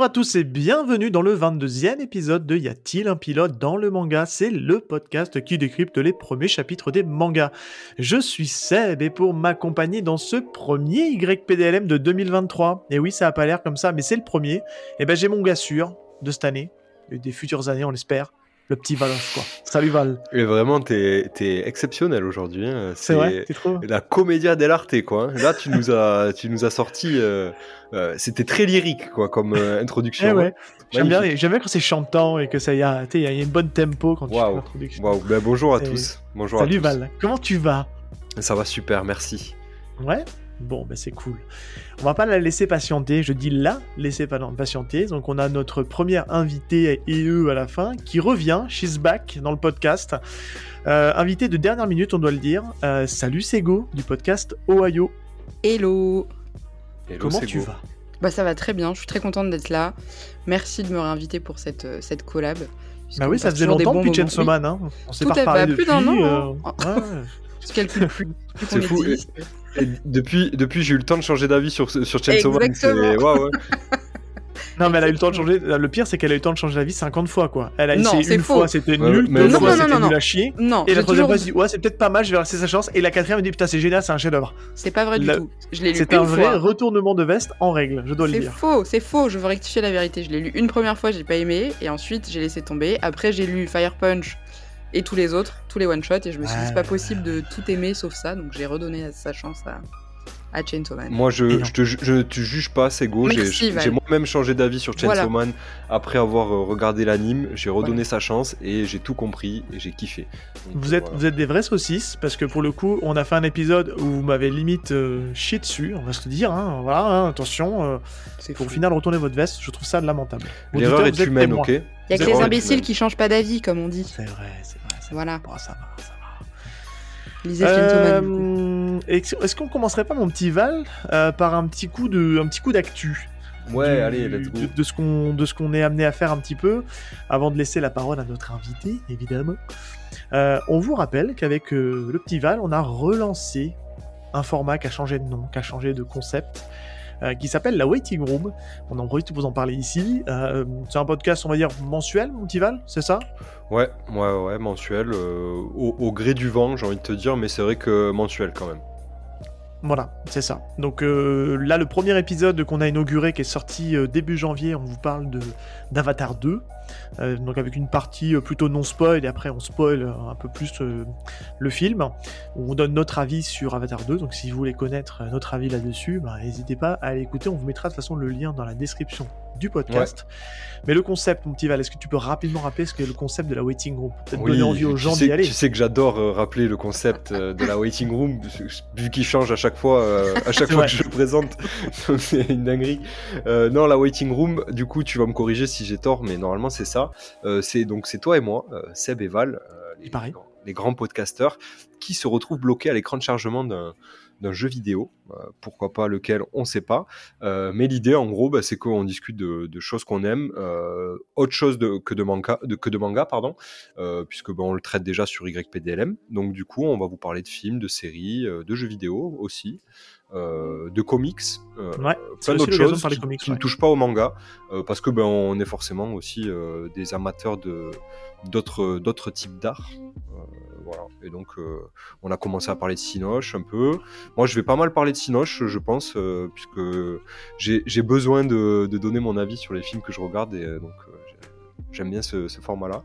Bonjour à tous et bienvenue dans le 22e épisode de Y a-t-il un pilote dans le manga? C'est le podcast qui décrypte les premiers chapitres des mangas. Je suis Seb et pour m'accompagner dans ce premier YPDLM de 2023, et oui ça a pas l'air comme ça mais c'est le premier, et ben j'ai mon gars sûr de cette année, et des futures années on l'espère, le petit Val, quoi. Salut Val. Et vraiment, t'es es exceptionnel aujourd'hui. Hein. C'est vrai, trop. La comédia dell'arte, quoi. Hein. Là, tu nous as, tu nous as sorti. Euh, euh, c'était très lyrique, quoi, comme euh, introduction. Eh ouais. J'aime bien, bien, quand c'est chantant et que ça y a, y a une bonne tempo quand tu fais l'introduction. Wow. Ben, bonjour à tous. Bonjour Salut à tous. Val. Comment tu vas? Ça va super, merci. Ouais? Bon, ben c'est cool. On va pas la laisser patienter, je dis la laisser patienter. Donc on a notre première invité et eux à la fin qui revient, she's back dans le podcast. Euh, invité de dernière minute, on doit le dire. Euh, salut Sego du podcast Ohio. Hello. Comment tu vas Bah ça va très bien, je suis très contente d'être là. Merci de me réinviter pour cette, euh, cette collab. Bah oui, ça faisait longtemps depuis Chainsaw Man, hein. On s'est pas reparlé depuis. Plus d'un an. Hein. Ouais. je calcule plus. C'est fou depuis, depuis j'ai eu le temps de changer d'avis sur, sur Chainsaw Man. non, mais elle a eu le temps de changer. Le pire, c'est qu'elle a eu le temps de changer d'avis 50 fois, quoi. Elle a essayé une fois, c'était nul. deux fois, c'était nul à chier. Non, et la troisième fois, elle dit, ouais, c'est peut-être pas mal, je vais laisser sa chance. Et la quatrième, elle dit, putain, c'est génial, c'est un chef-d'œuvre. C'est pas vrai du tout. Je l'ai lu C'est un vrai retournement de veste en règle, je dois le dire. C'est faux, c'est faux. Je veux rectifier la vérité. Je l'ai lu une première fois, j'ai pas aimé. Et ensuite, j'ai laissé tomber. Après, j'ai lu Fire Punch et tous les autres, tous les one-shots. Et je me suis dit, c'est pas possible de tout aimer sauf ça. Donc, j'ai redonné sa chance à à Chainsaw Man. Moi, je, je, te, je te juge pas, c'est go. J'ai moi-même changé d'avis sur Chainsaw Man après avoir euh, regardé l'anime. J'ai redonné sa chance et j'ai tout compris et j'ai kiffé. vous, êtes, vous êtes des vrais saucisses parce que pour le coup, on a fait un épisode où vous m'avez limite euh, chié dessus, on va se le dire. Hein, voilà, hein, attention. Euh, c'est pour au final retourner votre veste, je trouve ça lamentable. L'erreur est humaine, ok Il y a que les imbéciles qui changent pas d'avis, comme on dit. C'est vrai, c'est vrai. Voilà. ça va, ça va. Euh, est-ce qu'on commencerait pas, mon petit Val, euh, par un petit coup de, un petit coup d'actu Ouais, allez, let's go. De, de ce qu'on, de ce qu'on est amené à faire un petit peu, avant de laisser la parole à notre invité, évidemment. Euh, on vous rappelle qu'avec le petit Val, on a relancé un format qui a changé de nom, qui a changé de concept. Euh, qui s'appelle La Waiting Room. On a envie de vous en parler ici. Euh, c'est un podcast, on va dire, mensuel, mon petit Val, c'est ça? Ouais, ouais, ouais, mensuel. Euh, au, gré du vent, j'ai envie de te dire, mais c'est vrai que mensuel quand même. Voilà, c'est ça. Donc là, le premier épisode qu'on a inauguré, qui est sorti début janvier, on vous parle de d'Avatar 2. Euh, donc avec une partie euh, plutôt non spoil et après on spoil euh, un peu plus le film. On donne notre avis sur Avatar 2, donc si vous voulez connaître notre avis là-dessus, bah, n'hésitez pas à l'écouter, on vous mettra de toute façon le lien dans la description du podcast. Mais le concept, mon petit Val, est-ce que tu peux rapidement rappeler ce qu'est le concept de la waiting room Peut-être donner envie aux gens d'y aller. Tu sais que j'adore rappeler le concept de la waiting room, vu qu'il change à chaque fois, à chaque fois que je le présente. c'est une dinguerie. non, la waiting room, du coup, tu vas me corriger si j'ai tort, mais normalement c'est ça. Euh, c'est donc c'est toi et moi, euh, Seb et Val, euh, les, les, grands podcasteurs, qui se retrouvent bloqués à l'écran de chargement d'un jeu vidéo, pourquoi pas lequel, on sait pas. mais l'idée, en gros, bah, c'est qu'on discute de, choses qu'on aime, autre chose que de manga, de, que de manga, pardon, puisque bah, on le traite déjà sur YPDLM. Donc du coup, on va vous parler de films, de séries, de jeux vidéo aussi. Euh, de comics, euh, plein d'autres choses qui, ne touchent pas au manga, euh, parce que ben on est forcément aussi des amateurs de d'autres d'autres types d'art. Voilà. Et donc on a commencé à parler de Sinoche un peu. Moi je vais pas mal parler de Sinoche, je pense, puisque j'ai besoin de, de, donner mon avis sur les films que je regarde et donc J'aime bien ce, format-là.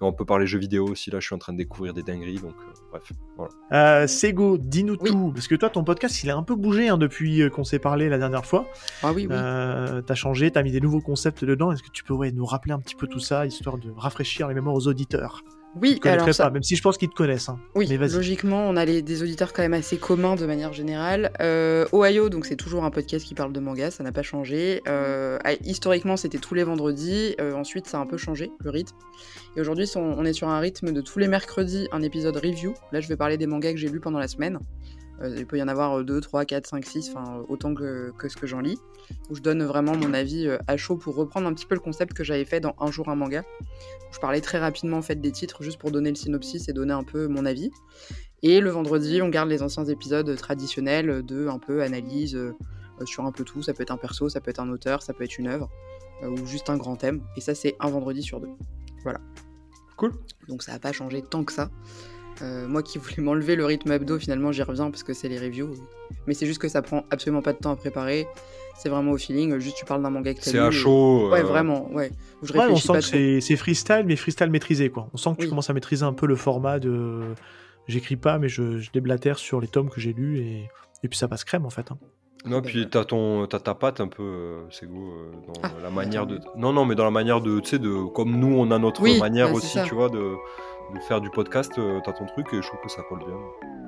On peut parler jeux vidéo aussi. Là, je suis en train de découvrir des dingueries. Donc, euh, bref. Voilà. Euh, Sego, dis-nous tout. Parce que toi, ton podcast, il a un peu bougé hein, depuis euh, qu'on s'est parlé la dernière fois. Ah oui, oui. t'as changé, t'as mis des nouveaux concepts dedans. Est-ce que tu peux nous rappeler un petit peu tout ça, histoire de rafraîchir les mémoires aux auditeurs? Oui, alors ça... même si je pense qu'ils te connaissent. Hein. Oui, logiquement, on a des auditeurs quand même assez communs de manière générale. Euh, Ohio, donc c'est toujours un podcast qui parle de manga, ça n'a pas changé. Euh, ah, historiquement, c'était tous les vendredis. Euh, ensuite, ça a un peu changé le rythme. Et aujourd'hui, on est sur un rythme de tous les mercredis, un épisode review. Là, je vais parler des mangas que j'ai lus pendant la semaine. Euh, il peut y en avoir 2, 3, 4, 5, 6, enfin autant que, que, ce que j'en lis, où je donne vraiment mon avis euh, à chaud pour reprendre un petit peu le concept que j'avais fait dans Un jour un manga. je parlais très rapidement en fait des titres juste pour donner le synopsis et donner un peu mon avis. Et le vendredi, on garde les anciens épisodes traditionnels de un peu analyse, sur un peu tout. Ça peut être un perso, ça peut être un auteur, ça peut être une œuvre, ou juste un grand thème. Et ça, c'est un vendredi sur deux. Voilà. Cool. Donc ça n'a pas changé tant que ça. Euh, moi qui voulais m'enlever le rythme hebdo, finalement j'y reviens parce que c'est les reviews. Mais c'est juste que ça prend absolument pas de temps à préparer. C'est vraiment au feeling. Juste tu parles d'un manga que C'est à chaud. Ouais, vraiment. Ouais. on sent que c'est freestyle, mais freestyle maîtrisé. quoi. On sent que tu commences à maîtriser un peu le format de. J'écris pas, mais je, je, déblatère sur les tomes que j'ai lus et... et puis ça passe crème en fait. Hein. Non, puis t'as ton, ta patte un peu, euh, c'est go, euh, dans ah, la manière de. Non, non, mais dans la manière de, tu sais, de, comme nous, on a notre manière aussi, tu vois, de, de, faire du podcast. Euh, t'as ton truc et je trouve que ça colle bien.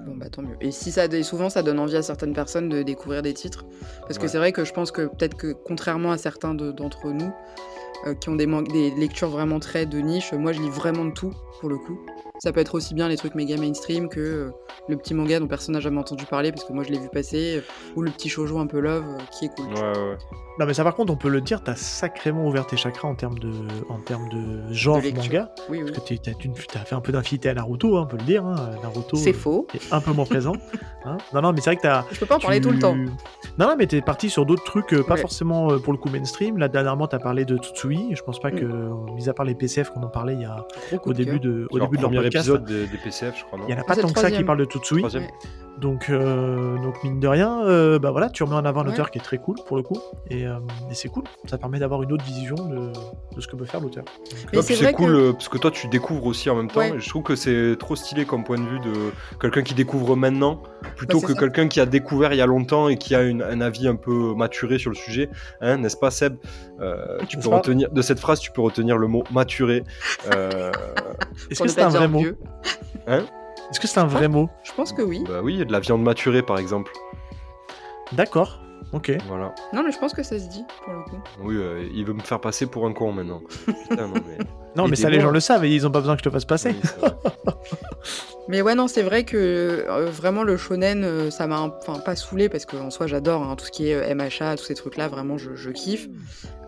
Bon bah tant mieux. Et si ça, souvent, ça donne envie à certaines personnes de découvrir des titres, parce que c'est vrai que je pense que peut-être que contrairement à certains d'entre nous qui ont des, des lectures vraiment très de niche, moi je lis vraiment de tout pour le coup. Ça peut être aussi bien les trucs méga mainstream que euh, le petit manga dont personne n'a jamais entendu parler parce que moi je l'ai vu passer, euh, ou le petit shoujo un peu love euh, qui est cool. Ouais, ouais. Non, mais ça, par contre, on peut le dire, t'as sacrément ouvert tes chakras en termes de, en termes de genre manga. Oui, oui. Parce que t'as, fait un peu d'infidélité à Naruto, hein, on peut le dire. Hein. Naruto. C'est faux. Est un peu moins présent. Hein. non, non, mais c'est vrai que t'as. Je peux pas en parler tout le temps. Non, non, mais t'es parti sur d'autres trucs, pas forcément pour le coup mainstream. Là, dernièrement, t'as parlé de Tutsui. Je pense pas mm. que, mis à part les PCF qu'on en parlait il y a, au début de, au début de leur podcast. épisode des, PCF, je crois. Il y en a pas tant que ça qui parle de Tutsui. Donc, euh, donc mine de rien, euh, bah voilà, tu remets en avant un auteur qui est très cool pour le coup, et, euh, et c'est cool. Ça permet d'avoir une autre vision de, de, ce que peut faire l'auteur. c'est cool parce que toi tu découvres aussi en même temps. Et je trouve que c'est trop stylé comme point de vue de quelqu'un qui découvre maintenant plutôt bah, que quelqu'un qui a découvert il y a longtemps et qui a une, un avis un peu maturé sur le sujet, hein, n'est-ce pas Seb? Tu peux retenir de cette phrase, tu peux retenir le mot maturé. Est-ce que c'est un vrai mot? Hein? Est-ce que c'est un vrai mot Je pense que oui. Bah oui, de la viande maturée par exemple. D'accord. Ok. Voilà. Non, mais je pense que ça se dit pour le coup. Oui, euh, il veut me faire passer pour un con maintenant. Putain, non, mais, non, mais ça, les gens le savent et ils ont pas besoin que je te fasse passer. mais ouais, non, c'est vrai que euh, vraiment le shonen, euh, ça m'a enfin pas saoulé parce qu'en soi j'adore hein, tout ce qui est MHA, tous ces trucs-là, vraiment je, je kiffe.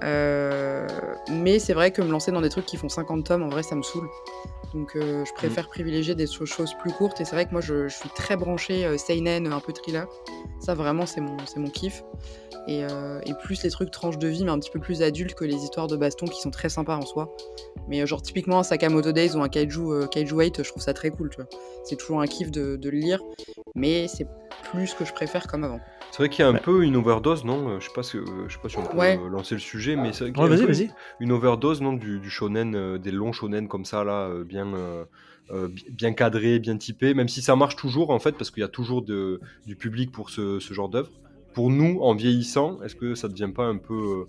mais c'est vrai que me lancer dans des trucs qui font 50 tomes, en vrai, ça me saoule. Donc euh, je préfère mmh. privilégier des choses plus courtes. Et c'est vrai que moi je, suis très branché euh, Seinen, un peu thriller. Ça vraiment c'est mon, mon kiff. Euh, et, plus les trucs tranches de vie, mais un petit peu plus adultes que les histoires de baston qui sont très sympas en soi. Mais genre typiquement un Sakamoto Days ou un Kaiju, Kaiju 8, je trouve ça très cool. C'est toujours un kiff de, de le lire. Mais c'est plus ce que je préfère comme avant. C'est vrai qu'il y a un peu une overdose, non euh, Je sais pas si, euh, je sais pas si on peut euh, lancer le sujet, mais c'est vrai vas-y, vas-y. une overdose, non, du, shonen, des longs shonen comme ça là, bien, bien cadré, bien typé, même si ça marche toujours en fait, parce qu'il y a toujours de, du public pour ce, ce genre d'œuvre. Pour nous, en vieillissant, est-ce que ça devient pas un peu,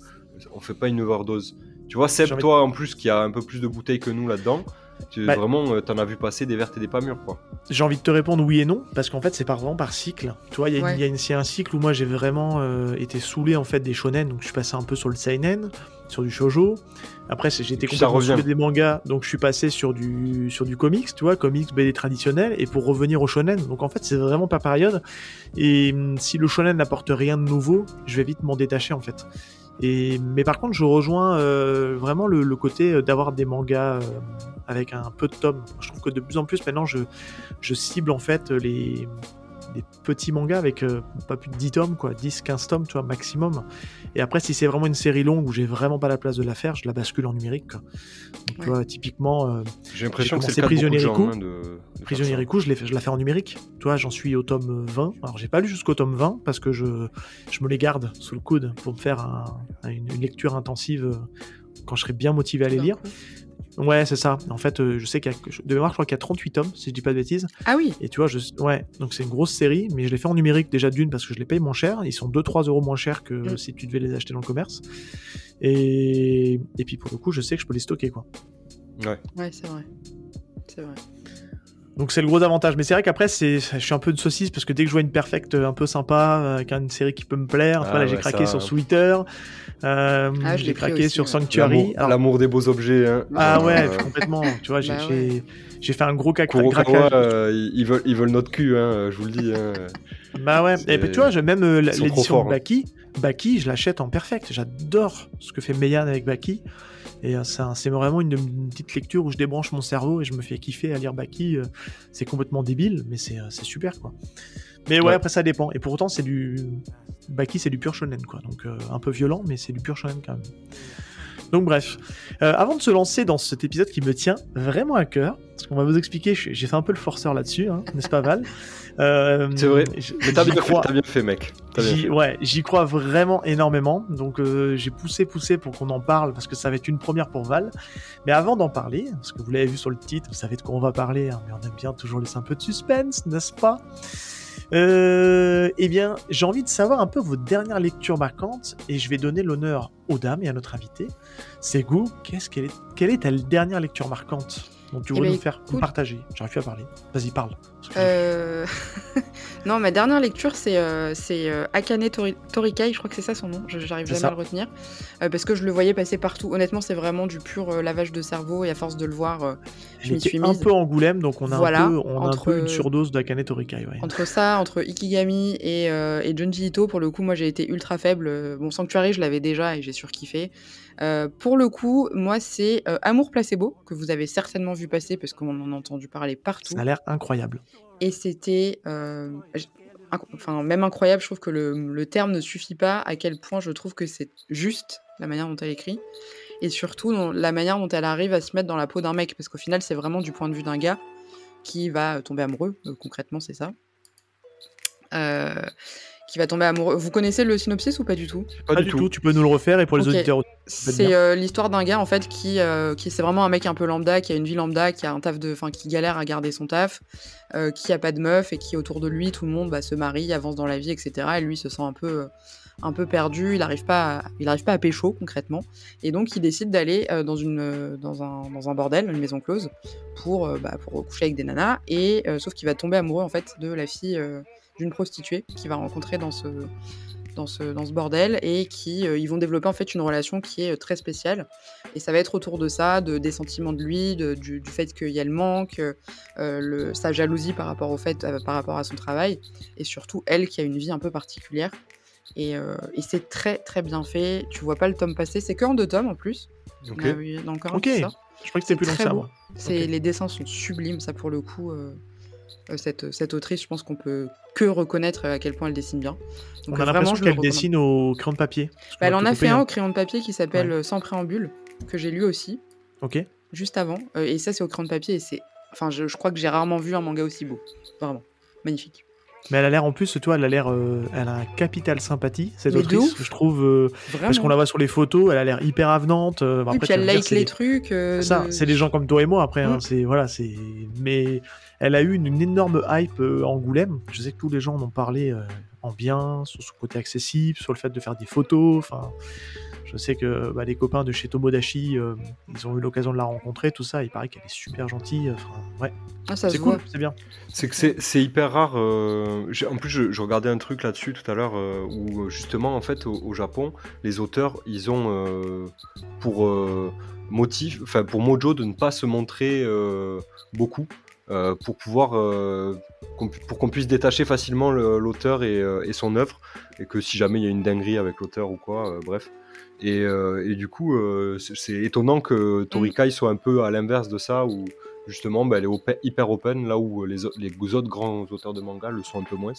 on fait pas une overdose? Tu vois, Seb, toi en plus, qui a un peu plus de bouteilles que nous là-dedans. Tu, bah, vraiment, euh, t'en as vu passer des vertes et des pas mûres, quoi. J'ai envie de te répondre oui et non, parce qu'en fait, c'est par, vraiment par cycle. Tu vois, il y, a un cycle où moi, j'ai vraiment euh, été saoulé, en fait, des shonen, donc je suis passé un peu sur le seinen, sur du shojo. Après, été complètement saoulé des mangas, donc je suis passé sur du, sur du comics, tu vois, comics, BD traditionnels, et pour revenir au shonen. Donc en fait, c'est vraiment pas période. Et hum, si le shonen n'apporte rien de nouveau, je vais vite m'en détacher, en fait. Et, mais par contre, je rejoins euh, vraiment le, côté euh, d'avoir des mangas euh, avec un peu de tomes. Je trouve que de plus en plus maintenant, je, je cible en fait les, des petits mangas avec euh, pas plus de 10 tomes, quoi, 10, 15 tomes, tu vois, maximum. Et après, si c'est vraiment une série longue où j'ai vraiment pas la place de la faire, je la bascule en numérique. Donc, tu vois, typiquement, euh, j'ai l'impression que c'est Prisonnier Riku. Hein, Prisonnier Riku, je, je la fais en numérique. Tu vois, j'en suis au tome 20. Alors, j'ai pas lu jusqu'au tome 20 parce que je, je me les garde sous le coude pour me faire une, lecture intensive euh, quand je serai bien motivé à les lire. Ouais, c'est ça. En fait, euh, je sais qu'il y a, de mémoire, je crois qu'il y a 38 tomes, si je dis pas de bêtises. Ah oui. Et tu vois, je, ouais, donc c'est une grosse série, mais je l'ai fait en numérique déjà d'une parce que je les paye moins cher. Ils sont 2-3 euros moins chers que mm. si tu devais les acheter dans le commerce. Et, et puis pour le coup, je sais que je peux les stocker, quoi. Ouais. Ouais, c'est vrai. C'est vrai. Donc c'est le gros avantage. Mais c'est vrai qu'après, c'est, je suis un peu de saucisse parce que dès que je vois une perfect un peu sympa, euh, avec une série qui peut me plaire, ah là j'ai craqué sur Sweeter, euh, ah, j'ai craqué sur Sanctuary. L'amour, des beaux objets. Hein. Ah ouais, euh, complètement. Tu vois, j'ai, bah fait un gros caca. Euh, ils, veulent, ils veulent notre cul, hein, je vous le dis. Hein. Bah ouais, et puis tu vois, même l'édition de Baki, Baki, je l'achète en perfect. J'adore ce que fait Meian avec Baki. Et euh, c'est vraiment une, petite lecture où je débranche mon cerveau et je me fais kiffer à lire Baki. Euh, c'est complètement débile, mais c'est euh, super quoi. Mais ouais, après ça dépend. Et pourtant, c'est du. Baki c'est du pur shonen quoi, donc un peu violent, mais c'est du pur shonen quand même. Donc bref, euh, avant de se lancer dans cet épisode qui me tient vraiment à cœur, parce qu'on va vous expliquer, j'ai fait un peu le forceur là-dessus, hein, n'est-ce pas Val? euh, C'est vrai, mais t'as bien, bien, fait mec. Ouais, j'y crois vraiment énormément, donc euh, j'ai poussé, poussé pour qu'on en parle, parce que ça va être une première pour Val. Mais avant d'en parler, parce que vous l'avez vu sur le titre, vous savez de quoi on va parler, hein, mais on aime bien toujours laisser un peu de suspense, n'est-ce pas? Euh, eh bien, j'ai envie de savoir un peu vos dernières lectures marquantes et je vais donner l'honneur aux dames et à notre invité. C'est Gou, qu'est-ce qu'elle est, quelle est ta dernière lecture marquante? Donc tu eh veux ben, nous faire partager. J'arrive plus à parler. Vas-y, parle. Euh... non, ma dernière lecture, c'est euh, euh Akane Torikai, je crois que c'est ça son nom, j'arrive jamais à le retenir. Parce que je le voyais passer partout. Honnêtement, c'est vraiment du pur lavage de cerveau et à force de le voir, je m'y suis mise. un peu Angoulême, donc on a, un, peu, on a un peu une surdose d'Akane Torikai. Entre ça, entre Ikigami et, et Junji Ito, pour le coup, moi j'ai été ultra faible. Bon, Sanctuary, je l'avais déjà et j'ai surkiffé. Euh, pour le coup, moi, c'est euh, Amour Placebo, que vous avez certainement vu passer parce qu'on en a entendu parler partout. Ça a l'air incroyable. Et c'était. Euh, enfin, même incroyable, je trouve que le, terme ne suffit pas à quel point je trouve que c'est juste la manière dont elle écrit. Et surtout, la manière dont elle arrive à se mettre dans la peau d'un mec, parce qu'au final, c'est vraiment du point de vue d'un gars qui va tomber amoureux, concrètement, c'est ça. Euh, qui va tomber amoureux. Vous connaissez le synopsis ou pas du tout? Pas, du, tout. tu peux nous le refaire et pour les auditeurs C'est euh, l'histoire d'un gars en fait qui, euh, qui c'est vraiment un mec un peu lambda, qui a une vie lambda, qui a un taf de, enfin qui galère à garder son taf, euh, qui a pas de meuf et qui autour de lui tout le monde bah, se marie, avance dans la vie, etc. Et lui se sent un peu un peu perdu, il n'arrive pas, à, il arrive pas à pécho concrètement, et donc il décide d'aller dans une, dans un, dans un bordel, une maison close, pour, bah, pour coucher avec des nanas, et sauf qu'il va tomber amoureux en fait de la fille d'une prostituée qu'il va rencontrer dans ce, dans ce, dans ce bordel et qui euh, ils vont développer en fait une relation qui est euh, très spéciale et ça va être autour de ça, de, des sentiments de lui, de, du, fait qu'il y a le manque, euh, le, sa jalousie par rapport au fait, par rapport à son travail et surtout elle qui a une vie un peu particulière et, et c'est très très bien fait. Tu vois pas le tome passer, c'est que en deux tomes en plus. Ok. Dans le ok. Je crois que c'était plus long que ça. C'est les dessins sont sublimes, ça pour le coup. Euh, cette, cette, autrice, je pense qu'on peut que reconnaître à quel point elle dessine bien. Donc, On a l'impression qu'elle dessine au crayon de papier. Bah, elle en a fait un au crayon de papier qui s'appelle euh, Sans préambule, que j'ai lu aussi. Ok. Juste avant. Euh, et ça, c'est au crayon de papier et c'est. Enfin, je, je crois que j'ai rarement vu un manga aussi beau. Vraiment. Magnifique. Mais elle a l'air en plus, toi, elle a l'air, elle a un capital sympathie cette autrice, je trouve, parce qu'on la voit sur les photos, elle a l'air hyper avenante. et puis elle like les trucs. ça, c'est des gens comme toi et moi après. Hein, mm. c'est voilà, c'est. Mais elle a eu une, énorme hype euh, Angoulême. Je sais que tous les gens en ont parlé euh, en bien, sur son côté accessible, sur le fait de faire des photos. Enfin, je sais que bah, les copains de chez Tomodachi, euh, ils ont eu l'occasion de la rencontrer, tout ça. Il paraît qu'elle est super gentille. Enfin, ouais. Ah, c'est cool, c'est bien. C'est que c'est hyper rare. en plus, je, regardais un truc là-dessus tout à l'heure où justement, en fait, au, Japon, les auteurs, ils ont pour motif, enfin pour mojo de ne pas se montrer beaucoup. Euh, pour pouvoir euh, pour qu'on puisse détacher facilement l'auteur euh, et, son œuvre et que si jamais il y a une dinguerie avec l'auteur ou quoi, bref. Et, du coup, c'est étonnant que Torikai soit un peu à l'inverse de ça, où justement bah, elle est hyper open, là où les, les, autres grands auteurs de manga le sont un peu moins.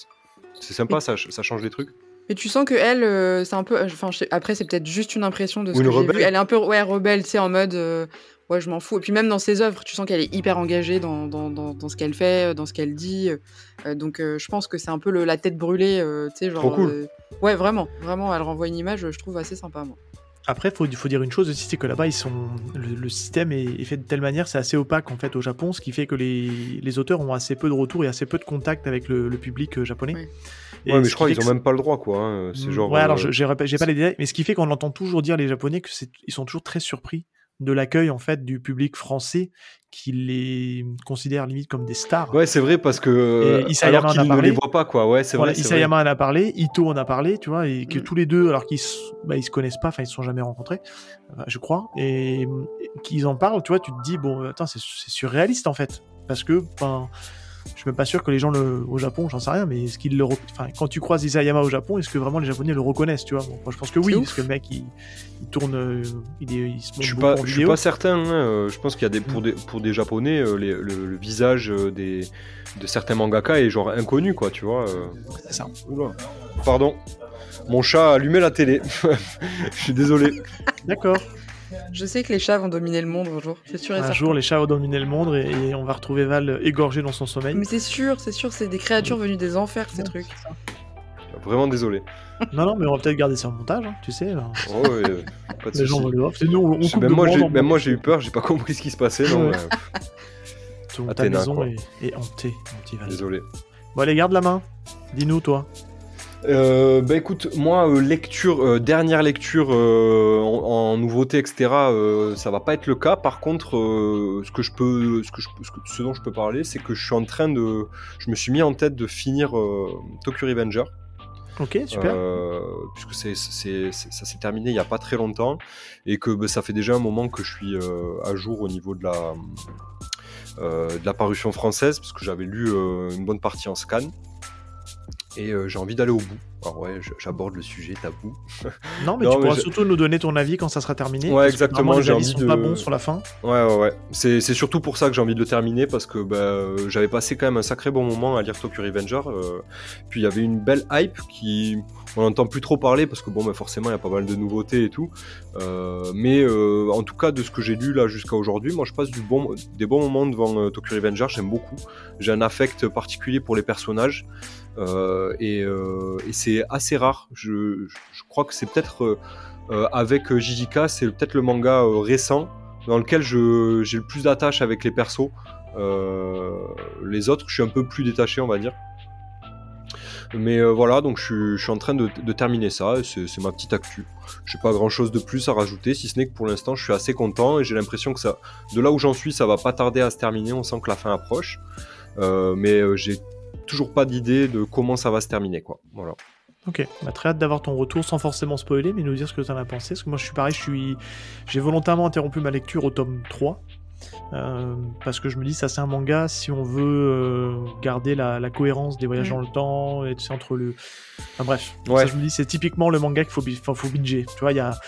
C'est sympa, ça, ça change des trucs. Mais tu sens que elle, c'est un peu. Enfin, après, c'est peut-être juste une impression de ce que j'ai vu. Elle est un peu ouais, rebelle, tu sais, en mode ouais, je m'en fous. Et puis même dans ses œuvres, tu sens qu'elle est hyper engagée dans, dans, dans, ce qu'elle fait, dans ce qu'elle dit. Euh, donc euh, je pense que c'est un peu le, la tête brûlée, euh, tu sais, genre. cool. ouais, vraiment, vraiment, elle renvoie une image, je trouve assez sympa, moi. Après, faut, faut dire une chose aussi, c'est que là-bas, ils sont le, système est, fait de telle manière, c'est assez opaque en fait au Japon, ce qui fait que les, les, auteurs ont assez peu de retours et assez peu de contact avec le, public japonais. Ouais. ouais, mais je crois qu'ils ont même pas le droit, quoi. Hein. C'est mm. genre. Ouais, alors j'ai pas les détails, mais ce qui fait qu'on entend toujours dire les Japonais que ils sont toujours très surpris de l'accueil en fait du public français qui les considère limite comme des stars. Ouais, c'est vrai parce que Isayama alors en a ne les voit pas quoi. Ouais, c'est vrai. Isayama en a parlé, Ito en a parlé, tu vois, et que mm. tous les deux, alors qu'ils bah, ils se connaissent pas, enfin ils se sont jamais rencontrés, euh, je crois, et, qu'ils en parlent, tu vois, tu te dis bon, attends, c'est surréaliste en fait, parce que je suis même pas sûr que les gens le, au Japon, j'en sais rien, mais est-ce qu'ils le, enfin, quand tu croises Isayama au Japon, est-ce que vraiment les Japonais le reconnaissent, tu vois? Moi, je pense que oui, parce que le mec, il, tourne, euh, il, il se Je suis pas, je suis pas certain. Hein, euh, je pense qu'il y a des pour mm. des pour des Japonais, euh, le, visage des de certains mangaka est genre inconnu, quoi, tu vois. C'est ça. Pardon. Mon chat a allumé la télé. Je suis désolé. D'accord. Je sais que les chats vont dominer le monde un jour, c'est sûr et Un certain. jour, les chats vont dominer le monde et, et on va retrouver Val égorgé dans son sommeil. Mais c'est sûr, c'est sûr, c'est des créatures venues des enfers, ces trucs. Vraiment désolé. Non, non, mais on va peut-être garder ça en montage, hein, tu sais. Oh, ouais, euh, pas de Les gens soucis. vont le voir. C'est nous, on Je- coupe Même moi, j'ai, en même bande. moi, j'ai eu peur, j'ai pas compris ce qui se passait. Non, Ton- Ta Athéna, maison quoi. est, est hantée, mon petit Val. désolé. Bon, allez, garde la main. Dis-nous, toi. Euh, bah écoute, moi, euh, lecture, euh, dernière lecture euh, en, en nouveauté, etc., ça va pas être le cas. Par contre, ce que je peux, ce, que je, ce, que- ce dont je peux parler, c'est que je suis en train de, je me suis mis en tête de finir Tokyo Revenger. Ok, super. Euh, puisque c'est, c'est- c'est- ça s'est terminé il n'y a pas très longtemps et que bah, ça fait déjà un moment que je suis euh, à jour au niveau de la, euh, de la parution française parce que j'avais lu une bonne partie en scan et euh, j'ai envie d'aller au bout. Alors ouais, j'aborde le sujet tabou. non, mais non, tu mais pourras je- surtout nous donner ton avis quand ça sera terminé. Ouais, exactement, j'ai envie sont de- pas bons sur la fin. Ouais, ouais, ouais. C'est, surtout pour ça que j'ai envie de le terminer parce que bah, euh, j'avais passé quand même un sacré bon moment à lire Tokyo Revenger. euh, puis il y avait une belle hype qui. On n'entend plus trop parler parce que bon, bah, forcément, il y a pas mal de nouveautés et tout. Euh, mais en tout cas, de ce que j'ai lu là jusqu'à aujourd'hui, moi je passe du bon, des bons moments devant Tokyo Revenger. J'aime beaucoup. J'ai un affect particulier pour les personnages. Euh, et, euh, et c'est assez rare. Je, crois que c'est peut-être. euh, avec JJK, c'est peut-être le manga récent dans lequel j'ai le plus d'attache avec les persos. Les autres, je suis un peu plus détaché, on va dire. Mais voilà, donc je suis, en train de, terminer ça, c'est ma petite actu. Je n'ai pas grand chose de plus à rajouter, si ce n'est que pour l'instant je suis assez content et j'ai l'impression que ça, de là où j'en suis, ça va pas tarder à se terminer, on sent que la fin approche. Mais j'ai toujours pas d'idée de comment ça va se terminer, quoi. Voilà. Ok, bah, très hâte d'avoir ton retour sans forcément spoiler, mais nous dire ce que tu en as pensé. Parce que moi, je suis pareil, je suis... j'ai volontairement interrompu ma lecture au tome 3. euh, parce que je me dis, ça c'est un manga, si on veut euh, garder la, la cohérence des voyages Mm. dans le temps, et tu sais, entre le. Enfin bref, Ouais. ça, je me dis, c'est typiquement le manga qu'il faut, enfin, faut binger. Tu vois, il y a.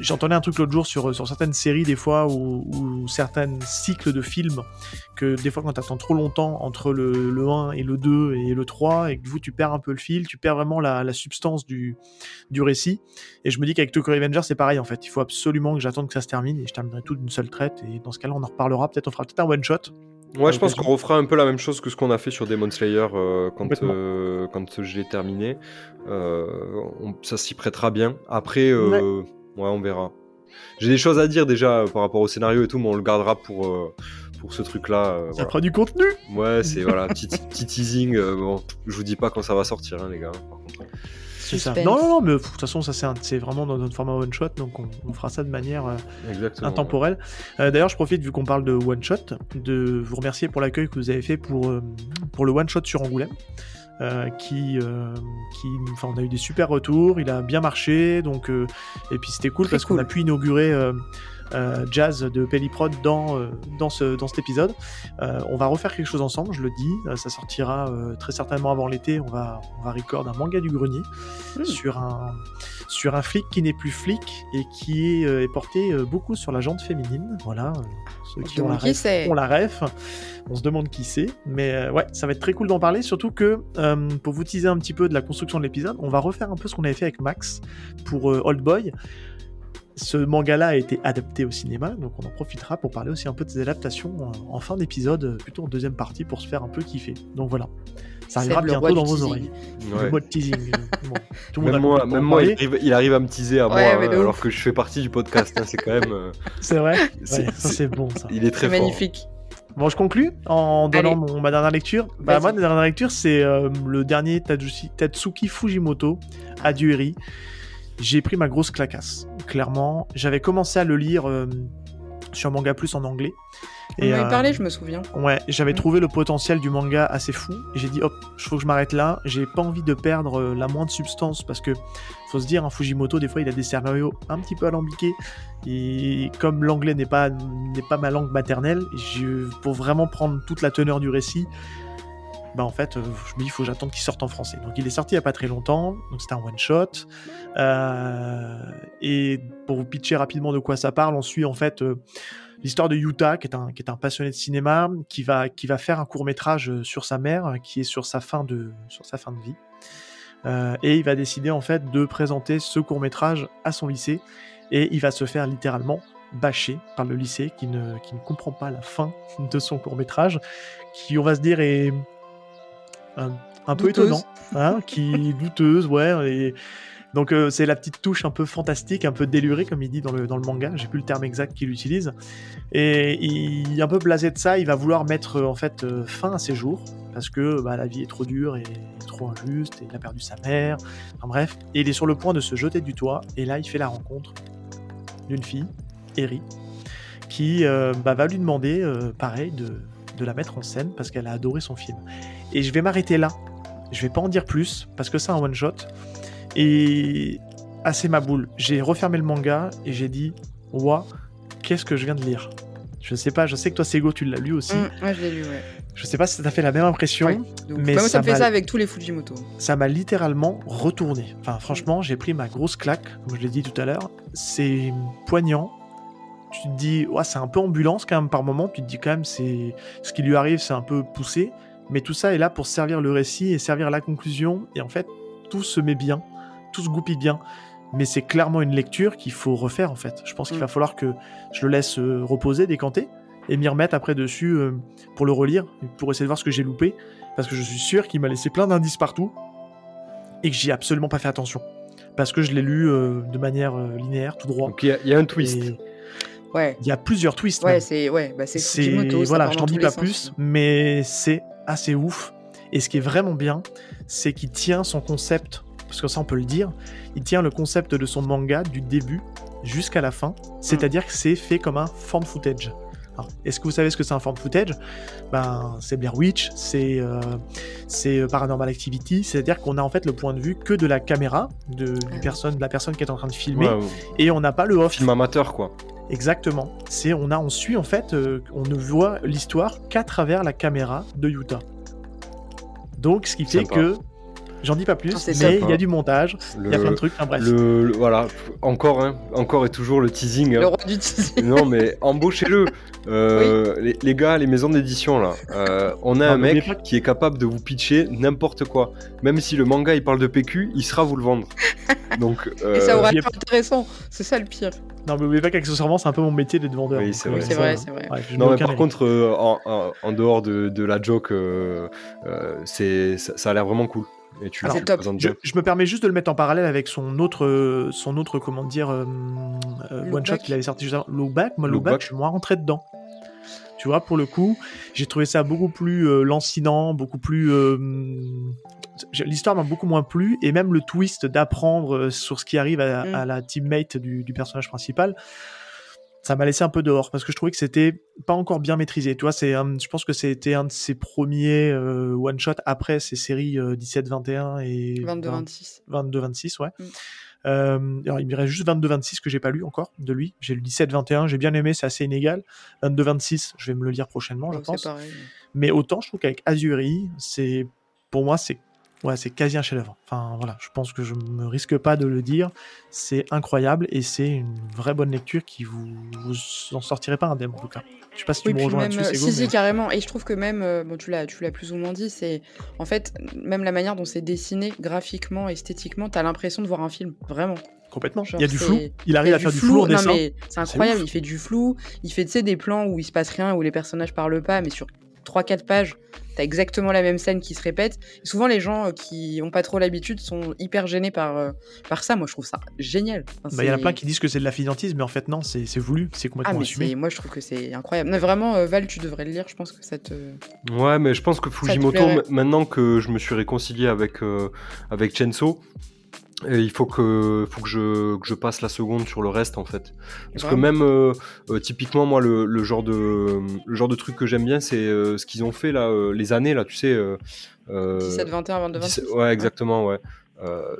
J'entendais un truc l'autre jour sur, sur certaines séries, des fois, ou, ou certains cycles de films, que des fois, quand tu attends trop longtemps entre le, le 1 et le 2 et le 3, et que du coup, tu perds un peu le fil, tu perds vraiment la, la substance du, du récit. Et je me dis qu'avec Tokyo Revenger, c'est pareil en fait. Il faut absolument que j'attende que ça se termine et je terminerai tout d'une seule traite. Et dans ce cas-là, on en reparlera. Peut-être on fera peut-être un one shot. Ouais, je pense l'occasion. qu'on refera un peu la même chose que ce qu'on a fait sur Demon Slayer euh, quand, euh, quand je l'ai terminé. Euh, on- ça s'y prêtera bien. Après, euh, ouais. on verra. J'ai des choses à dire déjà euh, par rapport au scénario et tout, mais on le gardera pour, euh, pour ce truc-là. euh, Ça voilà. fera du contenu. Ouais, c'est voilà, petit, petit teasing. euh, bon, je vous dis pas quand ça va sortir, hein, les gars. C'est ça. Suspense. Non, non, non, mais de toute façon, ça c'est vraiment dans notre format one shot. Donc on, on fera ça de manière euh, Exactement. intemporelle. Euh, D'ailleurs, je profite, vu qu'on parle de one shot, de vous remercier pour l'accueil que vous avez fait pour, euh, pour le one shot sur Angoulême. Euh, qui, euh, qui, enfin, on a eu des super retours, il a bien marché, donc, euh, et puis c'était cool Très parce qu'on a pu inaugurer euh, Jazz de Pelliprod dans, euh, dans, ce, dans cet épisode. Euh, on va refaire quelque chose ensemble, je le dis, euh, ça sortira euh, très certainement avant l'été, on va, on va record un manga du grenier Mm. sur, un, sur un flic qui n'est plus flic et qui est, euh, est porté euh, beaucoup sur la jante féminine, voilà, euh, ceux On qui ont la qui ref la ref. On se demande qui c'est. Mais euh, ouais, ça va être très cool d'en parler. Surtout que, euh, pour vous teaser un petit peu de la construction de l'épisode, on va refaire un peu ce qu'on avait fait avec Max pour euh, Old Boy. Ce manga-là a été adapté au cinéma, donc on en profitera pour parler aussi un peu de ses adaptations en, en fin d'épisode, euh, plutôt en deuxième partie, pour se faire un peu kiffer. Donc voilà, ça arrivera bientôt dans vos teasing. oreilles. Ouais. Le teasing. euh, bon, tout le Même moi, compris même moi il, arrive, il arrive à me teaser à moi, Ouais, hein, mais de alors que je fais partie du podcast. hein, c'est quand même. euh, C'est vrai c'est- Ouais, bon ça. il est très C'est fort. magnifique. Bon, je conclus en donnant mon- ma dernière lecture. Bah, moi, ma dernière lecture, c'est euh, le dernier Tatsuki, Tatsuki Fujimoto, Adieu Eri. J'ai pris ma grosse clacasse, clairement. J'avais commencé à le lire euh, sur Manga Plus en anglais. On en avait euh, parlé, je me souviens. Ouais, j'avais Mm. trouvé le potentiel du manga assez fou. Et j'ai dit, hop, il faut que je m'arrête là. J'ai pas envie de perdre euh, la moindre substance parce que, faut se dire, un Fujimoto, des fois, il a des scénarios un petit peu alambiqués. Et comme l'anglais n'est pas, pas ma langue maternelle, je, pour vraiment prendre toute la teneur du récit, bah en fait, euh, je me dis, il faut que j'attende qu'il sorte en français. Donc il est sorti il y a pas très longtemps, donc c'était un one shot. Euh, et pour vous pitcher rapidement de quoi ça parle, on suit en fait euh, l'histoire de Yuta, qui est un, qui est un passionné de cinéma, qui va, qui va faire un court métrage sur sa mère, qui est sur sa fin de, sur sa fin de vie. et il va décider en fait de présenter ce court métrage à son lycée et il va se faire littéralement bâché par le lycée qui ne, qui ne comprend pas la fin de son court métrage, qui on va se dire est un, peu étonnant, hein, qui douteuse, ouais. Et... Donc euh, c'est la petite touche un peu fantastique, un peu délurée comme il dit dans le, dans le manga, j'ai plus le terme exact qu'il utilise. Et il est un peu blasé de ça, il va vouloir mettre en fait euh, fin à ses jours, parce que bah, la vie est trop dure et trop injuste, et il a perdu sa mère, enfin bref. Et il est sur le point de se jeter du toit, et là il fait la rencontre d'une fille Eri, qui euh, bah, va lui demander, euh, pareil, de, la mettre en scène parce qu'elle a adoré son film. Et je vais m'arrêter là. Je vais pas en dire plus parce que c'est un one shot. Et assez ma boule. J'ai refermé le manga et j'ai dit, ouah, qu'est-ce que je viens de lire? Je sais pas, je sais que toi, Sego, tu l'as lu aussi. Mmh, je l'ai lu, ouais. Je sais pas si ça t'a fait la même impression. mais bah, moi, ça, me fait ça avec tous les Fujimoto. Ça m'a littéralement retourné. Enfin, franchement, j'ai pris ma grosse claque, comme je l'ai dit tout à l'heure. C'est poignant, tu te dis, ouais, c'est un peu ambulance quand même par moment. Tu te dis quand même, c'est ce qui lui arrive, c'est un peu poussé. Mais tout ça est là pour servir le récit et servir la conclusion. Et en fait, tout se met bien, tout se goupille bien. Mais c'est clairement une lecture qu'il faut refaire en fait. Je pense qu'il mm. va falloir que je le laisse euh, reposer, décanter, et m'y remettre après dessus euh, pour le relire, pour essayer de voir ce que j'ai loupé. Parce que je suis sûr qu'il m'a laissé plein d'indices partout et que j'y ai absolument pas fait attention. Parce que je l'ai lu euh, de manière linéaire, tout droit. Donc il y, a un twist. Ouais. Il y a plusieurs twists. Ouais, c'est ouais, bah c'est voilà, je t'en dis pas plus, mais c'est assez ouf. Et ce qui est vraiment bien, c'est qu'il tient son concept, parce que ça on peut le dire, il tient le concept de son manga du début jusqu'à la fin, c'est-à-dire que c'est fait comme un fan footage. Est-ce que vous savez ce que c'est un fan footage? Ben, c'est Blair Witch, c'est euh, c'est euh, Paranormal Activity, c'est-à-dire qu'on a en fait le point de vue que de la caméra, de, du personne, de la personne qui est en train de filmer, et on n'a pas le off. Film amateur, quoi. Exactement. C'est on a on suit en fait, euh, on ne voit l'histoire qu'à travers la caméra de Utah. Donc ce qui fait que J'en dis pas plus, mais il y a du montage, il y a plein de trucs. bref. Le, voilà, encore, hein, encore et toujours le teasing. Hein. Le roi du teasing. Non, mais embauchez-le. Euh, les, gars, les maisons d'édition là, euh, on a un mec qui est capable de vous pitcher n'importe quoi. Même si le manga il parle de PQ, il sera vous le vendre. Donc, Et ça aura été intéressant, c'est ça le pire. Non, mais n'oubliez pas qu'accessoirement, c'est un peu mon métier d'être vendeur. Oui, c'est vrai. C'est vrai, c'est vrai. non, mais par contre, euh, en, dehors de, la joke, c'est ça, a l'air vraiment cool. Et tu, je, me permets juste de le mettre en parallèle avec son autre, son autre comment dire, euh, euh, one shot qu'il avait sorti juste avant. Low Back, moi, Low, Back, je suis moins rentré dedans. Tu vois, pour le coup, j'ai trouvé ça beaucoup plus euh, lancinant, beaucoup plus. L'histoire m'a beaucoup moins plu, et même le twist d'apprendre sur ce qui arrive à, mm. la teammate du, du, personnage principal ça m'a laissé un peu dehors parce que je trouvais que c'était pas encore bien maîtrisé. Tu vois, c'est, je pense que c'était un de ses premiers euh, one shot après ces séries 17-21 euh, et 22-26. 22-26, ouais. Mm. Euh, alors, il me reste juste 22-26 que j'ai pas lu encore de lui. J'ai lu 17-21, j'ai bien aimé, c'est assez inégal. 22-26, je vais me le lire prochainement, je pense. Mais autant, je trouve qu'avec Azuri, c'est pour moi, c'est Ouais, c'est quasi un chef-d'œuvre. Enfin voilà, je pense que je me risque pas de le dire. C'est incroyable et c'est une vraie bonne lecture qui vous, vous en sortirez pas indemne en tout cas. Je sais pas si tu me rejoins là-dessus. Si, si, carrément. Et je trouve que même, euh, bon, tu l'as, tu l'as plus ou moins dit, c'est en fait même la manière dont c'est dessiné graphiquement, esthétiquement, t'as l'impression de voir un film, vraiment. Complètement. il y a du flou. Il arrive à faire du flou, en dessin. C'est incroyable. Il fait du flou. Il fait, des plans où il se passe rien, où les personnages parlent pas, mais sur 3-4 pages, t'as exactement la même scène qui se répète. souvent, les gens euh, qui ont pas trop l'habitude sont hyper gênés par, euh, par ça. Moi, je trouve ça génial. Bah, il y en a plein qui disent que c'est de la fidantisme, mais en fait, non, c'est voulu, c'est complètement ah, assumé. Moi, je trouve que c'est incroyable. Mais vraiment, euh, Val, tu devrais le lire. Je pense que ça te. Ouais, mais je pense que Fujimoto, maintenant que je me suis réconcilié avec, avec Chenso, il faut que, faut que je, que, je, passe la seconde sur le reste en fait. Parce que même euh, euh, typiquement moi le, le, genre de le genre de truc que j'aime bien c'est euh, ce qu'ils ont fait là les années là tu sais 17 21 22 26. Ouais exactement ouais.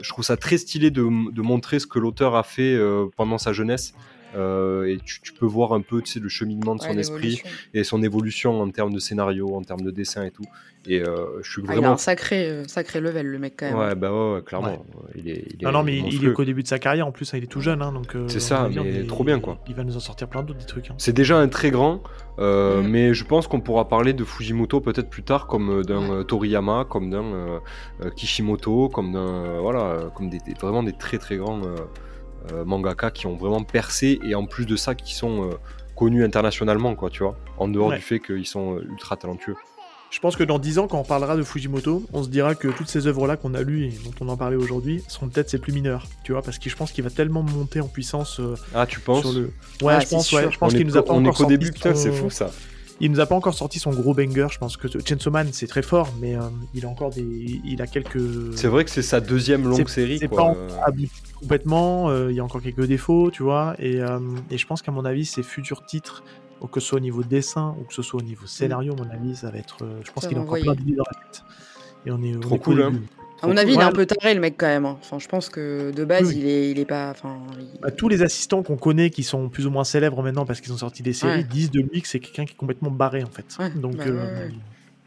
je trouve ça très stylé de, de montrer ce que l'auteur a fait pendant sa jeunesse euh, et tu, tu peux voir un peu tu sais, le cheminement de son esprit et son évolution en termes de scénario, en termes de dessin et tout. Et euh, je suis Ah, il a vraiment. un sacré, euh, sacré level, le mec, quand même. ouais, bah ouais, ouais, clairement. Il est, il est Non, non, mais il- il est qu'au début de sa carrière en plus, hein, il est tout jeune, hein, donc. euh, C'est ça, on va dire, mais trop bien, quoi. Il va nous en sortir plein d'autres des trucs. hein. C'est déjà un très grand, euh, Mm. mais je pense qu'on pourra parler de Fujimoto peut-être plus tard, comme d'un Toriyama, comme d'un Kishimoto, comme d'un voilà, comme des, des- vraiment des très très grands mangaka qui ont vraiment percé et en plus de ça qui sont euh, connus internationalement, quoi, tu vois, en dehors Ouais. du fait qu'ils sont euh, ultra talentueux. Je pense que dans 10 ans, quand on parlera de Fujimoto, on se dira que toutes ces œuvres-là qu'on a lues et dont on en parlait aujourd'hui seront peut-être ses plus mineurs, tu vois, parce que je pense qu'il va tellement monter en puissance euh, Ah, tu penses? sur le. Ouais, Ah, je pense, sûr. ouais, je pense On qu'il est nous a pas on est qu'au début, putain, son- c'est fou ça. Il nous a pas encore sorti son gros banger. Je pense que Chainsaw Man c'est très fort, mais euh, il a encore des, il a quelques. C'est vrai que c'est sa deuxième longue série, c'est pas Euh, abouti complètement. euh, il y a encore quelques défauts, tu vois. Et, euh, et je pense qu'à mon avis, ses futurs titres, que ce soit au niveau dessin ou que ce soit au niveau scénario, à mon avis, ça va être. euh, je pense qu'il a encore plein d'idées dans la tête. Et on est. on Trop est qu'au cool, hein. À mon avis, il est un peu taré, le mec, quand même. hein. Enfin, je pense que de base, Oui. il, est, il est pas. Enfin, il- Bah, tous les assistants qu'on connaît qui sont plus ou moins célèbres maintenant parce qu'ils ont sorti des séries Ouais. disent de lui que c'est quelqu'un qui est complètement barré en fait. Ouais, Donc, bah euh.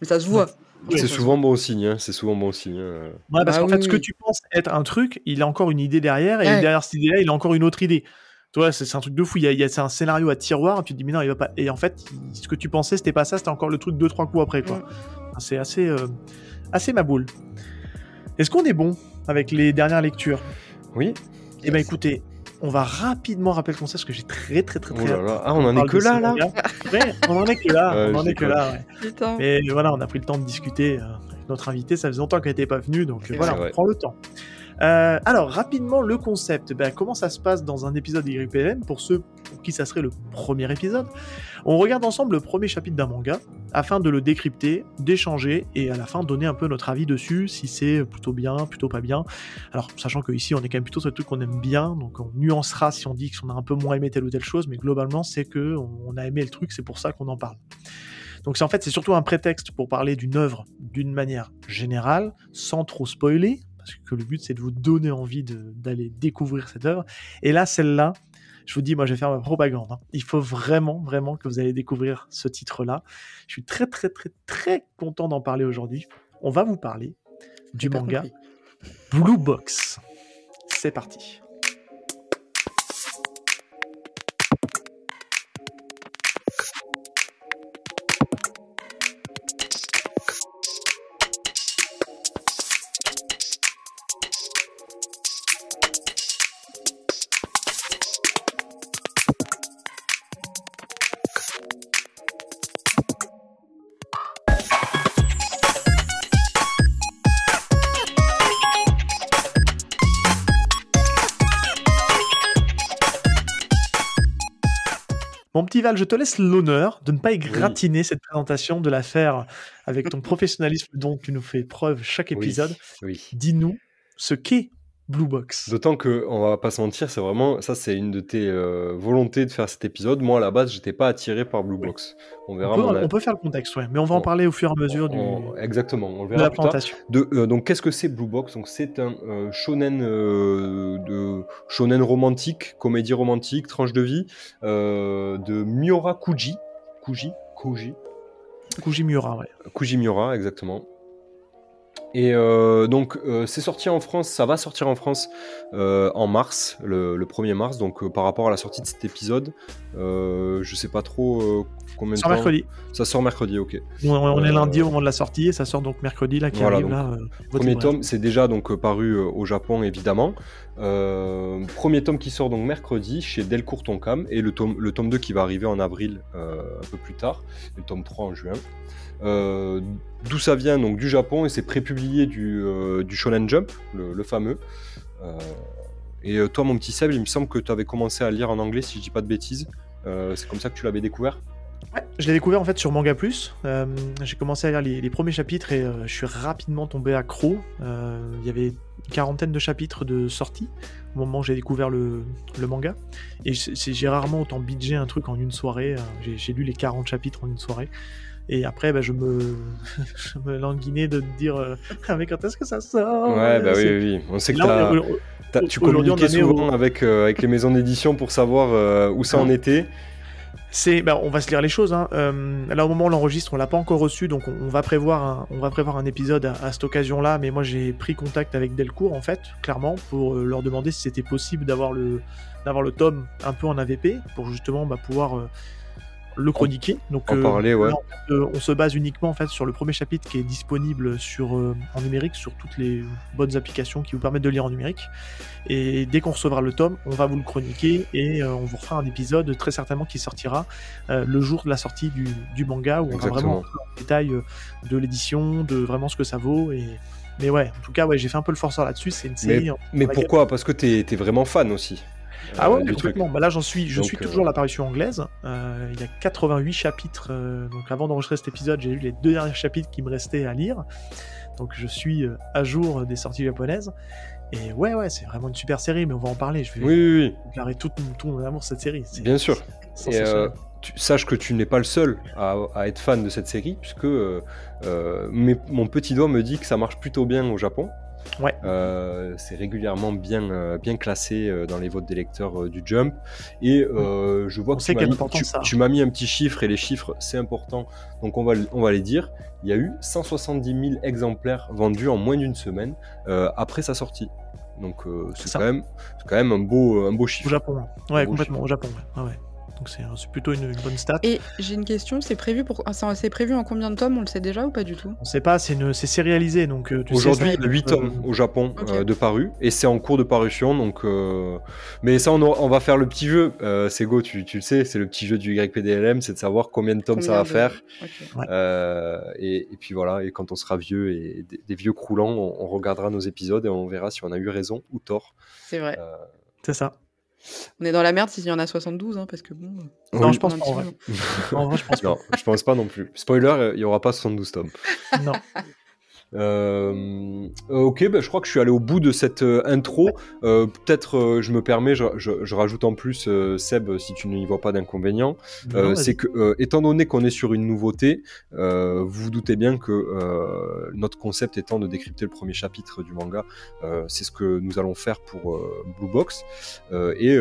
Mais ça se voit. Ouais, C'est souvent bon signe, hein, c'est souvent bon signe. hein. Ouais, parce Bah qu'en fait, ce que tu penses être un truc, il a encore une idée derrière, et Ouais. derrière cette idée-là, il a encore une autre idée. Tu vois, c'est un truc de fou. Il y a, il y a- c'est un scénario à tiroir, et tu te dis, mais non, il va pas. Et en fait, ce que tu pensais, c'était pas ça, c'était encore le truc deux, trois coups après, quoi. Mm. C'est assez, euh, assez ma boule. Est-ce qu'on est bon avec les dernières lectures? Oui Eh ben, écoutez, on va rapidement rappeler le concept, parce que j'ai très, très, très, Oh très. là hâte là. Ah, on en est que là, là. Ouais, on en est que là. On en est que là, ouais. Mais voilà, on a pris le temps de discuter. euh, avec notre invité, ça faisait longtemps qu'elle n'était pas venue, donc euh, voilà, vrai. on prend le temps. Euh, alors, rapidement, le concept. Ben, comment ça se passe dans un épisode YPLM Pour ceux pour qui ça serait le premier épisode, on regarde ensemble le premier chapitre d'un manga afin de le décrypter, d'échanger et à la fin donner un peu notre avis dessus, si c'est plutôt bien, plutôt pas bien. Alors, sachant que ici on est quand même plutôt sur le truc qu'on aime bien, donc on nuancera si on dit qu'on a un peu moins aimé telle ou telle chose, mais globalement, c'est que on on a aimé le truc, c'est pour ça qu'on en parle. Donc c'est en fait c'est surtout un prétexte pour parler d'une œuvre d'une manière générale, sans trop spoiler, parce que le but c'est de vous donner envie d'aller découvrir cette œuvre. Et là, celle-là, je vous dis, moi je vais faire ma propagande. hein. Il faut vraiment, vraiment que vous allez découvrir ce titre-là. Je suis très, très, très, très content d'en parler aujourd'hui. On va vous parler du manga compris. Blue Box. C'est parti. Petit Val, je te laisse l'honneur de ne pas égratiner cette présentation, de la faire avec ton professionnalisme dont tu nous fais preuve chaque Oui, épisode. Oui. Dis-nous ce qu'est Blue Box. D'autant que, on va pas se mentir, c'est vraiment, ça c'est une de tes euh, volontés de faire cet épisode. Moi à la base, j'étais pas attiré par Blue Box. On verra On peut, on peut faire le contexte, ouais, mais on va en parler au fur et à mesure du, on- Exactement, on le de verra la plus tard. De, euh, donc qu'est-ce que c'est Blue Box? Donc c'est un euh, shonen de shonen romantique, comédie romantique, tranche de vie de Miura Kuji, Kuji, Kuji, Kujimiura, ouais. Kuji Miura exactement. Et euh, donc euh, c'est sorti en France, ça va sortir en France euh, en mars, le, le 1er mars. Donc par rapport à la sortie de cet épisode, je sais pas trop combien de temps. mercredi. Ça sort mercredi, ok. On, on est lundi au moment de la sortie et ça sort donc mercredi là qui Voilà, arrive là. Premier tome, c'est déjà donc paru au Japon évidemment. Premier tome qui sort donc mercredi chez Delcourt Tonkam et le tome, le tome 2 qui va arriver en avril un peu plus tard, et le tome 3 en juin. Euh, D'où ça vient donc du Japon et c'est prépublié du, euh, du Shonen Jump, le, fameux. Euh, et toi mon petit Seb, il me semble que tu avais commencé à lire en anglais si je dis pas de bêtises. C'est comme ça que tu l'avais découvert? Ouais, je l'ai découvert en fait sur Manga Plus. J'ai commencé à lire les, premiers chapitres et je suis rapidement tombé accro. Il y avait une quarantaine de chapitres de sortie au moment où j'ai découvert le, le manga. Et j'ai rarement autant bidgé un truc en une soirée. J'ai lu les 40 chapitres en une soirée. Et après, bah, je me, je me languinais de te dire, euh, ah, mais quand est-ce que ça sort? Ouais, bah oui, oui, On sait que tu communiquais souvent avec, avec les maisons d'édition pour savoir où ça en était. C'est, bah, on va se lire les choses. Hein. là, au moment où on l'enregistre, on l'a pas encore reçu, donc on, va prévoir un, on va prévoir un épisode à, cette occasion-là. Mais moi, j'ai pris contact avec Delcourt, en fait, clairement, pour leur demander si c'était possible d'avoir le, d'avoir le tome un peu en AVP pour justement bah, pouvoir le chroniquer. Donc, euh, parler, ouais. Euh, on se base uniquement en fait sur le premier chapitre qui est disponible sur, euh, en numérique sur toutes les bonnes applications qui vous permettent de lire en numérique. Et dès qu'on recevra le tome, on va vous le chroniquer et on vous refera un épisode très certainement qui sortira le jour de la sortie du, du manga où on va vraiment en détail de l'édition, de vraiment ce que ça vaut et mais ouais, en tout cas, ouais, j'ai fait un peu le forceur là-dessus. C'est une série. Mais, pourquoi? Parce que t'es es vraiment fan aussi. Ah ouais, euh, complètement. Bah là, j'en suis, je suis toujours euh, l'apparition anglaise. Euh, il y a 88 chapitres. donc, avant d'enregistrer cet épisode, j'ai lu les deux derniers chapitres qui me restaient à lire. Donc, je suis à jour des sorties japonaises. Et ouais, ouais, c'est vraiment une super série, mais on va en parler. Je vais oui, déclarer tout, tout, mon amour cette série. Bien sûr. Et tu, sache que tu n'es pas le seul à, être fan de cette série, puisque mon petit doigt me dit que ça marche plutôt bien au Japon. Ouais. Euh, c'est régulièrement bien, euh, bien classé euh, dans les votes des lecteurs du Jump. Et je vois que tu m'as mis, un petit chiffre, et les chiffres, c'est important, donc on va, on va les dire. Il y a eu 170 000 exemplaires vendus en moins d'une semaine après sa sortie. Donc c'est quand, même, quand même un beau, un beau chiffre. Au Japon, ouais, complètement, au Japon. ouais donc c'est plutôt une, bonne stat. Et j'ai une question, c'est prévu pour c'est prévu en combien de tomes On le sait déjà ou pas du tout? On sait pas, c'est sérialisé donc. Euh, Aujourd'hui, il y a 8 tomes au Japon euh, de paru et c'est en cours de parution donc. Euh, mais ça, on, va faire le petit jeu. c'est go, tu, tu, le sais, c'est le petit jeu du YPDLM, c'est de savoir combien de tomes ça va faire. Et, puis voilà, et quand on sera vieux et des, vieux croulants, on, regardera nos épisodes et on verra si on a eu raison ou tort. C'est vrai. C'est ça. On est dans la merde s'il y en a 72, hein, parce que bon. Non, je pense pas. je pense non, je pense pas non plus. Spoiler, il y aura pas 72 tomes. Non. Euh, ok, bah, je crois que je suis allé au bout de cette euh, intro. Euh, peut-être je me permets, je, rajoute en plus, Seb, si tu n'y vois pas d'inconvénient, c'est que, étant donné qu'on est sur une nouveauté, vous vous doutez bien que notre concept étant de décrypter le premier chapitre du manga, c'est ce que nous allons faire pour Blue Box. Et,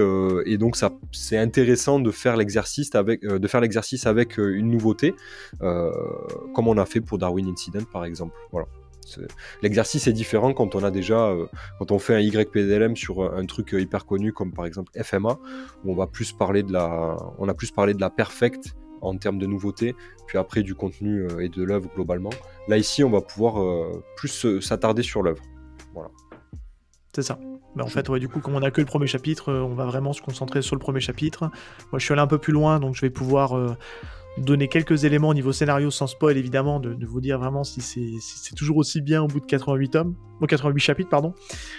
et, donc, c'est intéressant de faire l'exercice avec, de faire l'exercice avec une nouveauté, comme on a fait pour Darwin Incident, par exemple. Voilà. L'exercice est différent quand on a déjà, euh, quand on fait un YPDLM sur un truc hyper connu comme par exemple FMA, où on va plus parler de la, on a plus parlé de la perfect en termes de nouveautés, puis après du contenu euh, et de l'œuvre globalement. Là ici, on va pouvoir euh, plus s'attarder sur l'œuvre. Voilà. C'est ça. Mais en fait, du coup, comme on a que le premier chapitre, on va vraiment se concentrer sur le premier chapitre. Moi, je suis allé un peu plus loin, donc je vais pouvoir donner quelques éléments au niveau scénario sans spoil évidemment, de, vous dire vraiment si c'est toujours aussi bien au bout de 88 tomes, ou 88 chapitres pardon.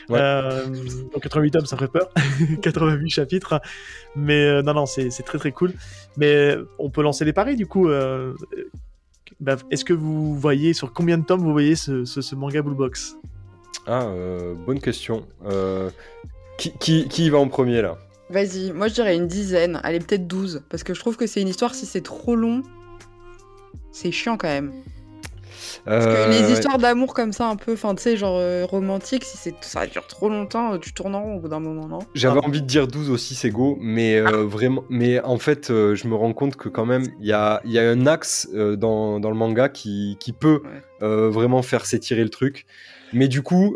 Ouais. 88 euh, tomes ça ferait peur, 88 chapitres, mais euh, non non c'est très très cool. Mais euh, on peut lancer les paris du coup. Bah, est-ce que vous voyez sur combien de tomes vous voyez ce, ce, manga Bullbox Ah bonne question. Qui, qui, qui va en premier là? Vas-y, moi je dirais une dizaine, allez peut-être 12, parce que je trouve que c'est une histoire, si c'est trop long, c'est chiant quand même. Parce que les euh, histoires d'amour comme ça, un peu, enfin tu sais, genre euh, romantique, si c'est ça dure trop longtemps, tu tournes en rond au bout d'un moment, non? J'avais envie de dire 12 aussi, c'est go, mais euh, ah. vraiment, mais en fait, je me rends compte que quand même, il y a, y a, un axe dans, dans, le manga qui, qui peut vraiment faire s'étirer le truc. Mais du coup,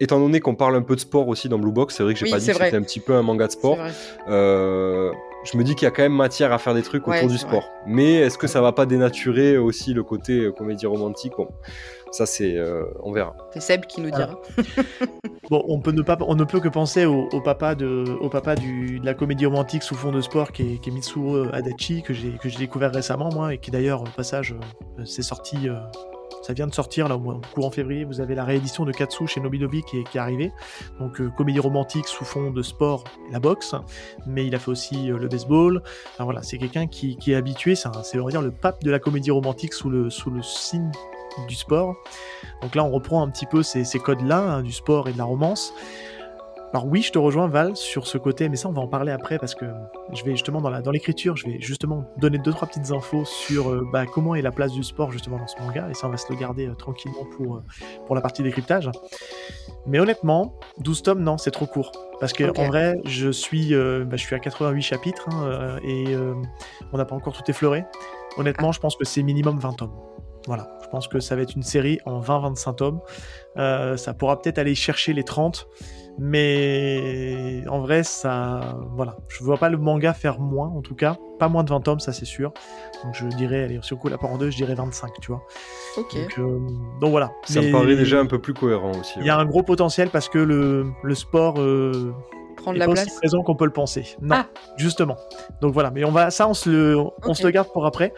étant donné qu'on parle un peu de sport aussi dans Blue Box, c'est vrai que j'ai pas dit que c'était un petit peu un manga de sport. Euh, je me dis qu'il y a quand même matière à faire des trucs autour du sport. Mais est-ce que ça va pas dénaturer aussi le côté euh, comédie romantique? Bon, ça c'est, euh, on verra. C'est Seb qui nous dira. bon, on peut ne pas, on ne peut que penser au, papa de, au papa du, de la comédie romantique sous fond de sport qui est, qui est Mitsuru Adachi que j'ai que j'ai découvert récemment moi et qui d'ailleurs au passage s'est sorti ça vient de sortir là au courant février. Vous avez la réédition de Katsu chez Nobidobi qui est, qui arrivée. Donc euh, comédie romantique sous fond de sport la boxe, mais il a fait aussi euh, le baseball. Voilà, c'est quelqu'un qui, est habitué. C'est on va dire le pape de la comédie romantique sous le sous le signe du sport. Donc là, on reprend un petit peu ces, codes-là hein, du sport et de la romance. Alors oui, je te rejoins Val sur ce côté, mais ça on va en parler après parce que je vais justement dans la dans l'écriture, je vais justement donner deux trois petites infos sur euh, bah, comment est la place du sport justement dans ce manga et ça on va se le garder euh, tranquillement pour euh, pour la partie décryptage. Mais honnêtement, 12 tomes non, c'est trop court parce que en vrai, je suis bah, je suis à 88 chapitres hein, euh, et euh, on n'a pas encore tout effleuré. Honnêtement, je pense que c'est minimum 20 tomes. Voilà, je pense que ça va être une série en 20-25 tomes. Euh, ça pourra peut-être aller chercher les 30, mais en vrai, ça. Voilà, je vois pas le manga faire moins, en tout cas. Pas moins de 20 tomes, ça c'est sûr. Donc je dirais, allez, si on coupe la part en deux, je dirais 25, tu vois. Ok. Donc, euh, donc voilà. Ça Mais me paraît déjà un peu plus cohérent aussi. Il y a un gros potentiel parce que le, le sport. Euh, Prendre la pas aussi place. présent qu'on peut le penser. Non, Ah. justement. Donc voilà, mais on va ça, on se le, on se le garde pour après.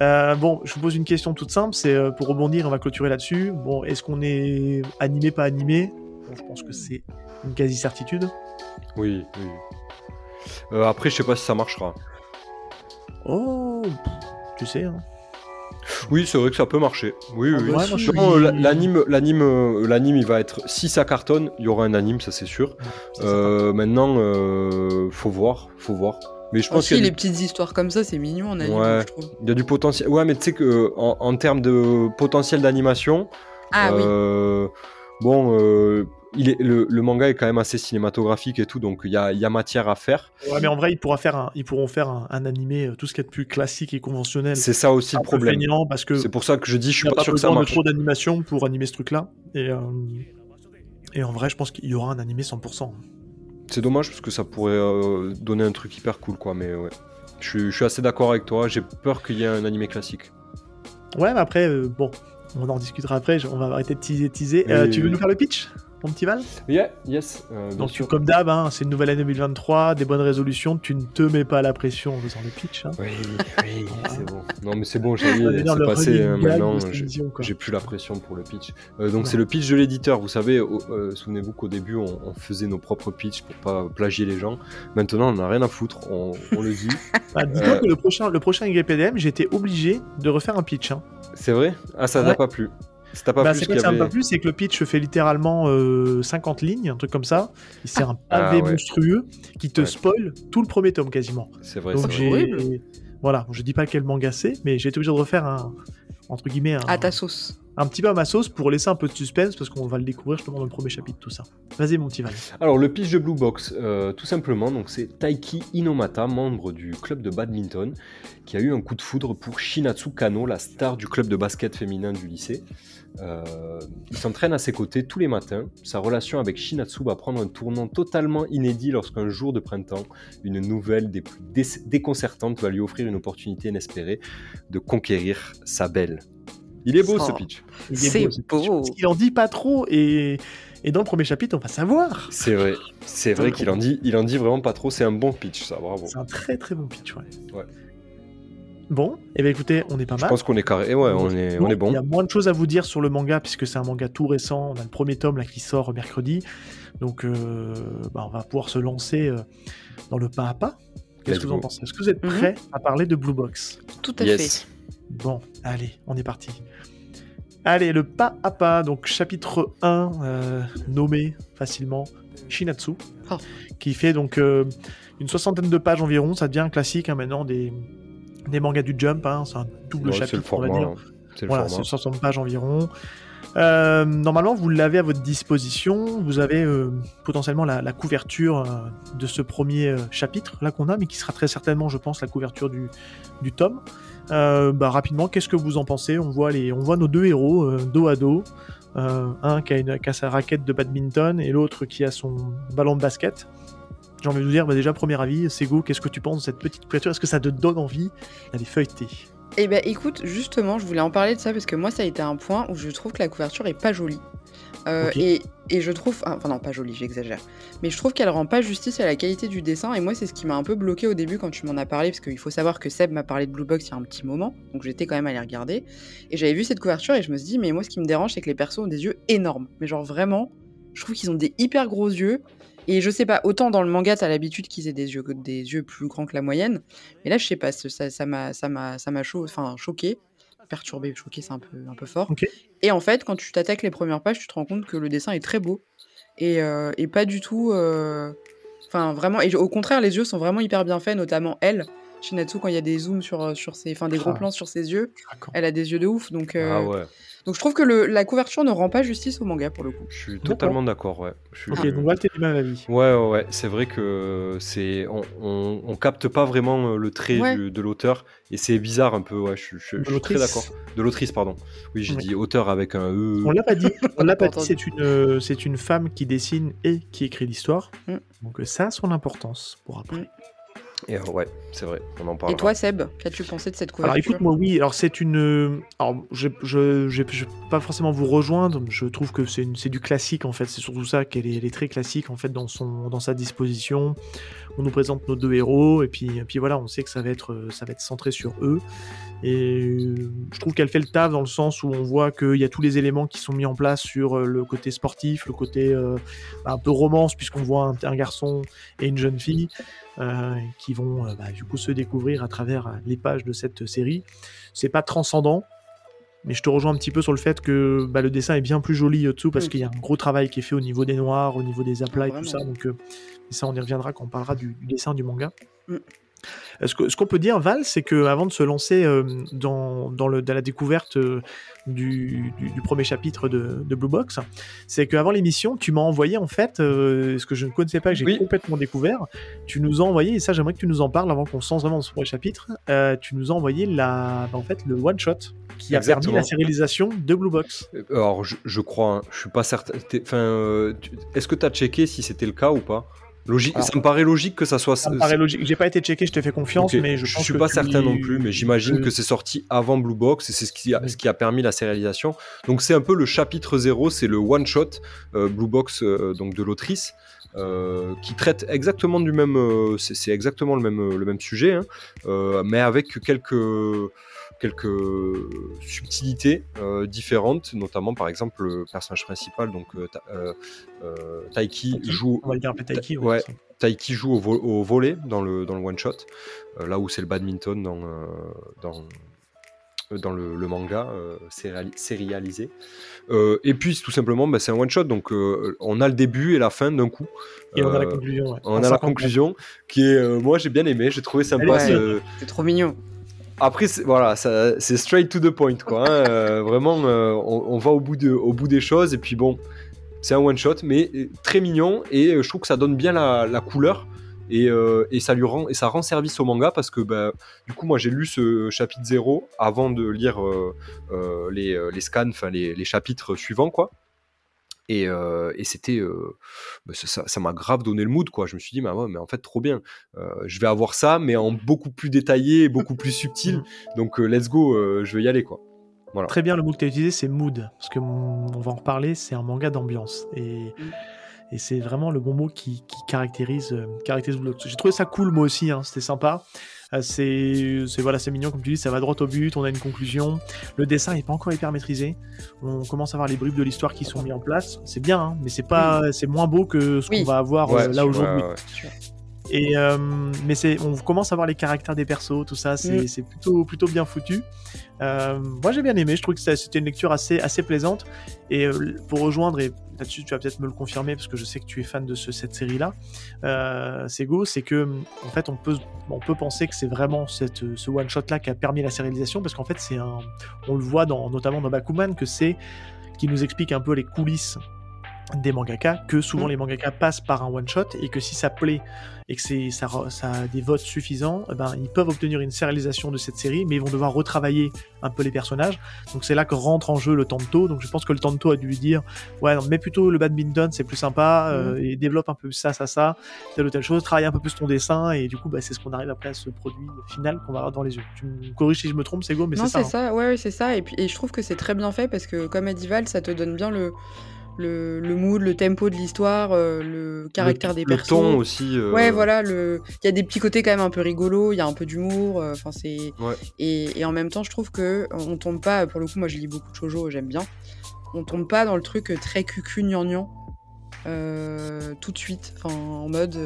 Euh, bon, je vous pose une question toute simple, c'est euh, pour rebondir, on va clôturer là-dessus. Bon, est-ce qu'on est animé, pas animé? Bon, je pense que c'est une quasi certitude. Oui, oui. Euh, après, je sais pas si ça marchera. Oh, tu sais. hein. Oui, c'est vrai que ça peut marcher. Oui, Ah oui. bah la- l'anime, l'anime, euh, l'anime, il va être. Si ça cartonne, il y aura un anime, ça c'est sûr. C'est Euh, maintenant, euh, faut voir, faut voir. Mais je pense Aussi, qu'il y, a les du- petites histoires comme ça, c'est mignon en anime, Ouais. je trouve. il y a du potentiel. Ouais, mais tu sais que en, en termes de potentiel d'animation, Ah oui. bon, euh, il est, le, le manga est quand même assez cinématographique et tout, donc il y a, il y a matière à faire. Ouais, mais en vrai, ils, pourra faire un- ils pourront faire un, un animé, euh, tout ce qui est de plus classique et conventionnel. C'est ça aussi le problème. parce que C'est pour ça que je dis, je il suis pas pas sûr que ça marche. trop d'animation pour animer ce truc-là. Et, euh, et en vrai, je pense qu'il y aura un animé 100%. C'est dommage parce que ça pourrait euh, donner un truc hyper cool, quoi. Mais ouais, je suis, je suis assez d'accord avec toi. J'ai peur qu'il y ait un animé classique. Ouais, mais après, euh, bon, on en discutera après. On va arrêter de teaser, teaser. Tu veux nous faire le pitch, mon petit Val Yeah, yes. euh, Donc, tu, comme d'hab, hein, c'est une nouvelle année 2023, des bonnes résolutions. Tu ne te mets pas la pression en faisant le pitch. hein. Oui, oui, c'est bon. Non, mais c'est bon, est, dire c'est passé gag maintenant. j'ai-. J'ai plus la pression pour le pitch. Euh, donc c'est le pitch de l'éditeur. Vous savez, euh, souvenez-vous qu'au début on, on faisait nos propres pitchs pour pas plagier les gens. Maintenant on n'a rien à foutre. On, on le dit. Ah, Dis-toi Euh. que le prochain, le prochain YPDM, j'ai été obligé de refaire un pitch. hein. C'est vrai? Ah ça Ouais. pas plu T'a pas Bah, plu c'est avait pas plu, c'est que le pitch fait littéralement euh, 50 lignes, un truc comme ça. C'est un Ah, pavé ouais. monstrueux qui te Ouais. spoil tout le premier tome quasiment. C'est vrai. Donc c'est horrible. voilà, je dis pas quel manga c'est, mais j'ai été obligé de refaire un entre guillemets un, À ta sauce. un petit peu à ma sauce pour laisser un peu de suspense parce qu'on va le découvrir justement dans le premier chapitre tout ça. Vas-y mon petit Val. Alors le pitch de Blue Box, euh, tout simplement, donc c'est Taiki Inomata, membre du club de badminton, qui a eu un coup de foudre pour Shinatsu Kano, la star du club de basket féminin du lycée. Euh, il s'entraîne à ses côtés tous les matins. Sa relation avec Shinatsu va prendre un tournant totalement inédit lorsqu'un jour de printemps, une nouvelle des plus dé- déconcertantes va lui offrir une opportunité inespérée de conquérir sa belle. Il est beau ce Oh. pitch. Il est C'est beau, beau. qu'il en dit pas trop et, et dans le premier chapitre on va savoir. C'est vrai, c'est vrai qu'il en dit, il en dit vraiment pas trop. C'est un bon pitch, ça, bravo. C'est un très très bon pitch ouais. Ouais. Bon, et ben écoutez, on est pas Je mal. pense qu'on est carré. Ouais, on est, on est bon. Il y a moins de choses à vous dire sur le manga puisque c'est un manga tout récent. On a le premier tome là qui sort mercredi, donc euh, bah, on va pouvoir se lancer euh, dans le pas à pas. Qu'est-ce que vous en pensez? Est-ce que vous êtes Mhm. prêts à parler de Blue Box? Tout à Yes. Bon, allez, on est parti. Allez, le pas à pas, donc chapitre 1, euh, nommé facilement Shinatsu, Oh. qui fait donc euh, une soixantaine de pages environ. Ça devient un classique hein, maintenant des, des mangas du Jump. hein, c'est un double Ouais, chapitre, le on va format. dire. hein. Voilà, format. c'est 60 pages environ. Euh, normalement, vous l'avez à votre disposition. Vous avez euh, potentiellement la, la couverture euh, de ce premier chapitre là qu'on a, mais qui sera très certainement, je pense, la couverture du, du tome. Bah, rapidement, qu'est-ce que vous en pensez? On voit, les, on voit nos deux héros dos à dos. Un qui a, une- qui a sa raquette de badminton et l'autre qui a son ballon de basket. J'ai envie de vous dire, bah, déjà, premier avis, Sego, qu'est-ce que tu penses de cette petite couverture Est-ce que ça te donne envie d'aller feuilleter? Eh ben écoute, justement, je voulais en parler de ça parce que moi, ça a été un point où je trouve que la couverture est pas jolie. Euh, et, et je trouve, enfin non, pas jolie, j'exagère. Mais je trouve qu'elle rend pas justice à la qualité du dessin. Et moi, c'est ce qui m'a un peu bloqué au début quand tu m'en as parlé, parce qu'il faut savoir que Seb m'a parlé de Blue Box il y a un petit moment, donc j'étais quand même allé regarder. Et j'avais vu cette couverture et je me suis dit, mais moi, ce qui me dérange, c'est que les persos ont des yeux énormes. Mais genre vraiment, je trouve qu'ils ont des hyper gros yeux. Et je sais pas, autant dans le manga, t'as l'habitude qu'ils aient des yeux, des yeux plus grands que la moyenne. Mais là, je sais pas, ça ça m'a ça m'a ça m'a cho- enfin, choqué. Perturbé, choqué, c'est un peu, un peu fort. Et en fait, quand tu t'attaques les premières pages, tu te rends compte que le dessin est très beau. et, euh, et pas du tout. euh, Enfin, vraiment. Et au contraire, les yeux sont vraiment hyper bien faits, notamment elle. Shinatsu, quand il y a des zooms sur, sur ses. Enfin, des gros Ah. plans sur ses yeux, elle a des yeux de ouf. Donc, euh, Ah ouais, donc je trouve que le, la couverture ne rend pas justice au manga pour le coup. je suis totalement d'accord, ouais. Je suis- Ok, donc là, t'es du même avis. Ouais, ouais, ouais. c'est vrai que c'est on, on, on capte pas vraiment euh, le trait Ouais. du- de l'auteur et c'est bizarre un peu. Ouais, je, suis- je, je suis très d'accord. De l'autrice, pardon. Oui, j'ai dit auteur avec un E. On l'a pas dit. On l'a pas dit. C'est une, euh, c'est une femme qui dessine et qui écrit l'histoire. Mm. Donc ça a son importance pour après. Et, euh, ouais, c'est vrai. On en parle. Et toi, Seb, qu'as-tu pensé de cette Alors couverture écoute, moi oui, alors c'est une... euh, Alors je je, je, je vais pas forcément vous rejoindre, je trouve que c'est une- c'est du classique en fait, c'est surtout ça qu'elle est, elle est très classique en fait dans, son, dans sa disposition. On nous présente nos deux héros et puis, et puis voilà, on sait que ça va être, euh, ça va être centré sur eux. Et euh, je trouve qu'elle fait le taf dans le sens où on voit qu'il y a tous les éléments qui sont mis en place sur euh, le côté sportif, le côté euh, un peu romance, puisqu'on voit un, un garçon et une jeune fille euh, qui vont bah, du coup se découvrir à travers les pages de cette série. C'est pas transcendant, mais je te rejoins un petit peu sur le fait que bah, le dessin est bien plus joli au-dessous parce qu'il y a un gros travail qui est fait au niveau des noirs, au niveau des aplats et tout ça. Donc, euh, et ça, on y reviendra quand on parlera du, du dessin du manga. Mm. Ce qu'on peut dire, Val, c'est que avant de se lancer euh, dans, dans, le, dans la découverte euh, du, du- du premier chapitre de, de Blue Box, c'est qu'avant l'émission, tu m'as envoyé en fait euh, ce que je ne connaissais pas, que j'ai Oui. complètement découvert. Tu nous as envoyé, et ça j'aimerais que tu nous en parles avant qu'on se lance vraiment dans ce premier chapitre. tu nous as envoyé la, bah, en fait le one shot qui a permis la sérialisation de Blue Box. Alors, je, je crois, hein, je suis pas certain. tu- est-ce que tu as checké si c'était le cas ou pas? Logique, Alors, ça me paraît logique que ça soit. Ça me paraît logique. J'ai pas été checké, je te fais confiance, mais je, je pense suis que pas tu- certain non plus, mais j'imagine que c'est sorti avant Blue Box et c'est ce qui a, ce qui a permis la sérialisation. Donc c'est un peu le chapitre 0, c'est le one shot euh, Blue Box euh, donc de l'autrice. euh, qui traite exactement du même, euh, c'est c'est exactement le même, euh, le même sujet, hein, euh, mais avec quelques, quelques subtilités euh, différentes, notamment par exemple le personnage principal, donc euh, Ta- euh, euh, Taiki Taiki, joue On va le dire après Taiki. Ouais. c'est ça. Taiki joue au, vo- au volet dans le, dans le one shot, euh, là où c'est le badminton dans, euh, dans, dans le, le manga euh, sériali- sérialisé. Euh, et puis tout simplement, bah, c'est un one shot, donc euh, on a le début et la fin d'un coup. Et on a la conclusion. ouais. on a la 50 conclusion qui est, euh, moi j'ai bien aimé, j'ai trouvé sympa. C'est trop mignon. Après, voilà, c'est straight to the point, quoi. hein, euh, vraiment, euh, on, va au bout, de, au bout des choses, et puis bon, c'est un one shot, mais euh, très mignon, et je trouve que ça donne bien la, couleur, et, et ça lui rend, et ça rend service au manga parce que, bah, du coup, moi j'ai lu ce chapitre 0 avant de lire les, les scans, enfin les, les chapitres suivants, quoi. Et, euh, et c'était, euh, bah, ça- m'a grave donné le mood, quoi. Je me suis dit, bah ouais, mais en fait, trop bien. Euh, je vais avoir ça, mais en beaucoup plus détaillé, beaucoup plus subtil. Donc, euh, let's go, euh, je vais y aller, quoi. Voilà. Très bien, le mot que tu as utilisé, c'est mood. Parce que on va en reparler, c'est un manga d'ambiance. Et, et c'est vraiment le bon mot qui, qui caractérise, euh, caractérise Blue Lock. J'ai trouvé ça cool, moi aussi, hein, c'était sympa. Euh, c'est c'est- voilà, c'est mignon, comme tu dis, ça va droit au but, on a une conclusion. Le dessin n'est pas encore hyper maîtrisé. On commence à voir les bribes de l'histoire qui sont mis en place. C'est bien, hein, mais c'est pas, c'est moins beau que ce Oui. qu'on va avoir Ouais, euh, là ouais, aujourd'hui. ouais. Et euh, mais c'est, on commence à voir les caractères des persos, tout ça, c'est, Mm. c'est plutôt plutôt bien foutu. Euh, moi j'ai bien aimé, je trouve que c'était une lecture assez assez plaisante. Et euh, pour rejoindre et là-dessus tu vas peut-être me le confirmer parce que je sais que tu es fan de ce- cette série-là, euh, Sego, c'est que en fait on peut on peut penser que c'est vraiment cette, ce one shot là qui a permis la sérialisation parce qu'en fait c'est un, on le voit dans notamment dans Bakuman que c'est qui nous explique un peu les coulisses des mangaka, que souvent Mm. les mangaka passent par un one shot et que si ça plaît et que c'est ça, ça a des votes suffisants, eh ben, ils peuvent obtenir une sérialisation de cette série, mais ils vont devoir retravailler un peu les personnages. Donc c'est là que rentre en jeu le Tanto. Donc je pense que le Tanto a dû lui dire ouais, non, mets plutôt le badminton, c'est plus sympa, euh, et développe un peu ça, ça, ça, telle ou telle chose, travaille un peu plus ton dessin, et du coup bah, c'est ce qu'on arrive après à ce produit final qu'on va avoir dans les yeux. Tu me corriges si je me trompe, Sego, mais non, c'est ça. c'est hein. ça, ouais, ouais, c'est ça. Et, puis, et je trouve que c'est très bien fait parce que, comme a dit Val, ça te donne bien le, le, le mood, le tempo de l'histoire, euh, le caractère le, des le persos. ton aussi. euh, Ouais, voilà, le... il y a des petits côtés quand même un peu rigolos, il y a un peu d'humour, euh, enfin c'est... Ouais. Et, et en même temps, je trouve que on tombe pas, pour le coup, moi je lis beaucoup de shoujo, j'aime bien, on tombe pas dans le truc très cucu gnangnan tout de suite, enfin en mode...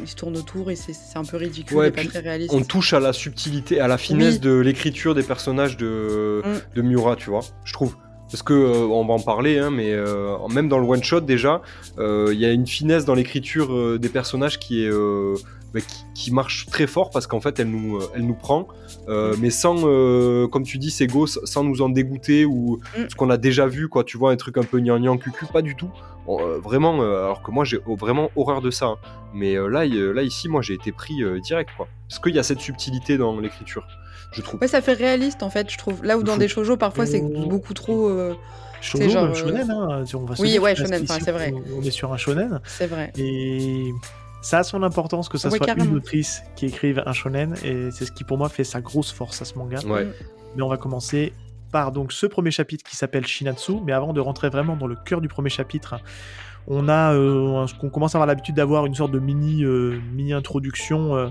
il se tourne autour et c'est un peu ridicule Ouais, et pas très réaliste. On touche à la subtilité, à la finesse Oui. de l'écriture des personnages de, Mm. de Miura, tu vois. Je trouve. Parce que on va en parler, hein, mais même dans le one shot déjà, il y a une finesse dans l'écriture des personnages qui est bah, qui, marche très fort parce qu'en fait elle nous, elle nous prend, mais sans, comme tu dis, c'est go, sans nous en dégoûter ou mm. ce qu'on a déjà vu, quoi. Tu vois, un truc un peu gnangnan cucu, pas du tout. vraiment, alors que moi j'ai vraiment horreur de ça. Hein. Mais là, là, ici, moi j'ai été pris direct, quoi. Parce qu'il y a cette subtilité dans l'écriture je trouve. Ouais, ça fait réaliste en fait, je trouve. Là où dans des shoujo, parfois c'est beaucoup trop. Euh, shoujo, genre, euh, shonen, hein, on va oui, ouais, shonen, c'est vrai. On est sur un shonen. C'est vrai. Et ça a son importance que ça soit une autrice qui écrive un shonen, et c'est ce qui pour moi fait sa grosse force à ce manga. Ouais. Mais on va commencer par donc ce premier chapitre qui s'appelle Shinatsu, mais avant de rentrer vraiment dans le cœur du premier chapitre, on a, euh, commence à avoir l'habitude d'avoir une sorte de mini, euh, mini introduction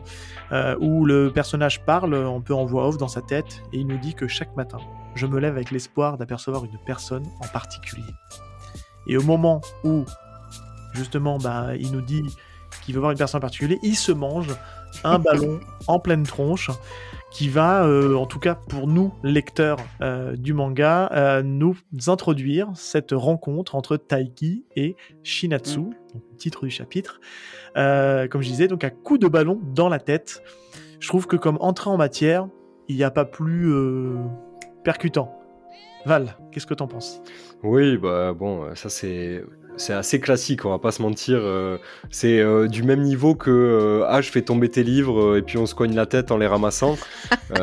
euh, où le personnage parle un peu en voix off dans sa tête et il nous dit que chaque matin, je me lève avec l'espoir d'apercevoir une personne en particulier. Et au moment où justement, bah, il nous dit qu'il veut voir une personne en particulier, il se mange un ballon en pleine tronche qui va, euh, en tout cas pour nous, lecteurs euh, du manga, euh, nous introduire cette rencontre entre Taiki et Shinatsu, mm. titre du chapitre. comme je disais, donc un coup de ballon dans la tête. Je trouve que comme entrée en matière, il n'y a pas plus percutant. Val, qu'est-ce que t'en penses? Oui, bah bon, ça c'est c'est assez classique, on va pas se mentir. Euh, c'est euh, du même niveau que euh, Ah, je fais tomber tes livres et puis on se cogne la tête en les ramassant.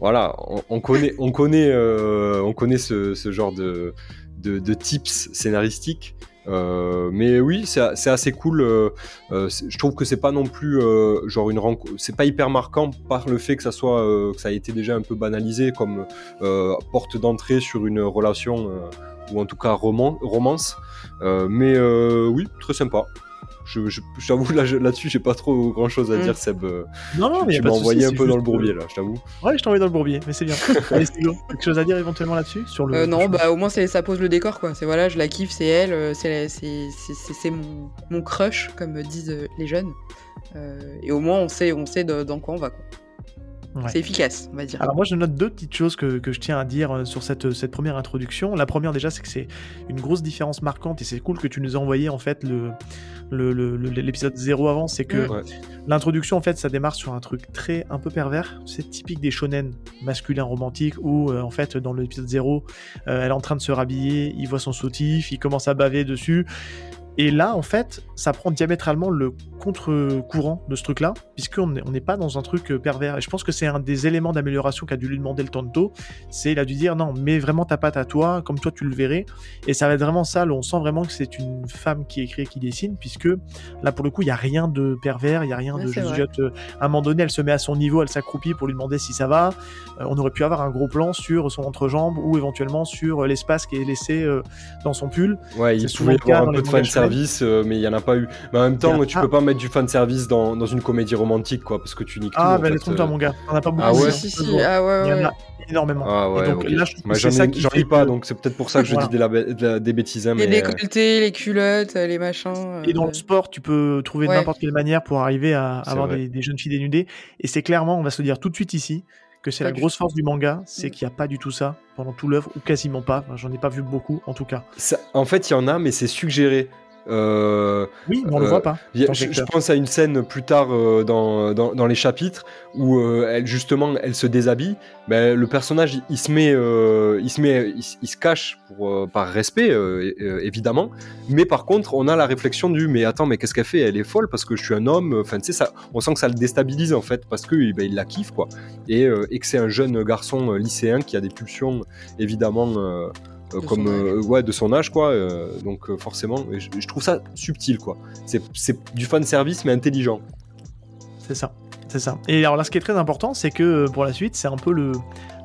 voilà, on, connaît, on connaît, on connaît ce, genre de, de, tips scénaristiques. Mais oui, c'est assez cool. je trouve que c'est pas non plus genre une c'est pas hyper marquant par le fait que ça soit que ça a été déjà un peu banalisé comme porte d'entrée sur une relation ou en tout cas roman, romance. Euh, mais euh, oui, très sympa. Je, je, j'avoue là, là-dessus, j'ai pas trop grand chose à mm. dire, Seb. Non, non, mais tu m'as envoyé un peu dans le bourbier là, je t'avoue. Ouais, je t'ai envoyé dans le bourbier, mais c'est bien. Allez, quelque chose à dire éventuellement là-dessus sur le. Euh, non, bah au moins ça pose le décor quoi. C'est voilà, je la kiffe, c'est elle, c'est, c'est, c'est, mon, mon crush comme disent les jeunes. et au moins on sait, on sait dans quoi on va quoi. C'est efficace, on va dire. Alors moi, je note deux petites choses que, que je tiens à dire euh, sur cette, cette première introduction. La première déjà, c'est que c'est une grosse différence marquante et c'est cool que tu nous as envoyé en fait le l'épisode le, 0 avant. C'est que l'introduction, en fait, ça démarre sur un truc très un peu pervers. C'est typique des shonen masculins romantiques où euh, en fait, dans l'épisode 0, euh, elle est en train de se rhabiller, il voit son soutif, il commence à baver dessus. Et là, en fait, ça prend diamétralement le contre-courant de ce truc-là, puisqu'on n'est pas dans un truc euh, pervers. Et je pense que c'est un des éléments d'amélioration qu'a dû lui demander le Tonto. C'est il a dû dire non, mets vraiment ta patte à toi, comme toi tu le verrais. Et ça va être vraiment ça. on sent vraiment que c'est une femme qui écrit et qui dessine, puisque là, pour le coup, il n'y a rien de pervers, il n'y a rien de juste. Euh, à un moment donné, elle se met à son niveau, elle s'accroupit pour lui demander si ça va. Euh, on aurait pu avoir un gros plan sur son entrejambe ou éventuellement sur l'espace qui est laissé dans son pull. Ouais, il pouvait avoir un peu de euh, mais il y en a pas eu. Mais en même temps, tu peux pas mettre du fan service dans, dans une comédie romantique, quoi, parce que tu niques ah, tout. Ah, bah, trompe toi, mon gars. On a pas beaucoup. Ah ouais, si, si, Ah ouais, Il y en a énormément. Ah ouais, donc, là, j'en lis pas, donc c'est peut-être pour ça que je dis des, des bêtises. Hein, les décolletés, les culottes, les machins. Et dans le sport, tu peux trouver n'importe quelle manière pour arriver à avoir des, des jeunes filles dénudées. Et c'est clairement, on va se dire tout de suite ici, que c'est la grosse force du manga, c'est mm. qu'il n'y a pas du tout ça pendant tout l'œuvre, ou quasiment pas. J'en ai pas vu beaucoup, en tout cas. en fait, il y en a, mais c'est suggéré. Euh, oui, on le voit pas. je, pense à une scène plus tard euh, dans, dans, les chapitres où euh, elle justement elle se déshabille. Ben, le personnage il, se met, il se met, il, se cache pour, par respect évidemment. Mais par contre, on a la réflexion du mais attends mais qu'est-ce qu'elle fait? Elle est folle parce que je suis un homme. Enfin tu sais ça, on sent que ça le déstabilise en fait parce que ben, il la kiffe quoi. Et, et que c'est un jeune garçon lycéen qui a des pulsions évidemment euh, comme euh, ouais de son âge quoi euh, donc forcément je, trouve ça subtil quoi. C'est du fan service mais intelligent. C'est ça c'est ça et alors là ce qui est très important c'est que pour la suite c'est un peu le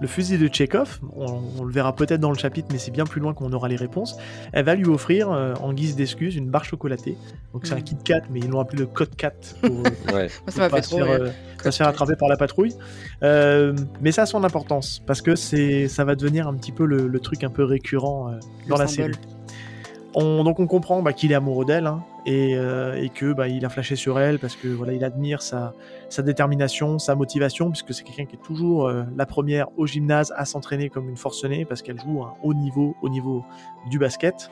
le fusil de Chekhov, on, le verra peut-être dans le chapitre, mais c'est bien plus loin qu'on aura les réponses. Elle va lui offrir, euh, en guise d'excuse, une barre chocolatée. Donc c'est un mm. Kit Kat, mais ils l'ont appelé le Code Cat pour, ouais. ça m'a fait trop. Euh, se faire attraper par la patrouille. Euh, mais ça a son importance parce que c'est, ça va devenir un petit peu le, truc un peu récurrent dans la série. On, donc on comprend bah, qu'il est amoureux d'elle, hein. Et, et que bah, il a flashé sur elle parce que voilà, il admire sa, détermination, sa motivation, puisque c'est quelqu'un qui est toujours la première au gymnase à s'entraîner comme une forcenée parce qu'elle joue un haut niveau au niveau du basket.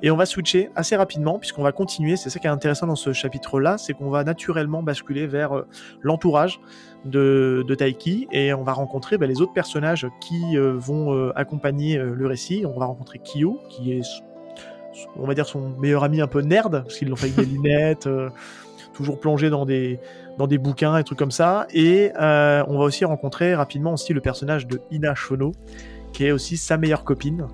Et on va switcher assez rapidement puisqu'on va continuer. C'est ça qui est intéressant dans ce chapitre-là, c'est qu'on va naturellement basculer vers euh, l'entourage de, de, Taiki et on va rencontrer bah, les autres personnages qui euh, vont euh, accompagner le récit. On va rencontrer Kyo qui est, on va dire, son meilleur ami un peu nerd parce qu'ils l'ont fait avec des lunettes, toujours plongé dans des dans des bouquins et trucs comme ça. Et on va aussi rencontrer rapidement aussi le personnage de Ina Shono qui est aussi sa meilleure copine.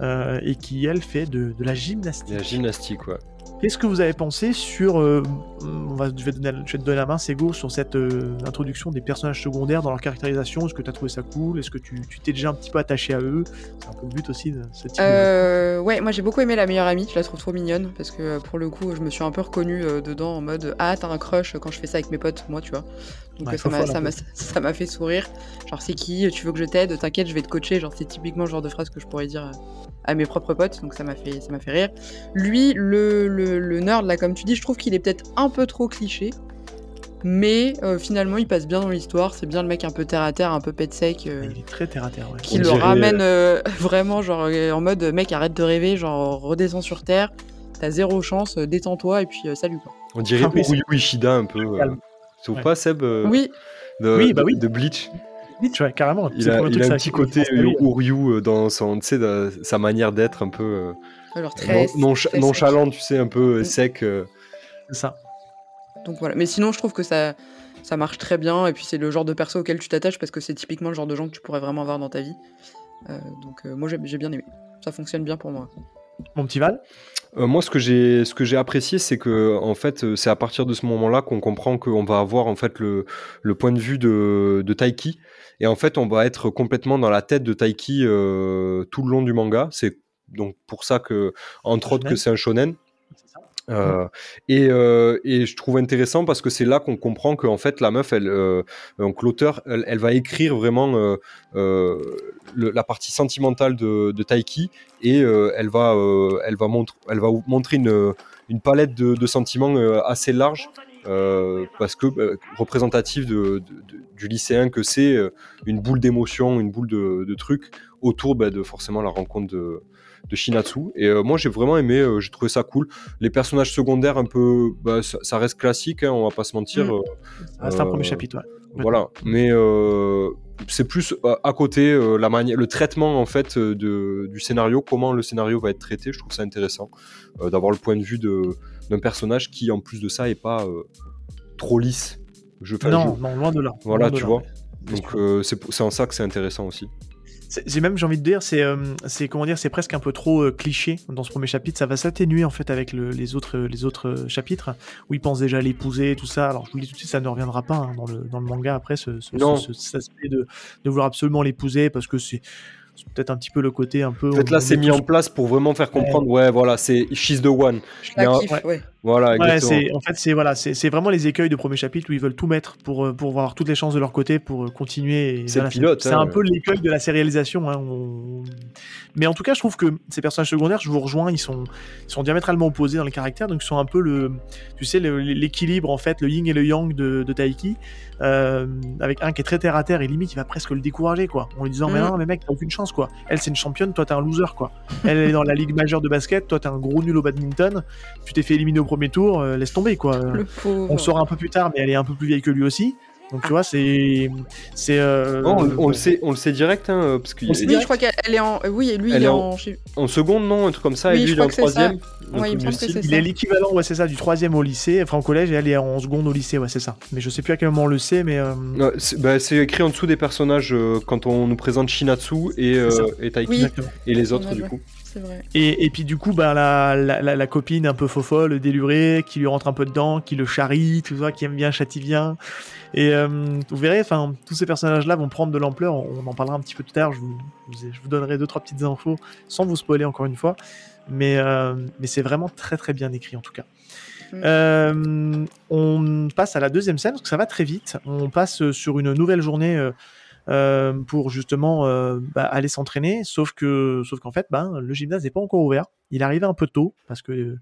Euh, et qui, elle, fait de, la gymnastique. la gymnastique, ouais. Qu'est-ce que vous avez pensé sur. Euh, on va, je, vais donner, je, vais te donner la main, Sego, sur cette euh, introduction des personnages secondaires dans leur caractérisation? Est-ce que tu as trouvé ça cool? Est-ce que tu t'es déjà un petit peu attaché à eux? C'est un peu le but aussi de cette euh, Ouais, moi j'ai beaucoup aimé la meilleure amie, je la trouve trop mignonne parce que pour le coup, je me suis un peu reconnue dedans en mode Ah, t'as un crush quand je fais ça avec mes potes, moi, tu vois. Donc ça m'a fait sourire. Genre, c'est qui? Tu veux que je t'aide? T'inquiète, je vais te coacher. Genre, c'est typiquement le genre de phrase que je pourrais dire à mes propres potes, donc ça m'a fait, ça fait rire. Lui, le, le, nerd, là, comme tu dis, je trouve qu'il est peut-être un peu trop cliché, mais euh, finalement, il passe bien dans l'histoire. C'est bien le mec un peu terre à terre, un peu pet sec. Euh, il est très terre à terre, ouais. Qui le ramène euh, vraiment, genre, en mode mec, arrête de rêver, genre, redescends sur terre, t'as zéro chance, détends-toi, et puis salut, quoi. On dirait Uryu Ishida un peu. Sauf pas, Seb Oui. De, oui, bah oui. de Bleach? Carrément. Il a, un petit côté Uryu dans son, sa manière d'être un peu euh, Alors, très, nonchalant, tu sais, un peu euh, mm. sec. Euh. C'est ça. Donc voilà. Mais sinon, je trouve que ça, ça marche très bien. Et puis, c'est le genre de perso auquel tu t'attaches parce que c'est typiquement le genre de gens que tu pourrais vraiment avoir dans ta vie. donc, moi, j'ai bien aimé. Ça fonctionne bien pour moi. Mon petit Val? Moi, ce que j'ai, ce que j'ai apprécié, c'est que en fait, c'est à partir de ce moment-là qu'on comprend qu'on va avoir en fait le, le point de vue de, de Taiki, et en fait, on va être complètement dans la tête de Taiki euh, tout le long du manga. C'est donc pour ça que, entre autres, que c'est un shonen. Euh, et, euh, et, je trouve intéressant parce que c'est là qu'on comprend qu'en fait la meuf, elle, donc l'auteur, elle, va écrire vraiment la partie sentimentale de, de Taiki et elle va, elle va, montre, elle va montrer une, une palette de, de sentiments assez large euh, parce que euh, représentatif de, du lycéen que c'est euh, une boule d'émotion, une boule de, trucs autour bah, de forcément la rencontre de, de Shinatsu. Et moi j'ai vraiment aimé, j'ai trouvé ça cool. Les personnages secondaires un peu, bah, ça, reste classique, hein, on va pas se mentir. Mm. c'est un premier chapitre. Voilà, mais c'est plus à côté la manière, le traitement en fait de, du scénario, comment le scénario va être traité. Je trouve ça intéressant d'avoir le point de vue de d'un personnage qui, en plus de ça, est pas euh, trop lisse. Je, non, non, loin de là. Voilà, tu vois. Donc euh, c'est en ça que c'est intéressant aussi. J'ai même, j'ai envie de dire, c'est, euh, c'est comment dire, c'est presque un peu trop cliché dans ce premier chapitre. Ça va s'atténuer en fait avec les autres, les autres chapitres où il pense déjà à l'épouser, tout ça. Alors je vous le dis tout de suite, ça ne reviendra pas hein, dans, le, dans le manga après, ce, ce, cet aspect de, de vouloir absolument l'épouser parce que c'est c'est peut-être un petit peu le côté un peu. Peut-être là, c'est mis en place pour vraiment faire comprendre, ouais, voilà, c'est she's the one. Voilà, en fait, c'est voilà, c'est vraiment les écueils de premier chapitre où ils veulent tout mettre pour, euh, pour avoir toutes les chances de leur côté pour euh, continuer. C'est pilote. C'est un hein. peu l'écueil de la sérialisation. Hein, mais en tout cas, je trouve que ces personnages secondaires, je vous rejoins, ils sont, ils sont diamétralement opposés dans les caractères, donc ils sont un peu le, tu sais, l'équilibre en fait, le yin et le yang de, de Taiki, euh, avec un qui est très terre à terre et limite il va presque le décourager quoi, en lui disant mais mm. non mais mec t'as aucune chance quoi. Elle c'est une championne, toi t'es un loser quoi. Elle est dans la ligue majeure de basket, toi t'es un gros nul au badminton, tu t'es fait éliminer au premier tour, euh, laisse tomber quoi. On saura un peu plus tard, mais elle est un peu plus vieille que lui aussi. Donc tu vois, c'est c'est. Euh, on, le sait, on le sait direct, hein, parce que. Oui, je crois qu'elle est en. Oui, et lui, il est, en... en. seconde, non, un truc comme ça, et lui, il est en troisième. il, est l'équivalent, ouais, c'est ça, du troisième au lycée, enfin au collège, et elle est en seconde au lycée, ouais, c'est ça. Mais je sais plus à quel moment on le sait, mais. Euh, bah, c'est écrit en dessous des personnages quand on nous présente Shinatsu et, et Taiki et les autres, du coup. Et, et, puis du coup, bah, la, la, la, copine un peu fofolle, délurée, qui lui rentre un peu dedans, qui le charrie, tout ça, qui aime bien bien Et euh, vous verrez, enfin, tous ces personnages-là vont prendre de l'ampleur. On, en parlera un petit peu tout à l'heure. Je vous, je vous donnerai deux trois petites infos, sans vous spoiler encore une fois. Mais, euh, mais c'est vraiment très très bien écrit en tout cas. Mm. Euh, on passe à la deuxième scène parce que ça va très vite. On passe sur une nouvelle journée pour justement euh, bah, aller s'entraîner. Sauf que, sauf qu'en fait, ben, le gymnase n'est pas encore ouvert. Il arrivait un peu tôt parce que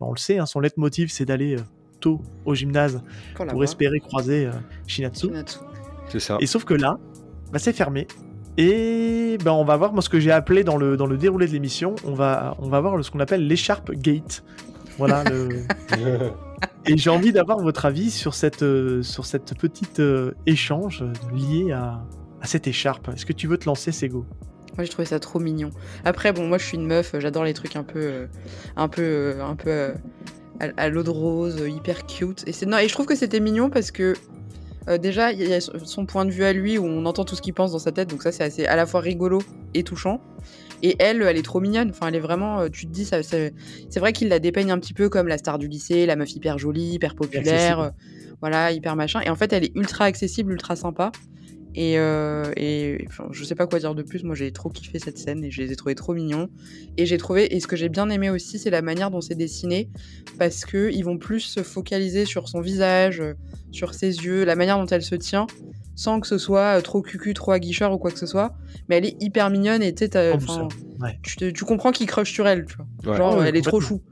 on le sait, hein, son leitmotiv, c'est d'aller tôt au gymnase pour, espérer croiser Shinatsu. C'est ça. Et sauf que là, bah, c'est fermé. Et ben, on va voir moi, ce que j'ai appelé dans le, dans le déroulé de l'émission, on va, on va voir ce qu'on appelle l'écharpe gate. Voilà. Le... Et j'ai envie d'avoir votre avis sur cette, euh, sur cette petite euh, échange lié à, à cette écharpe. Est-ce que tu veux te lancer, Sego? Moi j'ai trouvé ça trop mignon. Après bon moi je suis une meuf, j'adore les trucs un peu euh, un peu un peu à, l'eau de rose, hyper cute. Et c'est non et je trouve que c'était mignon parce que déjà il y a son point de vue à lui où on entend tout ce qu'il pense dans sa tête donc ça c'est assez à la fois rigolo et touchant. Et elle, elle est trop mignonne. Enfin, elle est vraiment. Euh, tu te dis, ça, c'est vrai qu'il la dépeigne un petit peu comme la star du lycée, la meuf hyper jolie, hyper populaire, euh, voilà, hyper machin. Et en fait, elle est ultra accessible, ultra sympa. Et, euh, et enfin, je sais pas quoi dire de plus. Moi, j'ai trop kiffé cette scène et je les ai trouvés trop mignons. Et j'ai trouvé, et ce que j'ai bien aimé aussi, c'est la manière dont c'est dessiné, parce que ils vont plus se focaliser sur son visage, sur ses yeux, la manière dont elle se tient sans que ce soit euh, trop cucu, trop aguicheur ou quoi que ce soit. Mais elle est hyper mignonne et tu tu, comprends qu'il crush sur elle, tu vois. Genre, elle est trop chou.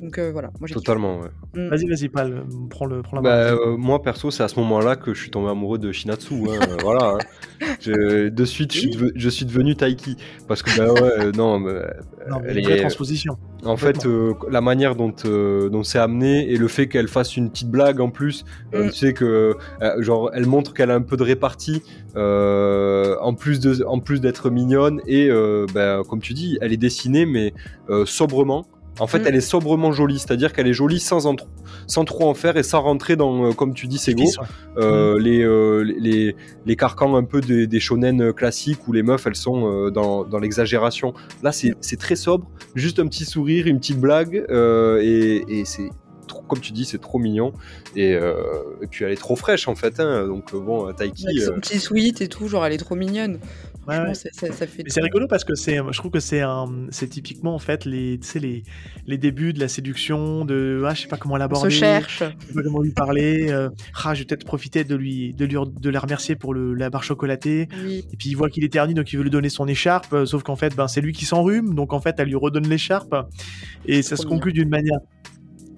Donc euh, voilà, moi Totalement, ouais. Mm. Vas-y, vas-y, Pal, prends, le, prends la bah, euh, moi, perso, c'est à ce moment-là que je suis tombé amoureux de Shinatsu. Hein, voilà. Hein. de suite, je suis, devenu Taiki. Parce que, bah ouais, non, non elle est. transposition. En fait, la manière dont, dont c'est amené et le fait qu'elle fasse une petite blague en plus, mm. tu sais que, genre, elle montre qu'elle a un peu de répartie, en plus de, en plus d'être mignonne et, bah, comme tu dis, elle est dessinée mais sobrement. En fait, mm. elle est sobrement jolie, c'est-à-dire qu'elle est jolie sans, en, sans trop en faire et sans rentrer dans, euh, comme tu dis, c'est beau, euh, mm. les, euh, les, les, carcans un peu des, des, shonen classiques où les meufs, elles sont dans, dans l'exagération. Là, c'est très sobre, juste un petit sourire, une petite blague, et, et c'est comme tu dis, c'est trop mignon. Et, et, puis elle est trop fraîche en fait. Hein, donc bon, Taiki. Avec son petit sweat et tout, genre elle est trop mignonne. C'est rigolo parce que c'est, je trouve que c'est c'est typiquement en fait les, les, les débuts de la séduction, de, ah, je sais pas comment l'aborder. Cherche. Je sais pas comment lui parler. Euh, ah, je vais peut-être profiter de lui, de lui, de la remercier pour le, la barre chocolatée. Et puis il voit qu'il est terni, donc il veut lui donner son écharpe. Euh, sauf qu'en fait, ben, c'est lui qui s'enrhume, donc en fait, elle lui redonne l'écharpe. Et ça se conclut d'une manière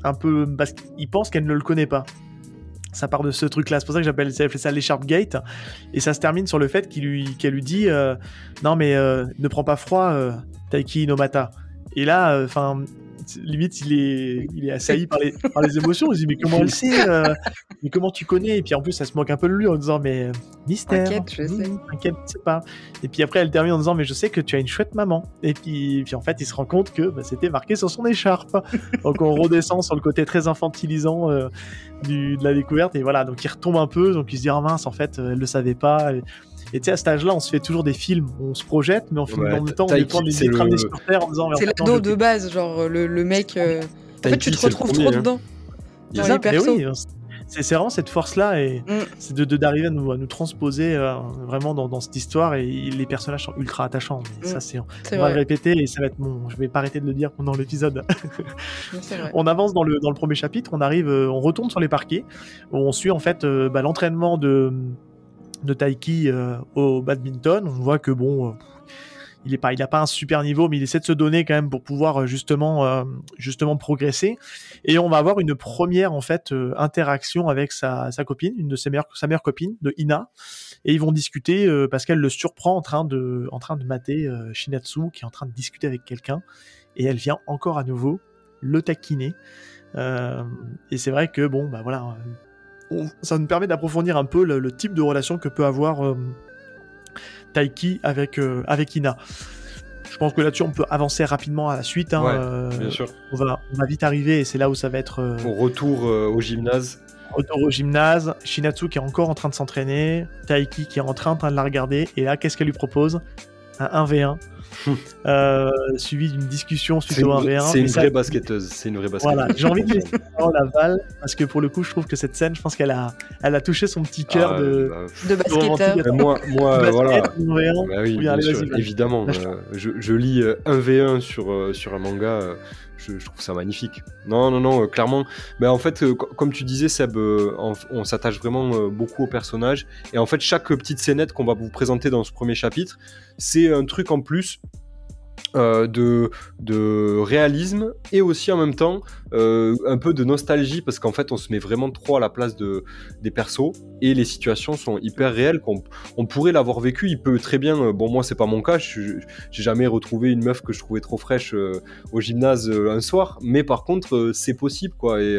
un peu parce qu'il pense qu'elle ne le connaît pas ça part de ce truc-là. C'est pour ça que j'appelle ça l'écharpe gate. Et ça se termine sur le fait qu'elle lui dit euh, Non, mais euh, ne prends pas froid, euh, Taiki Inomata. Et là, enfin, limite, il est, il est assailli par les, par les émotions. Il dit, mais comment elle sait euh, Mais comment tu connais? Et puis en plus, elle se moque un peu de lui en disant, mais euh, mystère. T'inquiète, je sais. T'inquiète, je sais pas. Et puis après, elle termine en disant, mais je sais que tu as une chouette maman. Et puis, puis en fait, il se rend compte que bah, c'était marqué sur son écharpe. Donc on redescend sur le côté très infantilisant euh, du, de la découverte. Et voilà, donc il retombe un peu. Donc il se dit, ah mince, en fait, elle le savait pas. Et tu sais, à cet âge-là, on se fait toujours des films, on se projette, mais on finit dans le temps, on dépend des crânes des supporters en disant. C'est l'ado de base, genre le, le mec. Euh... En fait, tu te retrouves trop hein. dedans. Dans les persos. Oui, c'est vraiment cette force-là et mm. c'est de d'arriver à nous, à nous transposer euh, vraiment dans, dans, cette histoire et les personnages sont ultra attachants. Mais mm. ça, c'est on va le répéter et ça va être bon. Je vais pas arrêter de le dire pendant l'épisode. on avance dans le dans le premier chapitre, on arrive, euh, on retourne sur les parquets, où on suit en fait euh, bah, l'entraînement de de Taiki euh, au badminton. On voit que bon, euh, il est pas, il a pas un super niveau, mais il essaie de se donner quand même pour pouvoir euh, justement, justement progresser. Et on va avoir une première en fait interaction avec sa, sa, copine, une de ses meilleures, sa meilleure copine, de Ina. Et ils vont discuter parce qu'elle le surprend en train de, en train de mater Shinatsu, qui est en train de discuter avec quelqu'un. Et elle vient encore à nouveau le taquiner. et c'est vrai que bon, bah voilà, ça nous permet d'approfondir un peu le, type de relation que peut avoir euh, Taiki avec, euh, avec Ina. Je pense que là-dessus, on peut avancer rapidement à la suite. Hein, euh, bien sûr. On va, on va, vite arriver et c'est là où ça va être. Au retour au gymnase. Retour au gymnase, Shinatsu qui est encore en train de s'entraîner, Taiki qui est en train de la regarder, et là, qu'est-ce qu'elle lui propose? Un 1v1 euh, suivi d'une discussion suite au 1v1. C'est une, vraie basketteuse. C'est une vraie basketteuse. Voilà, j'ai envie de laisser la balle parce que pour le coup, je trouve que cette scène, je pense qu'elle a, elle a touché son petit cœur ah, de, bah, de basketteur. moi, moi voilà. Bah oui, bien sûr, évidemment. Euh, je, je, lis 1v1 euh, sur, sur un manga. Je, trouve ça magnifique. Non, non, non, clairement. Mais en fait, comme tu disais, Seb, on, on s'attache vraiment beaucoup au personnage. Et en fait, chaque petite scénette qu'on va vous présenter dans ce premier chapitre, c'est un truc en plus euh, de, de réalisme et aussi en même temps euh, un peu de nostalgie parce qu'en fait on se met vraiment trop à la place de, des persos et les situations sont hyper réelles qu'on on pourrait l'avoir vécu. Il peut très bien euh, bon moi c'est pas mon cas. J'ai jamais retrouvé une meuf que je trouvais trop fraîche au gymnase un soir. Mais par contre c'est possible quoi. Et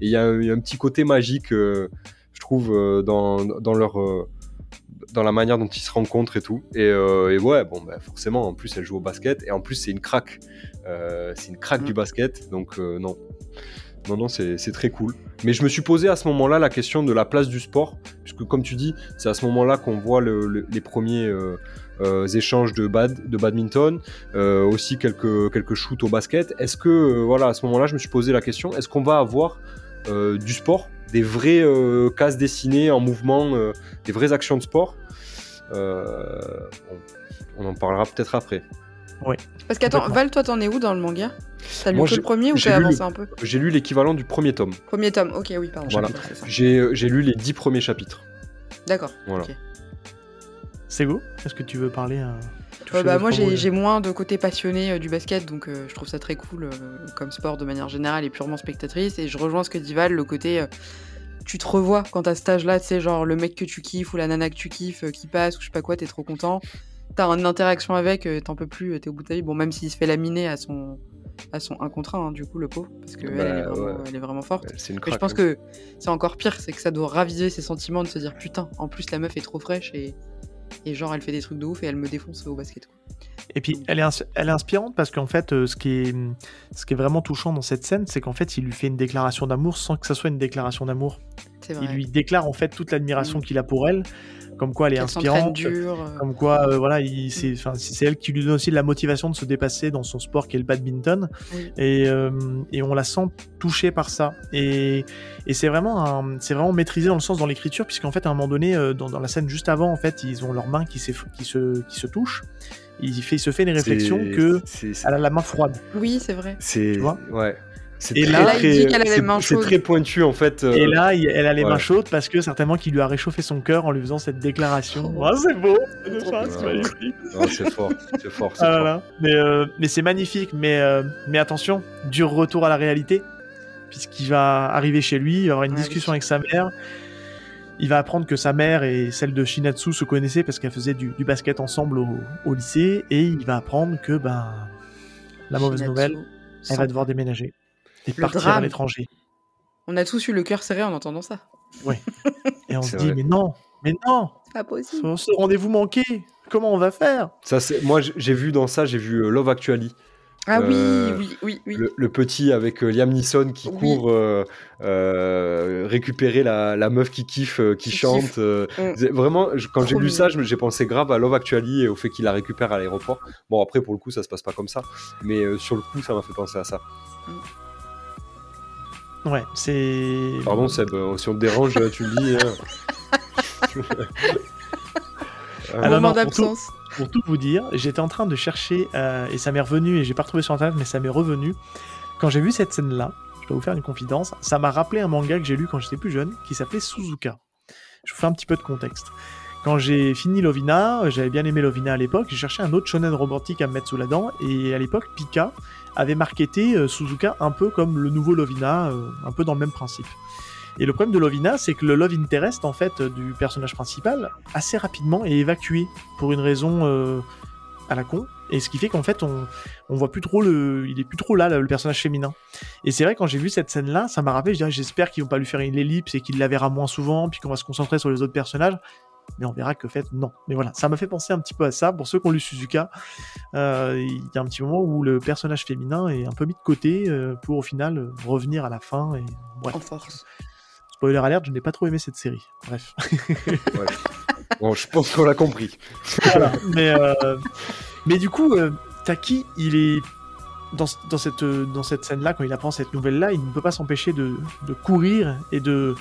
il y, a un petit côté magique je trouve dans, dans leur dans la manière dont ils se rencontrent et tout. Et, euh, ouais, bon, bah, forcément, en plus, elle joue au basket et en plus, c'est une craque. Euh, c'est une craque du mm. basket, donc euh, non. Non, non, c'est très cool. Mais je me suis posé à ce moment-là la question de la place du sport, puisque comme tu dis, c'est à ce moment-là qu'on voit les premiers échanges de, bad, de badminton, aussi quelques, quelques shoots au basket. Est-ce que, voilà, à ce moment-là, je me suis posé la question, est-ce qu'on va avoir du sport des vraies euh, cases dessinées en mouvement, euh, des vraies actions de sport. Euh, on, en parlera peut-être après. Oui. Parce qu'attends, Val, toi, t'en es où dans le manga? T'as lu que le premier ou t'as avancé un peu? J'ai lu l'équivalent du premier tome. Premier tome, ok, oui, pardon. Voilà. J'ai lu les dix premiers chapitres. D'accord. Voilà. C'est vous Est-ce que tu veux parler bah, moi j'ai moins de côté passionné euh, du basket, donc euh, je trouve ça très cool euh, comme sport de manière générale et purement spectatrice. Et je rejoins ce que dit Val, le côté tu te revois quand t'as cet âge-là, tu sais, genre le mec que tu kiffes ou la nana que tu kiffes qui passe ou je sais pas quoi, t'es trop content. T'as une interaction avec, t'en peux plus, t'es au bout de ta vie. Bon, même s'il se fait laminer à son, à son 1 contre 1, hein, du coup, le pauvre, parce qu'elle elle, est bah, elle, est vraiment forte. Une je pense que c'est encore pire, c'est que ça doit raviser ses sentiments de se dire putain, en plus la meuf est trop fraîche et et genre, elle fait des trucs de ouf et elle me défonce au basket. Et puis, elle est, elle est inspirante parce qu'en fait, euh, ce, qui est, ce qui est vraiment touchant dans cette scène, c'est qu'en fait, il lui fait une déclaration d'amour sans que ça soit une déclaration d'amour. Il lui déclare en fait toute l'admiration mm. qu'il a pour elle comme quoi elle est inspirante, euh. comme quoi euh, voilà, c'est elle qui lui donne aussi de la motivation de se dépasser dans son sport qui est le badminton, et, euh, et, on la sent touchée par ça. Et, et c'est vraiment c'est vraiment maîtrisé dans le sens dans l'écriture, puisqu'en fait à un moment donné, dans, dans, la scène juste avant, en fait, ils ont leurs mains qui, qui, se, qui se touchent. Il, fait, il se fait des réflexions que elle a la main froide. Oui, c'est vrai. C'est ouais. Et là, c'est très pointu en fait. Euh. Et là, elle a les mains chaudes parce que certainement qu'il lui a réchauffé son cœur en lui faisant cette déclaration. Oh, c'est beau, c'est fort, c'est fort. Ah mais, euh, mais c'est magnifique. Mais, euh, mais attention, dur retour à la réalité, puisqu'il va arriver chez lui, il va avoir une discussion avec sa mère. Il va apprendre que sa mère et celle de Shinatsu se connaissaient parce qu'elles faisaient du, basket ensemble au, au, lycée, et il va apprendre que ben la mauvaise nouvelle, elle va devoir déménager et partir à l'étranger. On a tous eu le cœur serré en entendant ça. Oui. Et on se dit, mais non, mais non C'est pas possible. Ce rendez-vous manqué, comment on va faire? Ça, Moi, j'ai vu dans ça, j'ai vu euh, Love Actually. Ah oui, euh, oui, oui, oui. Le, petit avec euh, Liam Neeson qui court récupérer la, la, meuf qui kiffe, qui, chante. Mm. Vraiment, quand j'ai lu ça, j'ai pensé grave à Love Actually et au fait qu'il la récupère à l'aéroport. Bon, après, pour le coup, ça se passe pas comme ça. Mais sur le coup, ça m'a fait penser à ça. Mm. Ouais, c'est. Pardon, Seb, euh, si on te dérange, tu le dis. Hein. Un moment d'absence. Pour, tout vous dire, j'étais en train de chercher, euh, et ça m'est revenu, et j'ai pas retrouvé sur internet, mais ça m'est revenu. Quand j'ai vu cette scène-là, je dois vous faire une confidence, ça m'a rappelé un manga que j'ai lu quand j'étais plus jeune, qui s'appelait Suzuka. Je vous fais un petit peu de contexte. Quand j'ai fini Lovina, j'avais bien aimé Lovina à l'époque, j'ai cherché un autre shonen robotique à me mettre sous la dent, et à l'époque, Pika avait marketé euh, Suzuka un peu comme le nouveau Lovina, euh, un peu dans le même principe. Et le problème de Lovina, c'est que le love interest en fait du personnage principal assez rapidement est évacué pour une raison euh, à la con. Et ce qui fait qu'en fait on, on voit plus trop le, il est plus trop là le personnage féminin. Et c'est vrai quand j'ai vu cette scène là, ça m'a rappelé, j'espère qu'ils vont pas lui faire une ellipse et qu'il la verra moins souvent, puis qu'on va se concentrer sur les autres personnages mais on verra que fait non. Mais voilà, ça m'a fait penser un petit peu à ça. Pour ceux qui ont lu Suzuka, euh, il y a un petit moment où le personnage féminin est un peu mis de côté euh, pour au final revenir à la fin et En force. Spoiler alert, je n'ai pas trop aimé cette série. Bref. Bon, je pense qu'on l'a compris. Mais, euh, mais du coup, Taki, il est dans, dans cette, dans cette scène-là, quand il apprend cette nouvelle-là, il ne peut pas s'empêcher de, de courir et de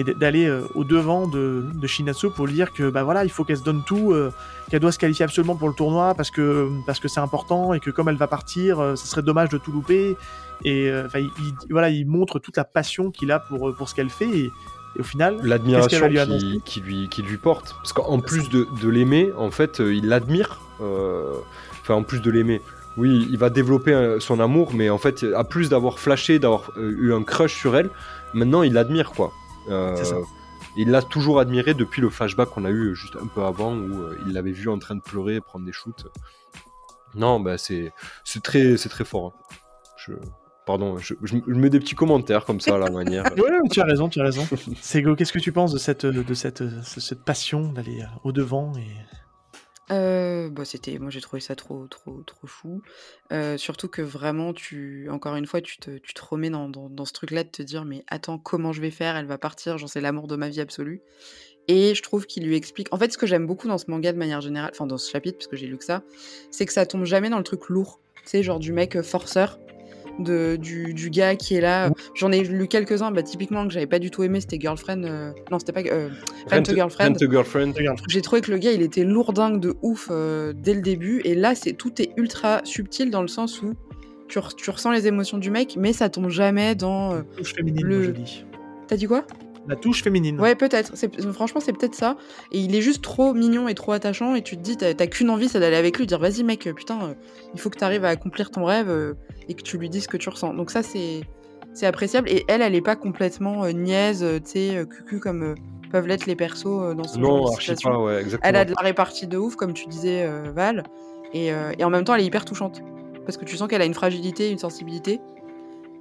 et d'aller euh, au devant de, de, Shinatsu pour lui dire que bah voilà il faut qu'elle se donne tout euh, qu'elle doit se qualifier absolument pour le tournoi parce que parce que c'est important et que comme elle va partir euh, ce serait dommage de tout louper. Et il, voilà il montre toute la passion qu'il a pour pour ce qu'elle fait et, au final l'admiration qui, qui, lui qui lui porte. Parce qu'en plus de, de l'aimer en fait il l'admire enfin en plus de l'aimer. Oui, il va développer euh, son amour, mais en fait, à plus d'avoir flashé, d'avoir euh, eu un crush sur elle, maintenant il l'admire quoi. Euh, il l'a toujours admiré depuis le flashback qu'on a eu juste un peu avant où euh, il l'avait vu en train de pleurer, prendre des shoots. Non, bah c'est très c'est très fort. hein. Je pardon, je, je- je mets des petits commentaires comme ça à la manière. Ouais, tu as raison, tu as raison. Sego, qu'est-ce que tu penses de cette, de cette, ce- cette passion d'aller au devant et Euh, bah, c'était moi j'ai trouvé ça trop trop trop fou. Heu, surtout que vraiment tu encore une fois tu te tu remets dans ce truc-là de te dire: «Mais attends, comment je vais faire? Elle va partir, genre c'est l'amour de ma vie absolue» et je trouve qu'il lui explique en fait, ce que j'aime beaucoup dans ce manga de manière générale, enfin dans ce chapitre parce que j'ai lu que ça, c'est que ça tombe jamais dans le truc lourd. Tu sais, genre du mec, heu, forceur, de du du gars qui est là, j'en ai lu quelques-uns, bah, typiquement que j'avais pas du tout aimé, c'était Girlfriend, heu, non c'était pas, heu, Rent a Girlfriend. Rent a Girlfriend. J'ai trouvé que le gars, il était lourdingue de ouf euh, dès le début. Et là, c'est tout est ultra subtil dans le sens où tu, re- tu ressens les émotions du mec, mais ça tombe jamais dans. euh, touche féminine, Le- moi, je dis. T'as dit quoi? La touche féminine. Ouais, peut-être. C'est- Franchement, c'est peut-être ça. Et il est juste trop mignon et trop attachant. Et tu te dis, t'as qu'une envie, c'est d'aller avec lui, dire vas-y, mec, putain, euh, il faut que t'arrives à accomplir ton rêve euh, et que tu lui dises ce que tu ressens. Donc, ça, c'est c'est appréciable. Et elle, elle est pas complètement euh, niaise, euh, tu sais, euh, cucu comme euh, peuvent l'être les persos euh, dans ce genre Non, de situation. pas, ouais, exactement. Elle a de la répartie de ouf, comme tu disais, euh, Val. Et, euh, et en même temps, elle est hyper touchante. Parce que tu sens qu'elle a une fragilité, une sensibilité.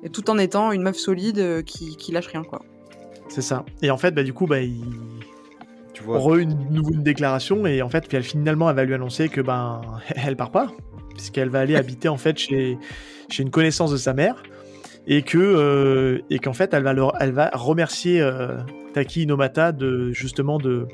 Et tout en étant une meuf solide euh, qui, qui lâche rien, quoi. C'est ça. Et en fait, bah, du coup, bah, il Tu vois. re une nouvelle déclaration et en fait, puis elle, finalement, elle va lui annoncer que ben, elle part pas, puisqu'elle va aller habiter en fait chez, chez une connaissance de sa mère et que euh, et qu'en fait, elle va leur, elle va remercier euh, Taki Inomata de justement de,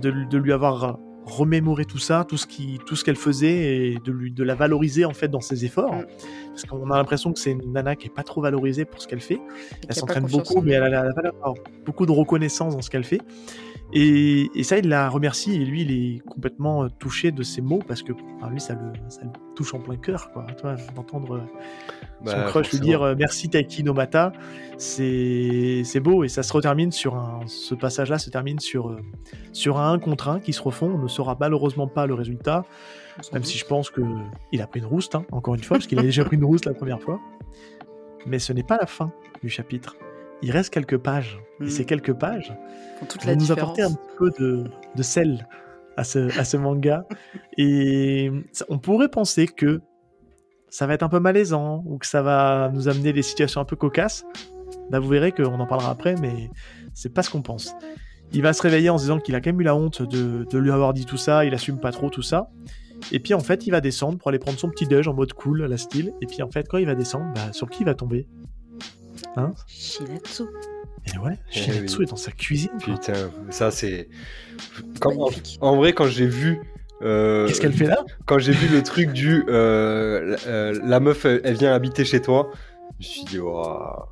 de de lui avoir remémoré tout ça, tout ce qui tout ce qu'elle faisait et de lui de la valoriser en fait dans ses efforts. Mm. Parce qu'on a l'impression que c'est une nana qui est pas trop valorisée pour ce qu'elle fait. Et Elle s'entraîne beaucoup, mais elle. a, elle a- elle a beaucoup de reconnaissance dans ce qu'elle fait. Et, et ça, il la remercie, et lui, il est complètement euh, touché de ces mots, parce que enfin, lui, ça le, ça le touche en plein cœur, quoi. Toi, d'entendre euh, son Bah, crush lui dire euh, merci Taiki Nomata, c'est c'est beau, et ça se retermine sur un. Ce passage-là se termine sur, sur un 1 contre 1 qui se refont. On ne saura malheureusement pas le résultat, même si je pense que il a pris une rouste, hein, encore une fois, parce qu'il a déjà pris une rouste la première fois. Mais ce n'est pas la fin du chapitre. Il reste quelques pages. Et Mm. ces quelques pages vont nous différence. apporter un peu de, de sel à ce, à ce manga. Et ça- on pourrait penser que ça va être un peu malaisant ou que ça va nous amener des situations un peu cocasses. Là, vous verrez qu'on en parlera après, mais c'est pas ce qu'on pense. Il va se réveiller en se disant qu'il a quand même eu la honte de, de lui avoir dit tout ça, il assume pas trop tout ça. Et puis en fait, il va descendre pour aller prendre son petit déj en mode cool à la style. Et puis en fait, quand il va descendre, bah, sur qui il va tomber? Shinatsu. Et ouais, Eh Shinatsu oui. est dans sa cuisine. quoi. Putain, ça c'est. Quand- en, vrai, quand j'ai vu. euh, Qu'est-ce qu'elle fait là? Quand j'ai vu le truc du. euh, euh, la meuf, elle, elle vient habiter chez toi, je me suis dit, Waouh.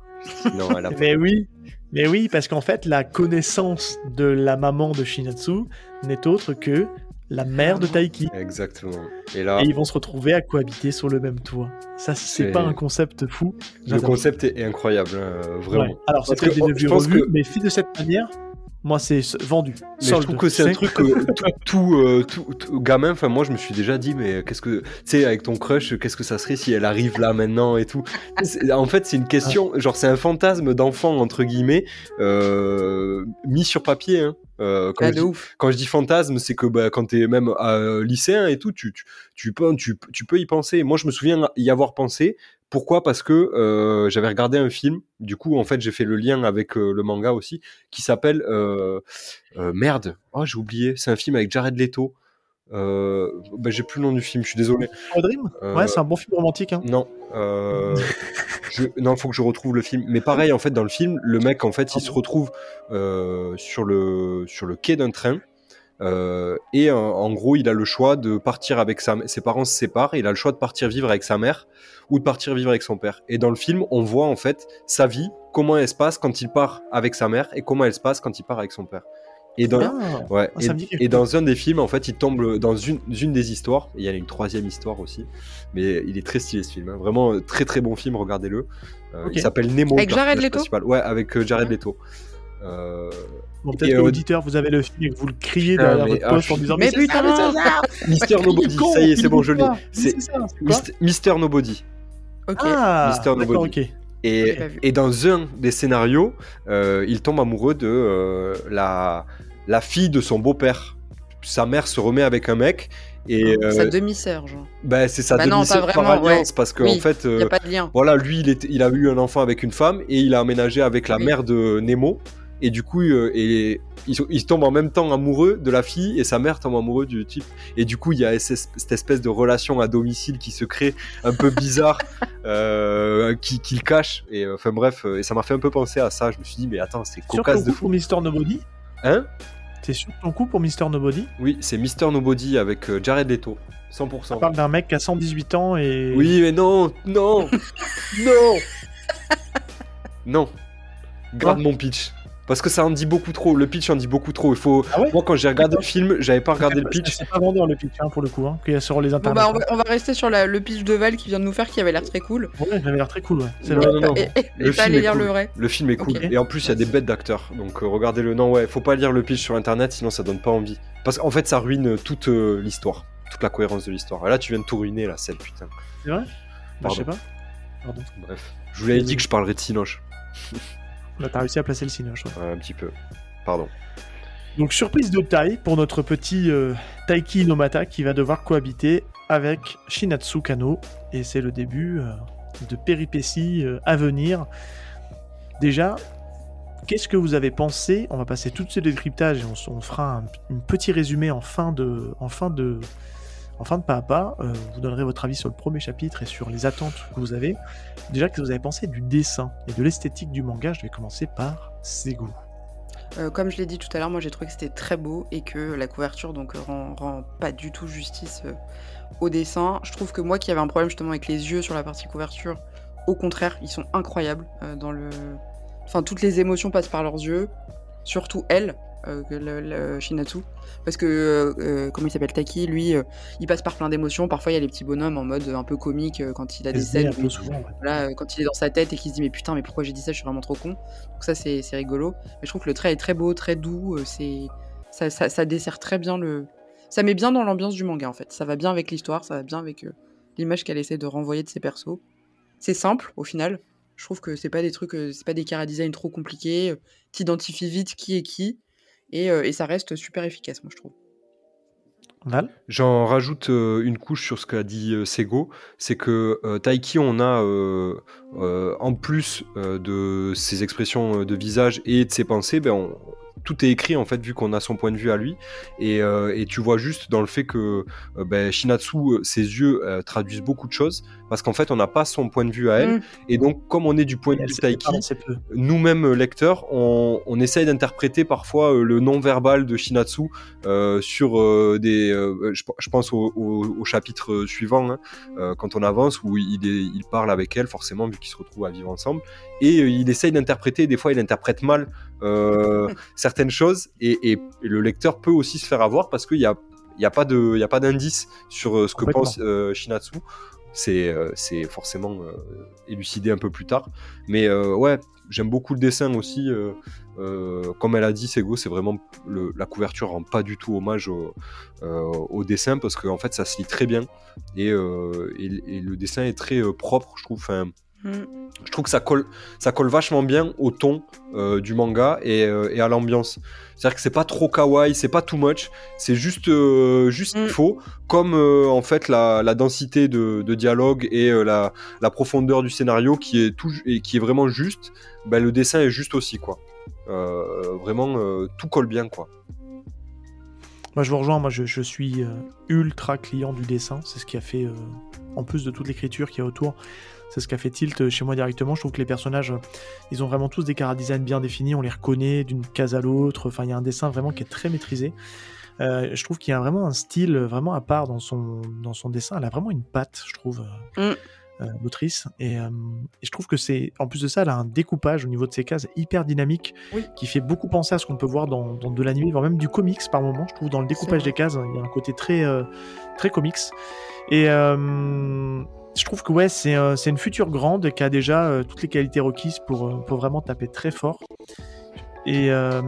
Non, elle a pas. Mais oui, mais oui, parce qu'en fait, la connaissance de la maman de Shinatsu n'est autre que la mère de Taiki. Exactement. Et là, Et ils vont se retrouver à cohabiter sur le même toit. Ça, c'est pas un concept fou. le concept est, est incroyable, hein, vraiment. Ouais. Alors, c'est des vieux revus, que- mais fait de cette manière, moi, c'est vendu. Mais je trouve que c'est un truc que tout, tout, euh, tout- tout gamin, enfin moi je me suis déjà dit mais qu'est-ce que tu sais avec ton crush qu'est-ce que ça serait si elle arrive là maintenant et tout? En fait c'est une question genre c'est un fantasme d'enfant entre guillemets euh, mis sur papier. Hein. Euh, quand, Ah, je de dis, ouf. quand je dis fantasme c'est que bah, quand t'es même euh, lycéen et tout tu, tu, tu, peux, tu, tu peux y penser. Moi je me souviens y avoir pensé. Pourquoi? Parce que euh, j'avais regardé un film. Du coup en fait j'ai fait le lien avec euh, le manga aussi qui s'appelle euh, merde, oh, j'ai oublié, c'est un film avec Jared Leto. Euh, bah, j'ai plus le nom du film, je suis désolé. Dream? Euh, Ouais, c'est un bon film romantique. Hein. Non, euh, je, non, faut que je retrouve le film. Mais pareil, en fait, dans le film, le mec, en fait, il se retrouve sur le sur le quai d'un train. et en gros, il a le choix de partir avec sa ses parents se séparent. et il a le choix de partir vivre avec sa mère ou de partir vivre avec son père. Et dans le film, on voit en fait sa vie, comment elle se passe quand il part avec sa mère et comment elle se passe quand il part avec son père. Et dans, Ah, Ouais, Ah, et, dans un des films, en fait, il tombe dans une, une des histoires. Il y a une troisième histoire aussi. Mais il est très stylé ce film. hein. Vraiment, euh, très très bon film, regardez-le. Euh. Il s'appelle Nemo. Avec Jared Leto principal. Ouais, avec euh, Jared. Leto. Euh, Bon, peut-être que euh, l'auditeur, vous avez le film et que vous le criez derrière mais- votre ah, poste en disant Mais c'est putain, ça, c'est ça Mister Nobody, ça y est, c'est bon, je l'ai. C'est Mister Nobody. Ok. Ah, Mister Nobody. ok. Et, dans un des scénarios, euh, il tombe amoureux de euh, la, la fille de son beau-père. Sa mère se remet avec un mec et euh, Sa demi-sœur, genre. bah, c'est sa Bah non, demi-sœur par alliance ouais. parce qu'en Oui, en fait, Il euh, n'y a pas de lien. voilà, lui, il, est- il a eu un enfant avec une femme et il a aménagé avec la Oui. mère de Nemo. Et du coup, euh, et, ils, ils tombent en même temps amoureux de la fille et sa mère tombe amoureux du type. Et du coup, il y a cette espèce de relation à domicile qui se crée un peu bizarre, euh, qui, qui le cache. Et enfin bref, euh, et ça m'a fait un peu penser à ça. Je me suis dit, mais attends, c'est cocasse de fou. pour Mister Nobody? Hein? T'es sur ton coup pour Mister Nobody? Oui, c'est Mister Nobody avec euh, Jared Leto. 100%. On parle d'un mec qui a 118 ans et. Oui, mais non, non, non, non. Garde mon pitch. Parce que ça en dit beaucoup trop. Le pitch en dit beaucoup trop. Il faut. Ah ouais Moi, quand j'ai regardé le film, j'avais pas regardé le pitch. C'est pas vendeur le pitch hein, pour le coup, hein, qu'il y a sur les Bon, internets. bah, on va, on va rester sur la- le pitch de Val qui vient de nous faire qui avait l'air très cool. Ouais, il avait l'air très cool, ouais. C'est Non, vrai. non, non. Et, et, Le film aller est lire cool. le vrai. Le film est cool. Et en plus, il y a des bêtes d'acteurs. Donc, euh, regardez-le. Non, ouais, faut pas lire le pitch sur internet, sinon ça donne pas envie. Parce qu'en fait, ça ruine toute euh, l'histoire. Toute la cohérence de l'histoire. Et là, tu viens de tout ruiner, la scène, putain. C'est vrai? Bah, je sais pas. Pardon. Bref. Je vous l'avais dit que je parlerais de Sinoche. Là, t'as réussi à placer le cinoche. ouais. Ouais, un petit peu. Pardon. Donc, surprise de taille pour notre petit euh, Taiki Nomata qui va devoir cohabiter avec Shinatsu Kano. Et c'est le début euh, de péripéties euh, à venir. Déjà, qu'est-ce que vous avez pensé? On va passer tout de suite au décryptage et on fera un, un petit résumé en fin de, en fin de, en fin de pas à pas. Euh, vous donnerez votre avis sur le premier chapitre et sur les attentes que vous avez. Déjà, qu'est-ce que vous avez pensé du dessin et de l'esthétique du manga? Je vais commencer par Sego. Euh, comme je l'ai dit tout à l'heure, moi j'ai trouvé que c'était très beau et que la couverture donc rend, pas du tout justice euh, au dessin. Je trouve que moi qui avais un problème justement avec les yeux sur la partie couverture, au contraire, ils sont incroyables euh. Enfin, toutes les émotions passent par leurs yeux, surtout elle, euh, que le, le Shinatsu, parce que euh, euh, comment il s'appelle Taki, lui, euh, il passe par plein d'émotions. Parfois, il y a les petits bonhommes en mode un peu comique euh, quand il a des scènes où souvent. ouais. voilà, euh, quand il est dans sa tête et qu'il se dit mais putain mais pourquoi j'ai dit ça? Je suis vraiment trop con. Donc ça c'est rigolo. Mais je trouve que le trait est très beau très doux euh, c'est ça, ça, ça dessert très bien le ça met bien dans l'ambiance du manga en fait. Ça va bien avec l'histoire ça va bien avec euh, l'image qu'elle essaie de renvoyer de ses persos. C'est simple au final. Je trouve que c'est pas des trucs euh, c'est pas des chara design trop compliqués. Euh, t'identifies vite qui est qui et, euh, et ça reste super efficace moi je trouve. Val? J'en rajoute euh, une couche sur ce qu'a dit euh, Sego, c'est que euh, Taiki, on a euh, euh, en plus euh, de ses expressions euh, de visage et de ses pensées, ben, on- tout est écrit en fait vu qu'on a son point de vue à lui et, euh, et tu vois juste dans le fait que euh, ben, Shinatsu, euh, ses yeux euh, traduisent beaucoup de choses parce qu'en fait on n'a pas son point de vue à elle Mm. et donc comme on est du point de vue Taiki, nous-mêmes lecteurs, on, on essaye d'interpréter parfois euh, le non-verbal de Shinatsu euh, sur euh, des. euh, je, je pense au, au- au chapitre suivant, hein, euh, quand on avance, où il, est- il parle avec elle, forcément, vu qu'ils se retrouvent à vivre ensemble, et euh, il essaye d'interpréter, des fois il interprète mal euh, certaines choses, et, le lecteur peut aussi se faire avoir parce qu'il n'y a, il y a pas de- il y a pas d'indice sur euh, ce que pense Shinatsu. C'est euh, c'est forcément euh, élucidé un peu plus tard. Mais euh, ouais, j'aime beaucoup le dessin aussi. comme elle a dit, Sego, c'est vraiment le- la couverture rend pas du tout hommage au, au dessin parce qu'en fait ça se lit très bien et, et- et le dessin est très propre, je trouve. Enfin, Mm. je trouve que ça colle, ça colle vachement bien au ton euh, du manga et, euh, et à l'ambiance. C'est-à-dire que c'est pas trop kawaii, c'est pas too much, c'est juste, euh, juste Mm. il faut, comme euh, en fait la, la densité de, de dialogue et euh, la, la profondeur du scénario qui est tout et qui est vraiment juste. Ben, le dessin est juste aussi quoi. Euh, vraiment euh, tout colle bien quoi. Moi, je vous rejoins. Moi, je, je suis ultra client du dessin. C'est ce qui a fait, euh, en plus de toute l'écriture qu'il y a autour, c'est ce qui a fait tilt euh, chez moi directement. Je trouve que les personnages, euh, ils ont vraiment tous des cara design bien définis. On les reconnaît d'une case à l'autre. Enfin, il y a un dessin vraiment qui est très maîtrisé. Euh, je trouve qu'il y a vraiment un style vraiment à part dans son, dans son dessin. Elle a vraiment une patte, je trouve, euh, Mm. l'autrice. Et, euh, et je trouve que c'est, en plus de ça, elle a un découpage au niveau de ses cases hyper dynamique Oui. qui fait beaucoup penser à ce qu'on peut voir dans, dans de l'anime, voire même du comics par moment. Je trouve dans le découpage des cases, il y a un côté très, très comics. Et je trouve que ouais, c'est une future grande qui a déjà euh, toutes les qualités requises pour, euh, pour vraiment taper très fort. Et, euh,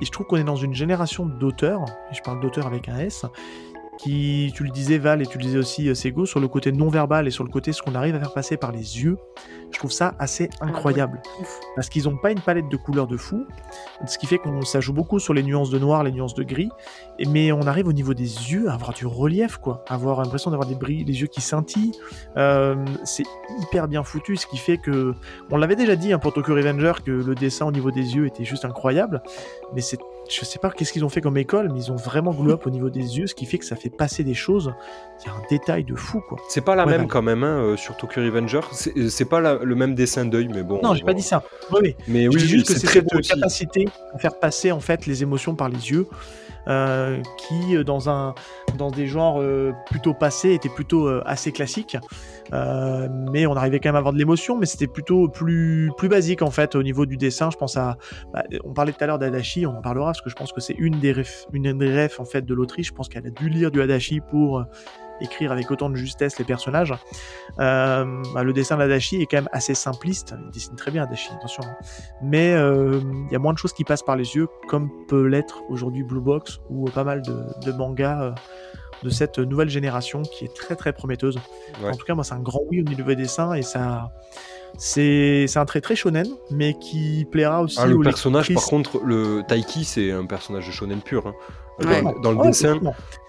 et je trouve qu'on est dans une génération d'auteurs, et je parle d'auteurs avec un S, qui, tu le disais Val et tu le disais aussi euh, Sego, sur le côté non-verbal et sur le côté ce qu'on arrive à faire passer par les yeux, je trouve ça assez incroyable. Parce qu'ils n'ont pas une palette de couleurs de fou, ce qui fait qu'on ça joue beaucoup sur les nuances de noir, les nuances de gris, mais on arrive au niveau des yeux à avoir du relief, quoi, à avoir l'impression d'avoir des brilles, les yeux qui scintillent. Euh, c'est hyper bien foutu, ce qui fait que on l'avait déjà dit hein, pour Tokyo Revenger que le dessin au niveau des yeux était juste incroyable, mais c'est je sais pas qu'est-ce qu'ils ont fait comme école, mais ils ont vraiment glow up au niveau des yeux, ce qui fait que ça fait passer des choses. Il y a un détail de fou, quoi. C'est pas la Ouais, même quand même hein, euh, sur Tokyo Revenger. C'est euh, pas la- le même dessin d'œil, mais bon. Non, j'ai pas dit ça. Mais Je oui, dis juste que c'est cette capacité à faire passer en fait les émotions par les yeux, euh, qui euh, dans un dans des genres euh, plutôt passés étaient plutôt assez classiques, Euh, mais on arrivait quand même à avoir de l'émotion, mais c'était plutôt plus plus basique en fait au niveau du dessin. Je pense à, bah, on parlait tout à l'heure d'Adachi, on en parlera parce que je pense que c'est une des refs, une des refs en fait de l'autrice. Je pense qu'elle a dû lire du Adachi pour écrire avec autant de justesse les personnages. Euh, bah, le dessin d'Adachi est quand même assez simpliste. Il dessine très bien Adachi, attention. hein. Mais euh, il y a moins de choses qui passent par les yeux, comme peut l'être aujourd'hui Blue Box ou pas mal de, de mangas euh, de cette nouvelle génération qui est très très prometteuse. Ouais. En tout cas, moi, c'est un grand oui au niveau des dessins et ça. C'est un trait très shonen, mais qui plaira aussi Ah, le personnage, par contre, le Taiki, c'est un personnage de shonen pur. hein. Ouais. Dans, dans le Ouais, dessin,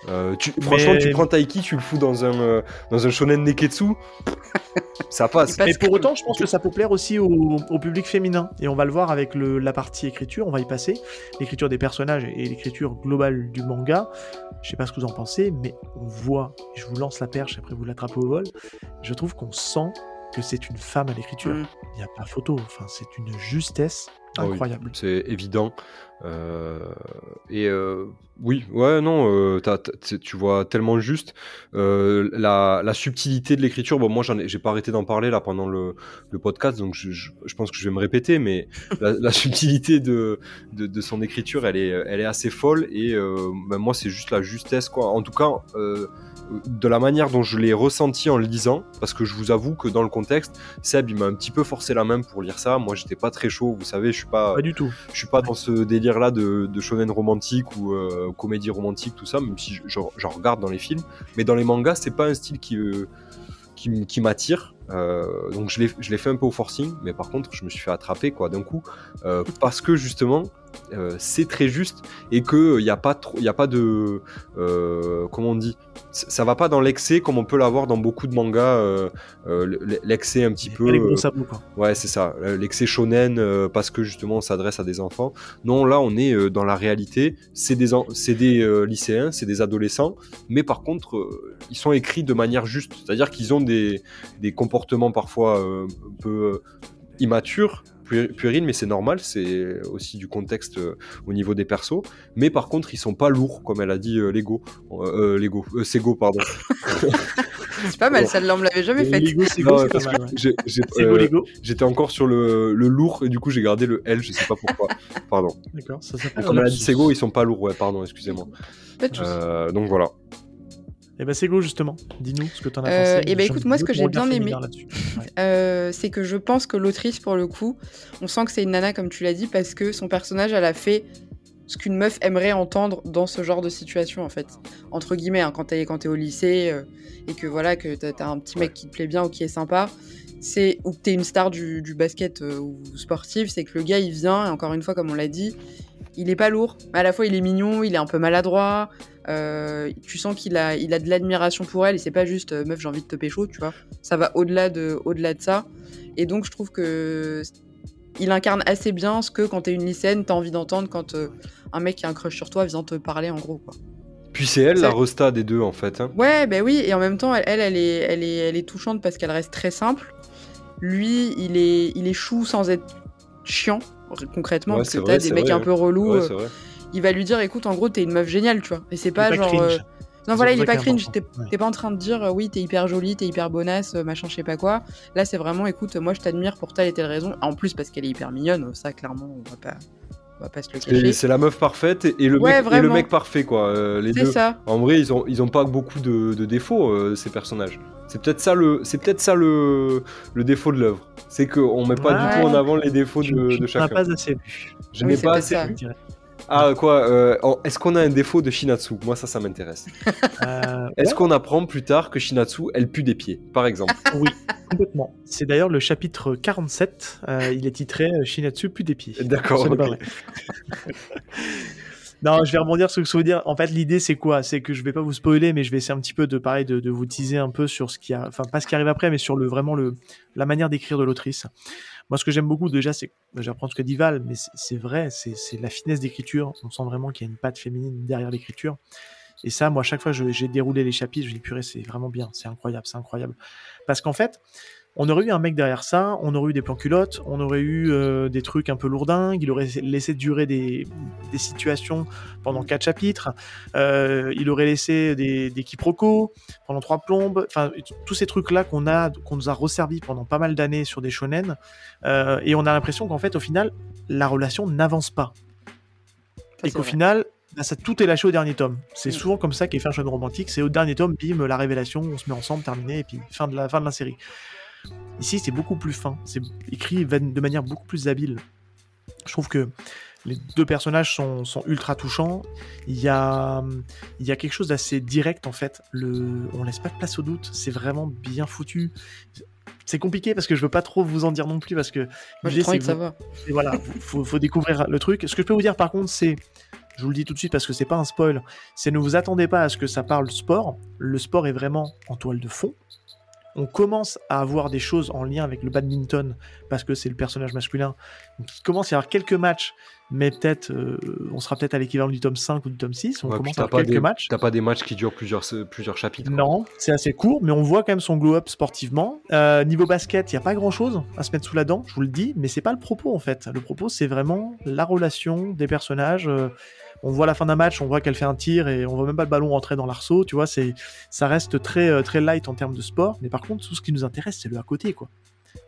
euh, tu- franchement, tu prends Taiki, tu le fous dans un, euh, dans un shonen Neketsu, ça passe. Mais pour autant, je pense que ça peut plaire aussi au, au public féminin. Et on va le voir avec le- la partie écriture, on va y passer. L'écriture des personnages et l'écriture globale du manga. Je sais pas ce que vous en pensez, mais on voit, je vous lance la perche, après vous l'attrapez au vol. Je trouve qu'on sent que c'est une femme à l'écriture. Mm. Il n'y a pas photo, enfin, c'est une justesse Ah oui. incroyable. C'est évident. Euh, et euh, oui, ouais, non, euh, tu- tu vois tellement juste la, la subtilité de l'écriture. Bon, moi, j'ai pas arrêté d'en parler là pendant le, le podcast, donc je, je- je pense que je vais me répéter, mais la, la subtilité de, de, de son écriture, elle est, elle est assez folle. Et ben, moi, c'est juste la justesse, quoi. En tout cas. de la manière dont je l'ai ressenti en le lisant, parce que je vous avoue que dans le contexte, Seb, il m'a un petit peu forcé la main pour lire ça. Moi, j'étais pas très chaud, vous savez, je suis pas, Pas du tout. je suis pas dans ce délire là de, de shonen romantique ou euh, comédie romantique tout ça même si je- je- j'en regarde dans les films. Mais dans les mangas c'est pas un style qui euh, qui m'attire Euh, donc je l'ai fait un peu au forcing mais par contre je me suis fait attraper quoi d'un coup euh, parce que justement euh, c'est très juste et que il y a pas trop il y a pas de comment on dit ça va pas dans l'excès comme on peut l'avoir dans beaucoup de mangas l'excès un petit peu sabots, quoi. Ouais, c'est ça. L'excès shonen parce que justement on s'adresse à des enfants. Non, là on est dans la réalité. C'est des, c'est des lycéens, c'est des adolescents, mais par contre ils sont écrits de manière juste. C'est-à-dire qu'ils ont des, des comportements parfois euh, un peu euh, immatures, pu- puérils, mais c'est normal. C'est aussi du contexte euh, au niveau des persos. Mais par contre ils sont pas lourds, comme elle a dit euh, Lego, euh, euh, Lego, euh, Sego pardon. C'est pas mal, celle-là, on me l'avait jamais faite. Lego, c'est pas mal. ouais. J'étais encore sur le, le lourd et du coup j'ai gardé le L, je sais pas pourquoi. Pardon. D'accord, ça s'appelle. Comme elle a dit. Sego, ils sont pas lourds, ouais, pardon, excusez-moi. Euh, donc voilà. Et ben, c'est go, justement. Dis-nous ce que t'en as Euh, pensé. eh ben, écoute, moi, ce que j'ai bien aimé-. Ouais. Euh, c'est que je pense que l'autrice, pour le coup, on sent que c'est une nana, comme tu l'as dit, parce que son personnage, elle a fait ce qu'une meuf aimerait entendre dans ce genre de situation, en fait. Entre guillemets, hein, quand t'es quand t'es au lycée euh, et que voilà, que t'as un petit mec qui te plaît bien ou qui est sympa, c'est ou que t'es une star du, du basket euh, ou sportive, c'est que le gars, il vient, et encore une fois, comme on l'a dit, il est pas lourd. À la fois, il est mignon, il est un peu maladroit. Euh, tu sens qu'il a, il a de l'admiration pour elle et c'est pas juste euh, meuf, j'ai envie de te pécho, tu vois. Ça va au-delà de, au-delà de ça. Et donc, je trouve que il incarne assez bien ce que quand t'es une lycéenne, t'as envie d'entendre quand euh, un mec qui a un crush sur toi vient te parler en gros. Quoi. Puis c'est elle la resta des deux en fait. hein. Ouais, ben oui, et en même temps, elle, elle, elle est, elle est, elle est touchante parce qu'elle reste très simple. Lui, il est, il est chou sans être chiant, concrètement, Ouais, parce c'est que vrai, t'as des mecs un peu relous. Ouais, c'est vrai. Il va lui dire, écoute, en gros, t'es une meuf géniale, tu vois. Et c'est pas pas genre. cringe. euh, Non, voilà, il est pas cringe. T'es. Ouais. pas en train de dire, euh, oui, t'es hyper jolie, t'es hyper bonasse, euh, machin, je sais pas quoi. Là, c'est vraiment, écoute, moi, je t'admire pour telle et telle raison. En plus, parce qu'elle est hyper mignonne, ça, clairement, on va pas. On va pas se le cacher. C'est la meuf parfaite et le, Ouais, mec, et le mec parfait, quoi. euh, les C'est deux. ça. En vrai, ils ont, ils ont pas beaucoup de, de défauts, euh, ces personnages. C'est peut-être ça le, c'est peut-être ça le, le défaut de l'œuvre. C'est qu'on met pas du tout en avant les défauts Tu- de, tu de n'as chacun. pas assez lu, Je Oui, n'ai c'est pas assez. ça. Ah quoi euh, Est-ce qu'on a un défaut de Shinatsu? Moi, ça, ça m'intéresse. Euh, Est-ce qu'on apprend plus tard que Shinatsu, elle pue des pieds, par exemple? Oui, complètement. C'est d'ailleurs le chapitre 47. euh, il est titré euh, Shinatsu plus des pieds. D'accord. Ce n'est pas ok. vrai. non, je vais rebondir sur ce que je veux dire. En fait, l'idée, c'est quoi? C'est que je vais pas vous spoiler, mais je vais essayer un petit peu de pareil de, de vous teaser un peu sur ce qui a, enfin pas ce qui arrive après, mais sur le vraiment le la manière d'écrire de l'autrice. Moi, ce que j'aime beaucoup déjà, c'est, j'apprends ce que dit Val, mais c'est- vrai, c'est la finesse d'écriture. On sent vraiment qu'il y a une patte féminine derrière l'écriture. Et ça, moi, à chaque fois je- j'ai déroulé les chapitres, je dis purée, c'est vraiment bien, c'est incroyable, c'est incroyable. Parce qu'en fait, on aurait eu un mec derrière ça, on aurait eu des plans culottes, on aurait eu euh, des trucs un peu lourdingues, il aurait laissé durer des, des situations pendant quatre chapitres, euh, il aurait laissé des, des quiproquos pendant trois plombes, enfin tous ces trucs-là qu'on a, qu'on nous a resservis pendant pas mal d'années sur des shonen, euh, et on a l'impression qu'en fait au final la relation n'avance pas, Ça, et qu'au final bah, ça, tout est lâché au dernier tome. C'est Mm. souvent comme ça qu'est fait un shonen romantique, c'est au dernier tome, bim, la révélation, on se met ensemble, terminé, et puis fin de la, fin de la série. Ici, c'est beaucoup plus fin, c'est écrit de manière beaucoup plus habile. Je trouve que les deux personnages sont, sont ultra touchants. Il y, a, il y a quelque chose d'assez direct en fait. Le, on laisse pas de place au doute. C'est vraiment bien foutu. C'est compliqué parce que je veux pas trop vous en dire non plus parce que Moi, de que vous- savoir. et voilà, faut, faut découvrir le truc. Ce que je peux vous dire par contre, c'est, je vous le dis tout de suite parce que c'est pas un spoil, c'est ne vous attendez pas à ce que ça parle sport. Le sport est vraiment en toile de fond. On commence à avoir des choses en lien avec le badminton parce que c'est le personnage masculin. Donc il commence à y avoir quelques matchs, mais peut-être, euh, on sera peut-être à l'équivalent du tome 5 ou du tome 6. On Ouais, commence à avoir quelques des, matchs. t'as pas des matchs qui durent plusieurs, plusieurs chapitres. Non, c'est assez court, mais on voit quand même son glow-up sportivement. Euh, niveau basket, il n'y a pas grand-chose à se mettre sous la dent, je vous le dis, mais c'est pas le propos en fait. Le propos, c'est vraiment la relation des personnages. Euh, on voit la fin d'un match, on voit qu'elle fait un tir et on voit même pas le ballon rentrer dans l'arceau, tu vois, c'est, ça reste très, euh, très light en termes de sport, mais par contre, tout ce qui nous intéresse, c'est le à côté, quoi.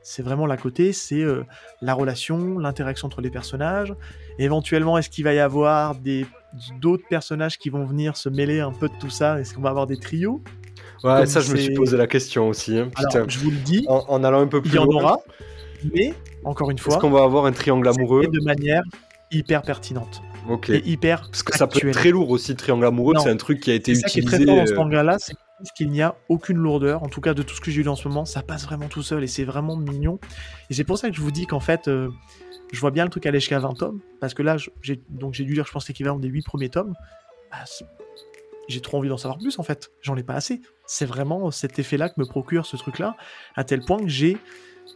C'est vraiment l'à côté, c'est euh, la relation, l'interaction entre les personnages. Éventuellement, est-ce qu'il va y avoir des d'autres personnages qui vont venir se mêler un peu de tout ça? Est-ce qu'on va avoir des trios? Ouais, Comme ça, je me suis posé la question aussi. hein, Alors, je vous le dis, En, en allant un peu plus il y en loin, aura, mais encore une Est-ce fois, qu'on va avoir un triangle amoureux? de manière hyper pertinente Ok. et hyper Parce que ça peut être très lourd aussi, le triangle amoureux. C'est un truc qui a été C'est ça qui est utilisé. très fort dans ce euh, manga-là, c'est je trouve qu'il n'y a aucune lourdeur. En tout cas, de tout ce que j'ai lu en ce moment, ça passe vraiment tout seul et c'est vraiment mignon. Et c'est pour ça que je vous dis qu'en fait, euh, je vois bien le truc aller jusqu'à 20 tomes, parce que là, j'ai dû lire, je pense, l'équivalent des 8 premiers tomes. Bah, c'est- j'ai trop envie d'en savoir plus en fait. J'en ai pas assez. C'est vraiment cet effet-là que me procure ce truc-là, à tel point que j'ai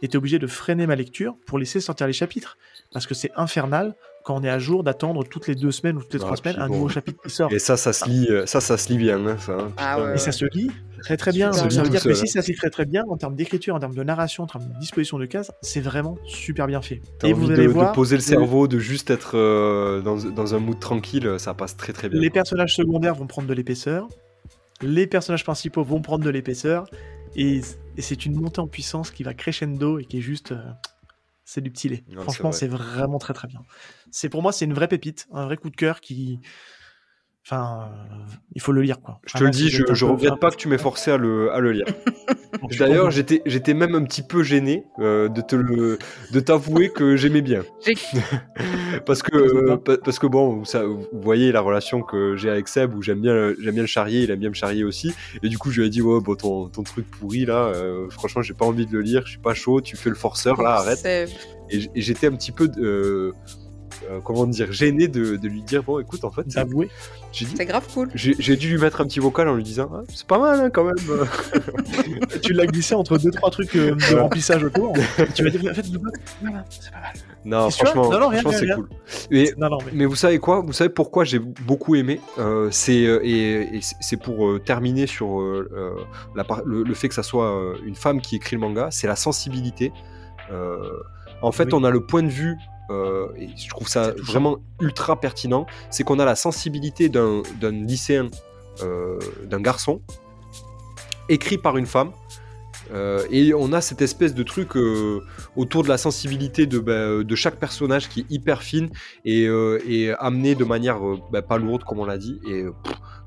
été obligé de freiner ma lecture pour laisser sortir les chapitres, parce que c'est infernal quand on est à jour d'attendre toutes les deux semaines ou toutes les Ah, trois puis semaines un bon. nouveau chapitre qui sort. Et ça, ça se lit, euh, ça, ça se lit bien. hein, ça, hein, Ah ouais, Et ça se lit très très bien. Ça veut dire que si ça se lit très très bien, en termes d'écriture, en termes de narration, en termes de disposition de cases, c'est vraiment super bien fait. T'as Et envie vous de, allez de voir, poser le le- cerveau, de juste être euh, dans, dans un mood tranquille, ça passe très très bien. les personnages secondaires vont prendre de l'épaisseur, les personnages principaux vont prendre de l'épaisseur, et, et c'est une montée en puissance qui va crescendo et qui est juste... euh, c'est du petit lait. Non, Franchement, c'est c'est vraiment très très bien. C'est pour moi, c'est une vraie pépite, un vrai coup de cœur qui... Enfin, euh, il faut le lire quoi. Je te le dis, je, peu regrette pas que tu m'aies forcé à le, à le lire. D'ailleurs, j'étais, j'étais même un petit peu gêné euh, de te le, de t'avouer que j'aimais bien. Parce que, euh, pa- parce que bon, vous, voyez la relation que j'ai avec Seb, où j'aime bien, le- j'aime bien le charrier, il aime bien me charrier aussi. Et du coup, je lui ai dit, ouais, bon, ton, ton truc pourri là, euh, franchement, j'ai pas envie de le lire, je suis pas chaud, tu fais le forceur là, arrête. Et j'étais un petit peu, euh, comment dire, gêné de, de lui dire, bon, écoute, en fait, c'est- D'avouer. j'ai dit, C'est grave cool. j'ai dû lui mettre un petit vocal en lui disant, Ah, c'est pas mal hein, quand même. tu l'as glissé entre deux trois trucs euh, de remplissage autour. Tu vas dire en fait c'est pas mal. Non, franchement, Non, non, rien, franchement, c'est cool. Et, Non non mais mais vous savez quoi? Vous savez pourquoi j'ai beaucoup aimé Euh, C'est euh, et, et c'est- pour euh, terminer sur la le, le fait que ça soit euh, une femme qui écrit le manga, c'est la sensibilité. Euh, en fait, Oui. on a le point de vue. Euh, et je trouve ça vraiment ultra pertinent. C'est qu'on a la sensibilité d'un lycéen, euh, d'un garçon, écrit par une femme. Euh, et on a cette espèce de truc autour de la sensibilité de, bah, de chaque personnage qui est hyper fine et, euh, et amené de manière bah, pas lourde, comme on l'a dit. Et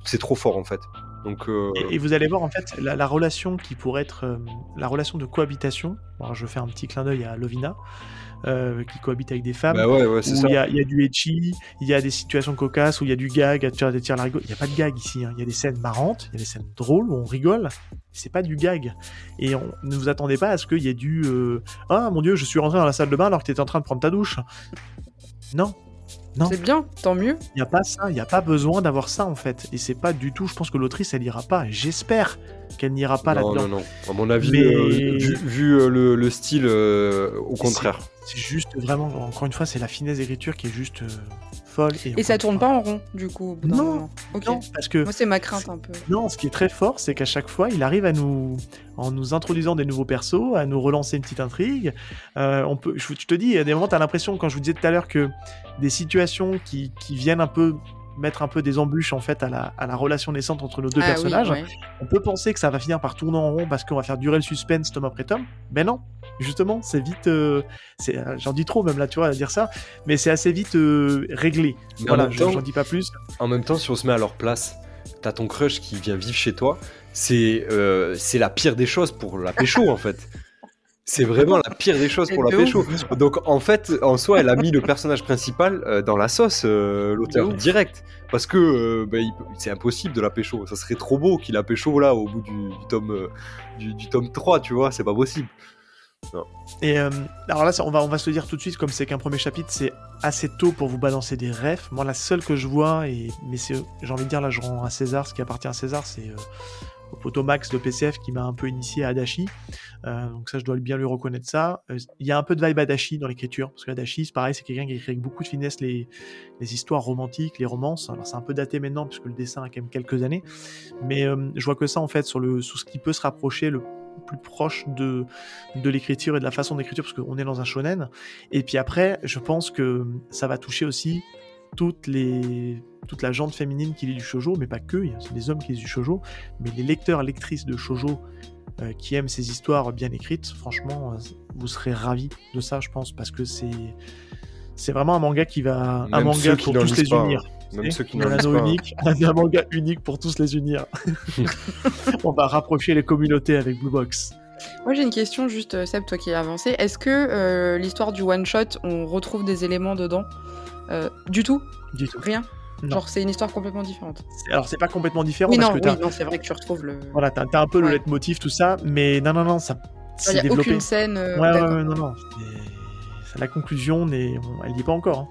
c'est trop fort en fait. Donc, euh, Et, et vous allez voir en fait la, la relation qui pourrait être euh, la relation de cohabitation. Alors, je fais un petit clin d'œil à Lovina euh, qui cohabite avec des femmes. bah ouais, ouais, c'est où il y, a- il y a du etchi, il y a des situations cocasses, où il y a du gag, à faire des tirs. Il n'y a pas de gag ici. hein. Il y a des scènes marrantes, il y a des scènes drôles où on rigole. C'est pas du gag. Et on, ne vous attendez pas à ce qu'il y ait du euh, Ah mon dieu, je suis rentré dans la salle de bain alors que tu étais en train de prendre ta douche. Non. Non. C'est bien, tant mieux. Il n'y a pas ça, il n'y a pas besoin d'avoir ça en fait. Et c'est pas du tout, je pense que l'autrice elle ira pas. J'espère qu'elle n'ira pas non, là-dedans. non, non. À mon avis, Mais- euh, vu, vu, euh, le, le style, euh, au contraire. C'est juste vraiment, encore une fois, c'est la finesse d'écriture qui est juste euh, folle. Et encore ça tourne pas en rond, du coup, au bout d'un Non, moment. Ok. Non, parce que Moi, c'est ma crainte un peu. Non, ce qui est très fort, c'est qu'à chaque fois, il arrive à nous, en nous introduisant des nouveaux persos, à nous relancer une petite intrigue. Euh, on peut, je, je te dis, il y a des moments, tu as l'impression, quand je vous disais tout à l'heure, que des situations qui, qui viennent un peu mettre un peu des embûches en fait à la, à la relation naissante entre nos deux Ah oui, personnages, ouais. on peut penser que ça va finir par tourner en rond parce qu'on va faire durer le suspense tome après tome. Mais non, justement, c'est vite. euh, c'est- euh, J'en dis trop même là, tu vois, à dire ça, mais c'est assez vite euh, réglé. Mais en voilà, même je- temps- j'en dis pas plus. En même temps, si on se met à leur place, t'as ton crush qui vient vivre chez toi, c'est euh, c'est la pire des choses pour la pécho en fait. C'est vraiment la pire des choses pour la pécho. Donc en fait, en soi, elle a mis le personnage principal euh, dans la sauce, euh, l'auteur direct. Parce que euh, bah, il c'est impossible de la pécho. Ça serait trop beau qu'il la pécho là au bout du, du tome, du, du tome 3, tu vois, c'est pas possible. Et alors là, ça, on va, on va se le dire tout de suite, comme c'est qu'un premier chapitre, c'est assez tôt pour vous balancer des refs. Moi, la seule que je vois, et mais c'est, j'ai envie de dire là, je rends à César ce qui appartient à César, c'est au Max de PCF qui m'a un peu initié à Adachi. Euh, donc ça, je dois bien lui reconnaître ça. Euh, Il y a un peu de vibe Adachi dans l'écriture, parce que Adachi, c'est pareil, c'est quelqu'un qui écrit avec beaucoup de finesse les, les histoires romantiques, les romances. Alors c'est un peu daté maintenant, puisque le dessin a quand même quelques années. Mais euh, je vois que ça, en fait, sur, le, sur ce qui peut se rapprocher le plus proche de, de l'écriture et de la façon d'écriture, parce qu'on est dans un shonen. Et puis après, je pense que ça va toucher aussi toutes les, toute la gente féminine qui lit du shojo, mais pas que, il y a aussi des hommes qui lisent du shojo, mais les lecteurs, lectrices de shojo euh, qui aiment ces histoires bien écrites, franchement, euh, vous serez ravis de ça, je pense, parce que c'est c'est vraiment un manga qui va un Même manga pour tous les pas, unir. Même Et ceux qui un n'en lisent anneau pas. hein. unique, un manga unique pour tous les unir. On va rapprocher les communautés avec Blue Box. Moi, j'ai une question, juste, euh, Seb, toi qui es avancé. Est-ce que euh, l'histoire du one-shot, on retrouve des éléments dedans? Euh, Du tout Du tout. Rien Non. Genre, c'est une histoire complètement différente. C'est- Alors c'est pas complètement différent Oui, parce non, que t'as oui, non, c'est vrai que tu retrouves le. voilà, t'as, un peu le Ouais. leitmotiv tout ça, mais non non non, ça Il c'est n'y a développé. aucune scène. euh, Ouais, ouais, non non, la conclusion, mais on- elle y est pas encore. hein.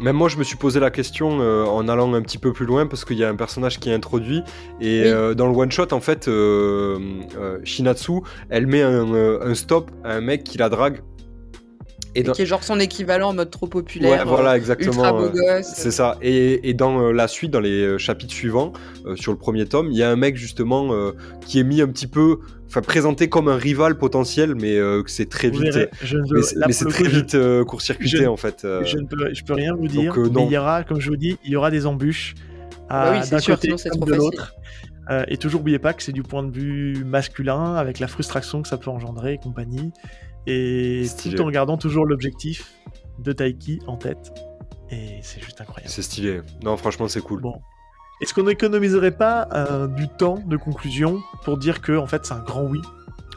Même moi, je me suis posé la question euh, en allant un petit peu plus loin parce qu'il y a un personnage qui est introduit et Oui. euh, dans le one shot, en fait, euh, euh, Shinatsu, elle met un, un stop à un mec qui la drague. Et Et dans- qui est genre son équivalent en mode trop populaire. Ouais, voilà, euh, exactement. Ultra beau euh, gosse. C'est ça. Et, et dans euh, la suite, dans les euh, chapitres suivants, euh, sur le premier tome, il y a un mec justement euh, qui est mis un petit peu, enfin présenté comme un rival potentiel, mais euh, que c'est très vite. verrez, je Mais c'est mais très vite euh, court-circuité en fait. euh. Je ne peux, je peux rien vous dire, euh, mais il y aura, comme je vous dis, il y aura des embûches à- Bah oui, c'est d'un côté sinon comme trop de l'autre. Euh, et toujours oubliez pas que c'est du point de vue masculin, avec la frustration que ça peut engendrer et compagnie. Et Stylé. tout en gardant toujours l'objectif de Taiki en tête. Et c'est juste incroyable. C'est stylé. Non, franchement, c'est cool. Bon. Est-ce qu'on n'économiserait pas euh, du temps de conclusion pour dire que en fait c'est un grand oui?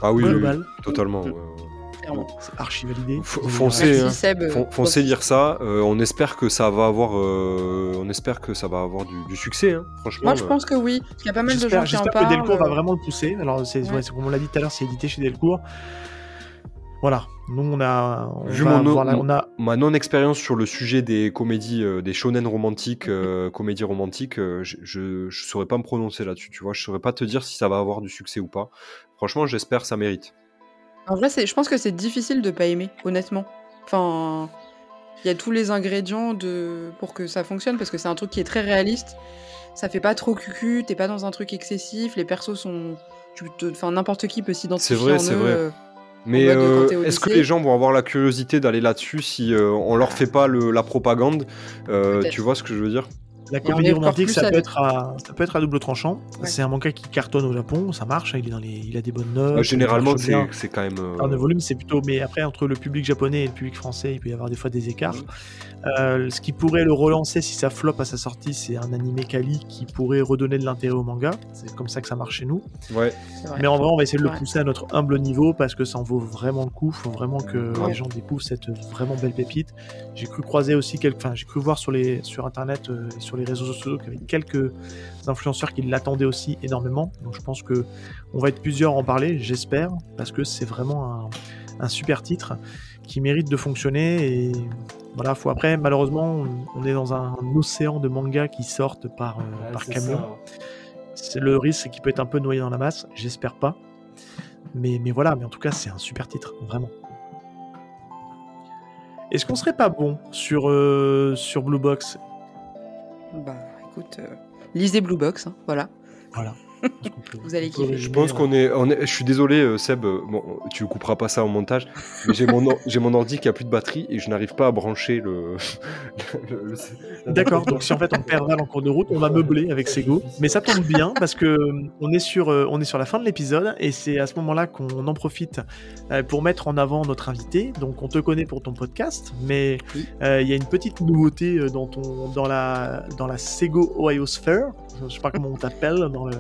Ah oui, oui, oui, global totalement. ouais, ouais. clairement. C'est archi validé. Foncez, hein. Merci Seb. Fon- Foncez lire ça. euh, on espère que ça va avoir, euh, on espère que ça va avoir du, du succès. hein, franchement. Moi, je euh. pense que oui. Parce qu'il y a pas mal de gens J'espère qui en j'espère parlent. que Delcourt va vraiment le pousser. Alors, c'est, Ouais. comme on l'a dit tout à l'heure, c'est édité chez Delcourt. Voilà. Nous, on a. On Vu va mon- la- on a Ma non-expérience sur le sujet des comédies, euh, des shonen romantiques, euh, comédies romantiques, euh, je, je saurais pas me prononcer là-dessus. Tu vois, je saurais pas te dire si ça va avoir du succès ou pas. Franchement, j'espère que ça mérite. En vrai, c'est- je pense que c'est difficile de pas aimer, honnêtement. Enfin, il y a tous les ingrédients de... pour que ça fonctionne, parce que c'est un truc qui est très réaliste. Ça fait pas trop cucu, t'es pas dans un truc excessif, les persos sont... Enfin, n'importe qui peut s'identifier C'est vrai, c'est vrai. Mais euh, est-ce que les gens vont avoir la curiosité d'aller là-dessus si euh, on leur fait pas le, la propagande? Euh. Tu vois ce que je veux dire? La comédie romantique, ça peut, avec- être à, ça peut être à double tranchant. Ouais. C'est un manga qui cartonne au Japon, ça marche, hein, il, est dans les, il a des bonnes notes. Bah, généralement, il c'est quand même. euh, de volume, c'est plutôt. Mais après, entre le public japonais et le public français, il peut y avoir des fois des écarts. Euh, ce qui pourrait le relancer si ça flop à sa sortie, c'est un animé Kali qui pourrait redonner de l'intérêt au manga. C'est comme ça que ça marche chez nous. Ouais. Mais en vrai, on va essayer de le pousser à notre humble niveau parce que ça en vaut vraiment le coup. Faut vraiment que Ouais. les gens découvrent cette vraiment belle pépite. J'ai cru croiser aussi quelques. Enfin, j'ai cru voir sur, les... sur internet euh, et sur les réseaux sociaux qu'il y avait quelques influenceurs qui l'attendaient aussi énormément. Donc je pense que on va être plusieurs à en parler, j'espère, parce que c'est vraiment un, un super titre qui mérite de fonctionner. Et voilà faut après malheureusement on- on est dans un océan de mangas qui sortent par, euh, par camion. c'est le risque c'est qu'il peut être un peu noyé dans la masse j'espère pas. Mais, mais voilà mais en tout cas c'est un super titre vraiment. Est-ce qu'on serait pas bon sur, euh, sur Blue Box? Bah écoute, euh, lisez Blue Box, hein, voilà. voilà Vous allez On peut kiffer. Je pense qu'on est, on est- Je suis désolé, euh, Seb. euh, Bon, tu couperas pas ça au montage. Mais j'ai mon, or- j'ai mon ordi qui a plus de batterie et je n'arrive pas à brancher le. le- le- D'accord, donc si en fait on perd Val en cours de route, on va meubler avec Sego. Mais ça tombe bien parce que euh, on est sur, euh, on est sur la fin de l'épisode et c'est à ce moment-là qu'on en profite euh, pour mettre en avant notre invité. Donc on te connaît pour ton podcast, mais Oui. euh, il y a une petite nouveauté euh, dans, ton, dans, la, dans la Sego Ohio Sphere. Je sais pas comment on t'appelle dans le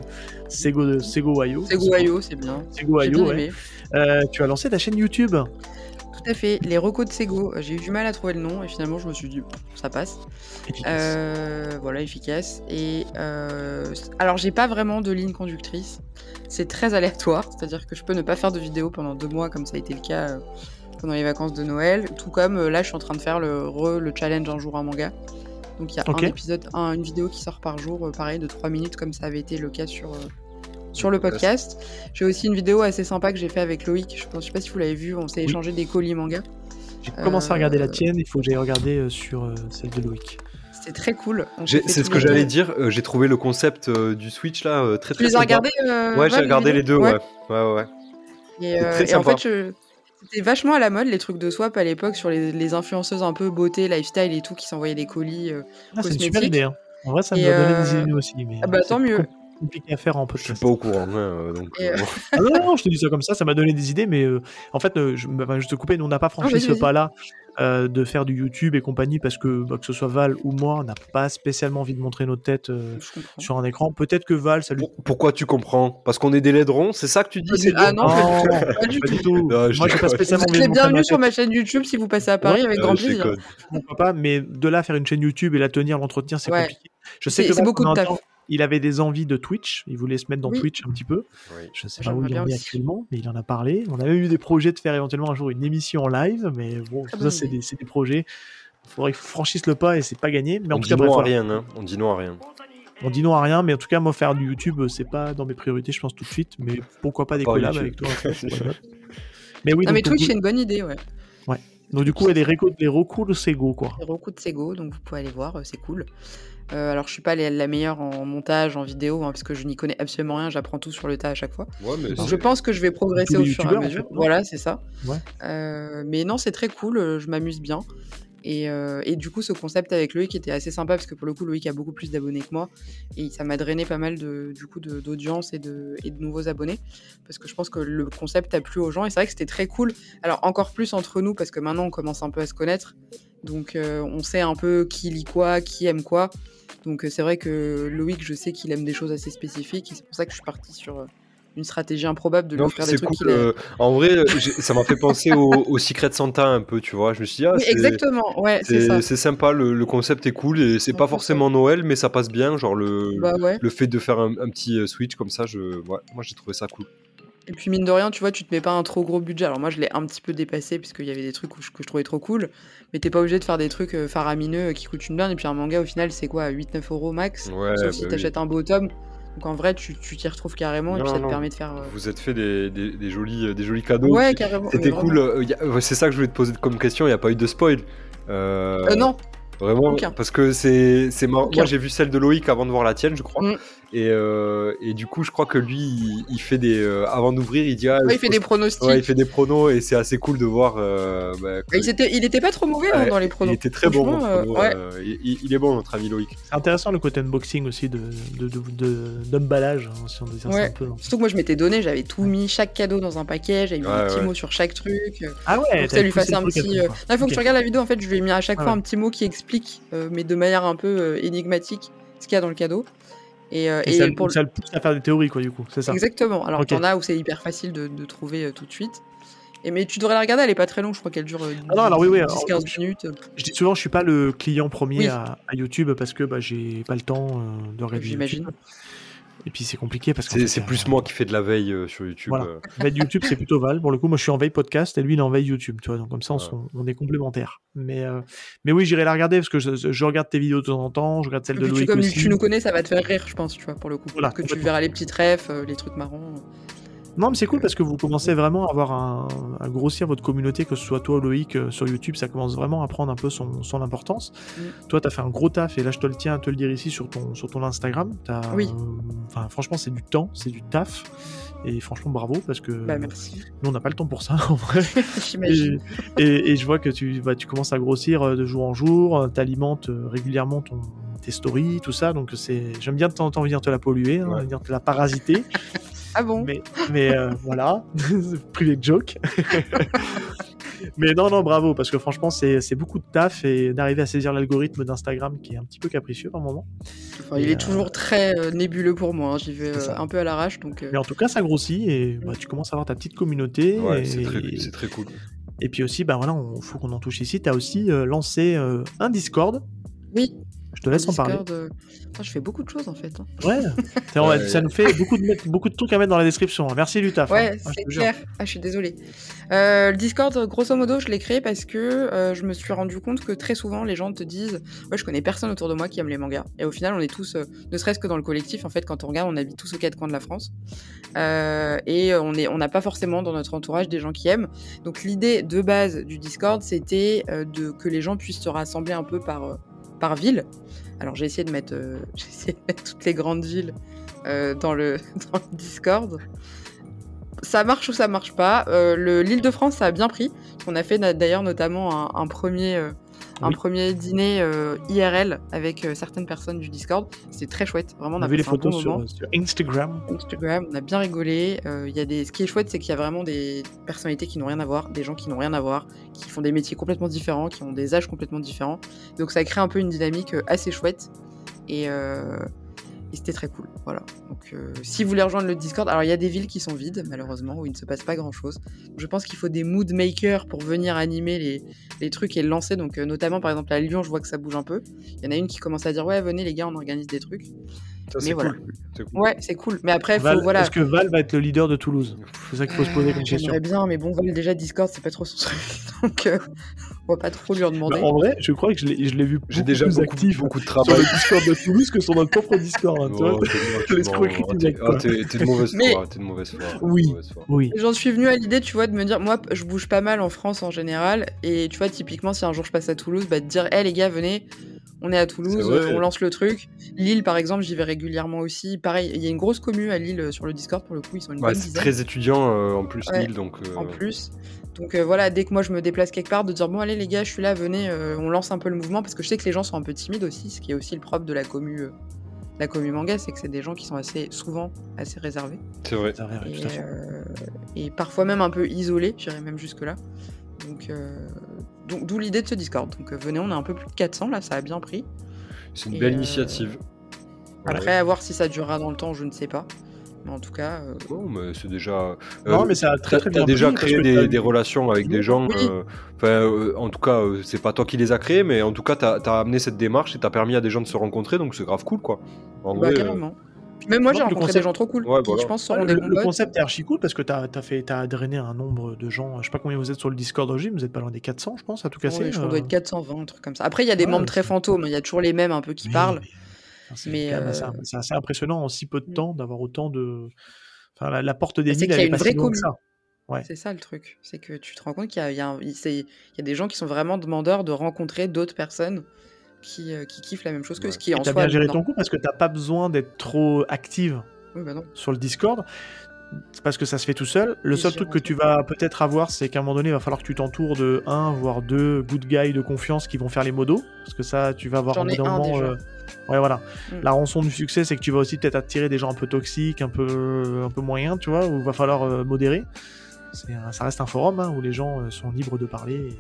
Sego, de- Sego Ohio. C'est Guayo, c'est bien. Sego bien ouais. Euh, tu as lancé ta chaîne YouTube. Tout à fait. Les recos de Sego, euh, j'ai eu du mal à trouver le nom et finalement je me suis dit, ça passe. Efficace. Euh, voilà, efficace. Et euh, alors, j'ai pas vraiment de ligne conductrice. C'est très aléatoire, c'est-à-dire que je peux ne pas faire de vidéo pendant deux mois, comme ça a été le cas pendant les vacances de Noël. Tout comme là, je suis en train de faire le, re- le challenge un jour un manga. Donc, il y a un épisode, un- une vidéo qui sort par jour, euh, pareil, de 3 minutes, comme ça avait été le cas sur, euh, sur le podcast. J'ai aussi une vidéo assez sympa que j'ai fait avec Loïc. Je, pense, je sais pas si vous l'avez vu, on s'est Oui. échangé des colis manga. J'ai commencé à regarder la euh, tienne, il faut que j'aille regarder euh, sur euh, celle de Loïc. C'était très cool. C'est ce que j'allais dire. euh, j'ai trouvé le concept euh, du Switch là euh, très Tu très les as sympa. regardés euh, Ouais, j'ai regardé les deux. Ouais, ouais, ouais. ouais. Et, C'est euh, très et en sympa. fait, je- c'était vachement à la mode les trucs de swap à l'époque sur les, les influenceuses un peu beauté, lifestyle et tout qui s'envoyaient des colis. euh. Ah, c'est une super idée. Hein. En vrai, ça me Et, va donner euh, des idées aussi. Mais Ah bah, tant mieux. com- compliqué à faire en Je suis pas au courant. hein, euh, donc, euh, Ah non, non, non, je te dis ça comme ça, ça m'a donné des idées, mais euh, en fait, euh, je, bah, je te coupais, nous on n'a pas franchi vas-y, ce pas-là euh, de faire du YouTube et compagnie parce que bah, que ce soit Val ou moi, on n'a pas spécialement envie de montrer notre tête euh, je sur un écran. Peut-être que Val, ça lui. pour- pourquoi tu comprends? Parce qu'on est des laiderons, c'est ça que tu dis c'est Ah non, Non, pas du pas tout. tout. Non, je moi, j'ai pas spécialement Vous envie de bienvenue sur ma chaîne YouTube si vous passez à Paris avec Euh, grand je plaisir. pourquoi pas, mais de là faire une chaîne YouTube et la tenir, l'entretenir, c'est Ouais. compliqué. Je sais C'est- que c'est beaucoup de taf. Il avait des envies de Twitch, il voulait se mettre dans Oui. Twitch un petit peu. Oui. Je sais pas où il en est actuellement, mais il en a parlé. On a même eu des projets de faire éventuellement un jour une émission en live, mais bon, ça, c'est des, projets. Il faudrait qu'ils franchissent le pas et c'est pas gagné. Mais en On tout dit cas, bref, non à voilà. rien. Hein. On dit non à rien. on dit non à rien, mais en tout cas, moi, faire du YouTube, c'est pas dans mes priorités, je pense, tout de suite. Mais pourquoi pas des collabs avec toi. Mais oui, Non mais Twitch c'est une bonne idée, ouais. Donc, du coup, il y a des, recours, des recours de Sego, quoi. Les recours de Sego, donc vous pouvez aller voir, euh, c'est cool. Euh, alors je suis pas la, meilleure en montage, en vidéo, hein, parce que je n'y connais absolument rien, j'apprends tout sur le tas à chaque fois. Ouais, mais Donc c'est- je pense que je vais progresser au fur et à en mesure. fait, voilà, c'est ça. Ouais. Euh, mais non, c'est très cool, je m'amuse bien. Et, euh, et du coup, ce concept avec Loïc était assez sympa parce que pour le coup, Loïc a beaucoup plus d'abonnés que moi. Et ça m'a drainé pas mal de, du coup d'audience et de, nouveaux abonnés. Parce que je pense que le concept a plu aux gens. Et c'est vrai que c'était très cool. Alors encore plus entre nous parce que maintenant on commence un peu à se connaître, donc euh, on sait un peu qui lit quoi, qui aime quoi. Donc euh, c'est vrai que Loïc, je sais qu'il aime des choses assez spécifiques. Et c'est pour ça que je suis partie sur une stratégie improbable de Non, lui faire des trucs cool. qu'il euh, en vrai, euh, ça m'a fait penser au, au Secret Santa un peu, tu vois. Je me suis dit, ah, Oui, exactement, ouais, c'est sympa, le, le concept est cool et c'est pas forcément Noël, mais ça passe bien. Genre le, Bah ouais. le fait de faire un, un petit euh, switch comme ça, je, ouais, moi j'ai trouvé ça cool. Et puis mine de rien, tu vois, tu te mets pas un trop gros budget. Alors moi, je l'ai un petit peu dépassé puisqu'il y avait des trucs je- que je trouvais trop cool. Mais t'es pas obligé de faire des trucs faramineux qui coûtent une blinde. Et puis un manga, au final, c'est quoi 8-9 euros max? Ouais, Sauf si bah oui. t'achètes un beau tome. Donc en vrai, tu tu t'y retrouves carrément. et puis ça non. te permet de faire. euh, Vous êtes fait des, des, des jolis, euh, des jolis cadeaux. Ouais, carrément. C'était cool. euh, c'est ça que je voulais te poser comme question. Il n'y a pas eu de spoil. Euh, non, Vraiment, aucun. parce que c'est marrant. Moi, j'ai vu celle de Loïc avant de voir la tienne, je crois. Mm. Et, euh, et du coup, je crois que lui, il, il fait des. euh, avant d'ouvrir, il dit. Ah, Ouais, il fait des pronostics. Ouais, il fait des pronos et c'est assez cool de voir. euh, bah, il, était, il était pas trop mauvais hein, dans les il pronos. était très bon. Euh, ouais. euh, il, il- il est bon, notre ami Loïc. C'est intéressant le côté unboxing aussi de, de, de, de- d'emballage, hein, si on dit ça Ouais. un peu. hein. Surtout que moi je m'étais donné, j'avais tout mis, chaque cadeau dans un paquet, j'avais mis Ouais, un petit ouais. mot sur chaque truc. Ah ouais, pour que ça lui fasse un petit. euh, il faut que tu regardes la vidéo, en fait, je lui ai mis à chaque Ah fois ouais. un petit mot qui explique, euh, mais de manière un peu euh, énigmatique, ce qu'il y a dans le cadeau. Et, euh, Et, et ça, pour le- ça le pousse à faire des théories, quoi, du coup, c'est ça. Exactement. Alors Ok. t'en as où c'est hyper facile de, de trouver euh, tout de suite. Et mais tu devrais la regarder, elle est pas très longue, je crois qu'elle dure euh, Ah non, alors oui, oui, alors, 10-15 je- minutes. Je dis souvent, je suis pas le client premier Oui. à, à YouTube parce que bah, j'ai pas le temps euh, de regarder J'imagine. Et puis c'est compliqué parce que C'est c'est plus moi qui fais de la veille euh, sur YouTube. Voilà. euh. Veille YouTube, c'est plutôt Val. Pour le coup, moi, je suis en veille podcast et lui, il est en veille YouTube. Tu vois, donc comme ça, on, Ouais. sont- on est complémentaires. Mais, euh, mais oui, j'irai la regarder parce que je, je regarde tes vidéos de temps en temps. Je regarde celles Et de tu, Loïc comme aussi. tu nous connais, ça va te faire rire, je pense, tu vois, pour le coup. Voilà, que tu verras les petites refs, euh, les trucs marrants. Non, mais c'est cool parce que vous commencez vraiment à avoir un, à grossir votre communauté, que ce soit toi ou Loïc euh, sur YouTube, ça commence vraiment à prendre un peu son, son importance. Mm. Toi, tu as fait un gros taf et là, je te le tiens à te le dire ici sur ton, sur ton Instagram. Oui. euh, franchement, c'est du temps, c'est du taf. Et franchement, bravo parce que Bah merci. nous, on n'a pas le temps pour ça en vrai. J'imagine. Et, et- et je vois que tu, bah, tu commences à grossir euh, de jour en jour, tu alimentes régulièrement ton, tes stories, tout ça. Donc c'est, j'aime bien de temps en temps venir te la polluer, hein, Ouais. venir te la parasiter. Ah bon mais mais euh, voilà, privé de joke. mais non, non, bravo, parce que franchement, c'est, beaucoup de taf et d'arriver à saisir l'algorithme d'Instagram qui est un petit peu capricieux par moment. Enfin, il Et, est toujours très euh, nébuleux pour moi. hein. J'y vais euh, un peu à l'arrache, donc. euh, Mais en tout cas, ça grossit et bah, tu commences à avoir ta petite communauté. Ouais, et, c'est très, c'est très cool. et puis aussi, bah voilà, on faut qu'on en touche ici. Tu as aussi euh, lancé euh, un Discord. Oui. Je te laisse en parler. Euh, putain, je fais beaucoup de choses en fait. hein. Ouais, Ça, Ouais. nous fait beaucoup de, beaucoup de trucs à mettre dans la description. Merci du taf. Ouais, hein. Ah, je c'est jure. clair. Ah, je suis désolée. Euh, le Discord, grosso modo, je l'ai créé parce que euh, je me suis rendu compte que très souvent, les gens te disent Ouais, je connais personne autour de moi qui aime les mangas. Et au final, on est tous, euh, ne serait-ce que dans le collectif, en fait, quand on regarde, on habite tous aux quatre coins de la France. Euh, et on est- on n'a pas forcément dans notre entourage des gens qui aiment. Donc, l'idée de base du Discord, c'était euh, de, que les gens puissent se rassembler un peu par, euh, par ville. Alors, j'ai essayé de mettre, euh, j'ai essayé de mettre toutes les grandes villes euh, dans, le, dans le Discord ça marche ou ça marche pas. Euh, le- L'île de France, ça a bien pris. On a fait d'ailleurs notamment un premier, un premier dîner euh, IRL avec euh, certaines personnes du Discord. C'était très chouette. Vraiment, on On a vu les bon photos sur, sur Instagram. Instagram, on a bien rigolé. Euh, il y a des... Ce qui est chouette, c'est qu'il y a vraiment des personnalités qui n'ont rien à voir, des gens qui n'ont rien à voir, qui font des métiers complètement différents, qui ont des âges complètement différents. Donc ça crée un peu une dynamique assez chouette. Et, euh, et c'était très cool. Voilà. Donc euh, si vous voulez rejoindre le Discord, alors il y a des villes qui sont vides, malheureusement, où il ne se passe pas grand-chose. Je pense qu'il faut des mood makers pour venir animer les, les trucs et le lancer. Donc euh, notamment, par exemple, à Lyon, je vois que ça bouge un peu. Il y en a une qui commence à dire ouais, venez les gars, on organise des trucs. Ça, Mais c'est voilà. cool. C'est cool. Ouais, c'est cool. Mais après, faut, Val- voilà. Est-ce que Val va être le leader de Toulouse? C'est ça qu'il faut se poser comme Euh, question. J'aimerais bien, mais bon, Val, déjà, Discord, c'est pas trop son truc. Donc, euh, on va pas trop lui en demander. Bah, en vrai, je crois que je l'ai je l'ai vu J'ai beaucoup déjà plus beaucoup, actif beaucoup de sur travail. le Discord de Toulouse que sur notre propre Discord. hein, tu vois. Oh, tu mec, Ah. T'es t'es de mauvaise foi. T'es de mauvaise foi. Oui. Oui. J'en suis venue à l'idée, tu vois, de me dire, moi, je bouge pas mal en France en général. Et tu vois, typiquement, si un jour je passe à Toulouse, bah, de dire, hé les gars, venez, on est à Toulouse, on lance le truc. Lille, par exemple, j'y vais régulièrement aussi. Pareil, il y a une grosse commu à Lille euh, sur le Discord, pour le coup, ils sont une Ouais, bonne dizaine. très étudiant euh, en plus, Ouais, Lille, donc. euh, en plus. Donc euh, voilà, dès que moi je me déplace quelque part, de dire bon allez les gars, je suis là, venez, euh, on lance un peu le mouvement parce que je sais que les gens sont un peu timides aussi, ce qui est aussi le propre de la commu, euh, la commu manga, c'est que c'est des gens qui sont assez souvent assez réservés C'est vrai. C'est vrai, et, euh, et parfois même un peu isolés, j'irais même jusque là. Donc euh, donc d'où l'idée de ce Discord. Donc euh, venez, on est un peu plus de 400 là, ça a bien pris. C'est une Et, belle euh, initiative. Après à voir si ça durera dans le temps, je ne sais pas. Mais en tout cas, euh, Non, mais c'est déjà. Non, euh, mais ça a très T'as très t'as bien déjà pris, parce créé des, relations avec des gens. Oui. euh, euh, en tout cas, euh, c'est pas toi qui les as créés, mais en tout cas, t'as as amené cette démarche et t'as permis à des gens de se rencontrer, donc c'est grave cool, quoi. En bah, vrai, euh, carrément. Même moi j'ai rencontré concept- des gens trop cool Ouais, qui voilà. je pense le, des concept est archi cool parce que t'as as fait as drainé un nombre de gens. Je sais pas combien vous êtes sur le Discord d'origine, vous êtes pas loin des 400, je pense, à tout casser. Ouais, je crois qu'on euh. doit être 420, un truc comme ça. Après, il y a des Ouais, membres très fantômes, il y a toujours les mêmes un peu qui Oui, parlent. mais- Mais, euh, assez- c'est assez impressionnant en si peu de Mm. temps d'avoir autant de. Enfin, la, la porte des Mais c'est villes, qu'il y a elle est une pas vraie si loin que commu. ça. Ouais. C'est ça le truc. C'est que tu te rends compte qu'il y y y a des gens qui sont vraiment demandeurs de rencontrer d'autres personnes qui, euh, qui kiffent la même chose que Ouais. ce qui en T'as soi. bien géré non. ton coup parce que t'as pas besoin d'être trop active Oui, bah sur le Discord. Parce que ça se fait tout seul. Le Et seul truc que tu vas peut-être avoir, c'est qu'à un moment donné, il va falloir que tu t'entoures de un, voire deux good guys de confiance qui vont faire les modos. Parce que ça, tu vas avoir un, moment. euh, Ouais, voilà. Mm. La rançon du succès, c'est que tu vas aussi peut-être attirer des gens un peu toxiques, un peu, un peu moyens, tu vois, où il va falloir euh, modérer. Un- ça reste un forum hein, où les gens sont libres de parler et,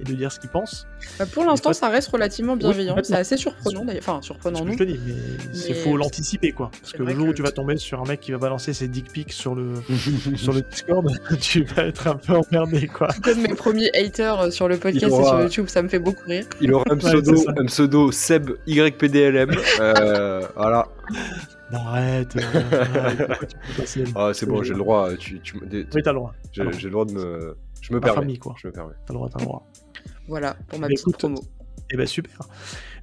et de dire ce qu'ils pensent. Bah, pour l'instant, ça reste relativement bienveillant. c'est assez surprenant d'ailleurs. Enfin, surprenant non. je te dis, mais il Mais faut l'anticiper, quoi. Parce que le jour où tu vas tomber sur un mec qui va balancer ses dick pics sur le, sur le Discord, tu vas être un peu emmerdé, quoi. Comme mes premiers haters euh, sur le podcast et aura- sur YouTube, ça me fait beaucoup rire. Il aura un Ouais, pseudo, ça. un pseudo Seb YPDLM. euh, voilà. Non, arrête. euh, arrête, tu passer Ah, c'est bon, j'ai le droit. Tu, tu, des- Oui, t'as le droit. j'ai le droit de me. Je me permets. famille, quoi. Je me permets. T'as le droit, t'as le droit. Voilà, pour ma Mais petite écoute, promo. Eh ben super.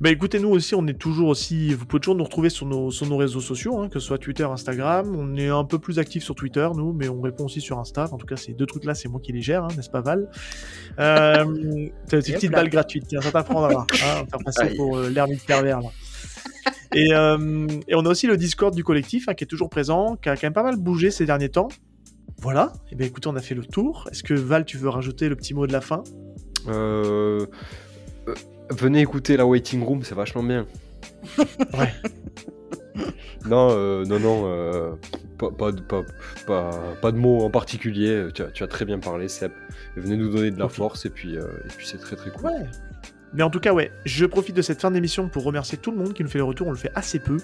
Ben écoutez, nous aussi, on est toujours aussi. Vous pouvez toujours nous retrouver sur nos, sur nos réseaux sociaux, hein, que ce soit Twitter, Instagram. On est un peu plus actifs sur Twitter, nous, mais on répond aussi sur Insta. En tout cas, ces deux trucs-là, c'est moi qui les gère, hein, n'est-ce pas, Val? Euh, C'est une petite là. balle gratuite, tiens, ça t'apprendra. hein, faire passer Aïe. pour euh, l'ermite pervers, là. Et, euh, et on a aussi le Discord du collectif, hein, qui est toujours présent, qui a quand même pas mal bougé ces derniers temps. Voilà. Et ben écoutez, on a fait le tour. Est-ce que Val, tu veux rajouter le petit mot de la fin? Euh, euh, venez écouter la waiting room, c'est vachement bien. Ouais. Non, euh, non, non, euh, pas, pas, de- pas, pas, de mots en particulier. Tu as, tu as très bien parlé, Seb. Venez nous donner de la force et puis, et puis c'est très très cool. Ouais. Mais en tout cas, ouais, je profite de cette fin d'émission pour remercier tout le monde qui nous fait les retours. On le fait assez peu,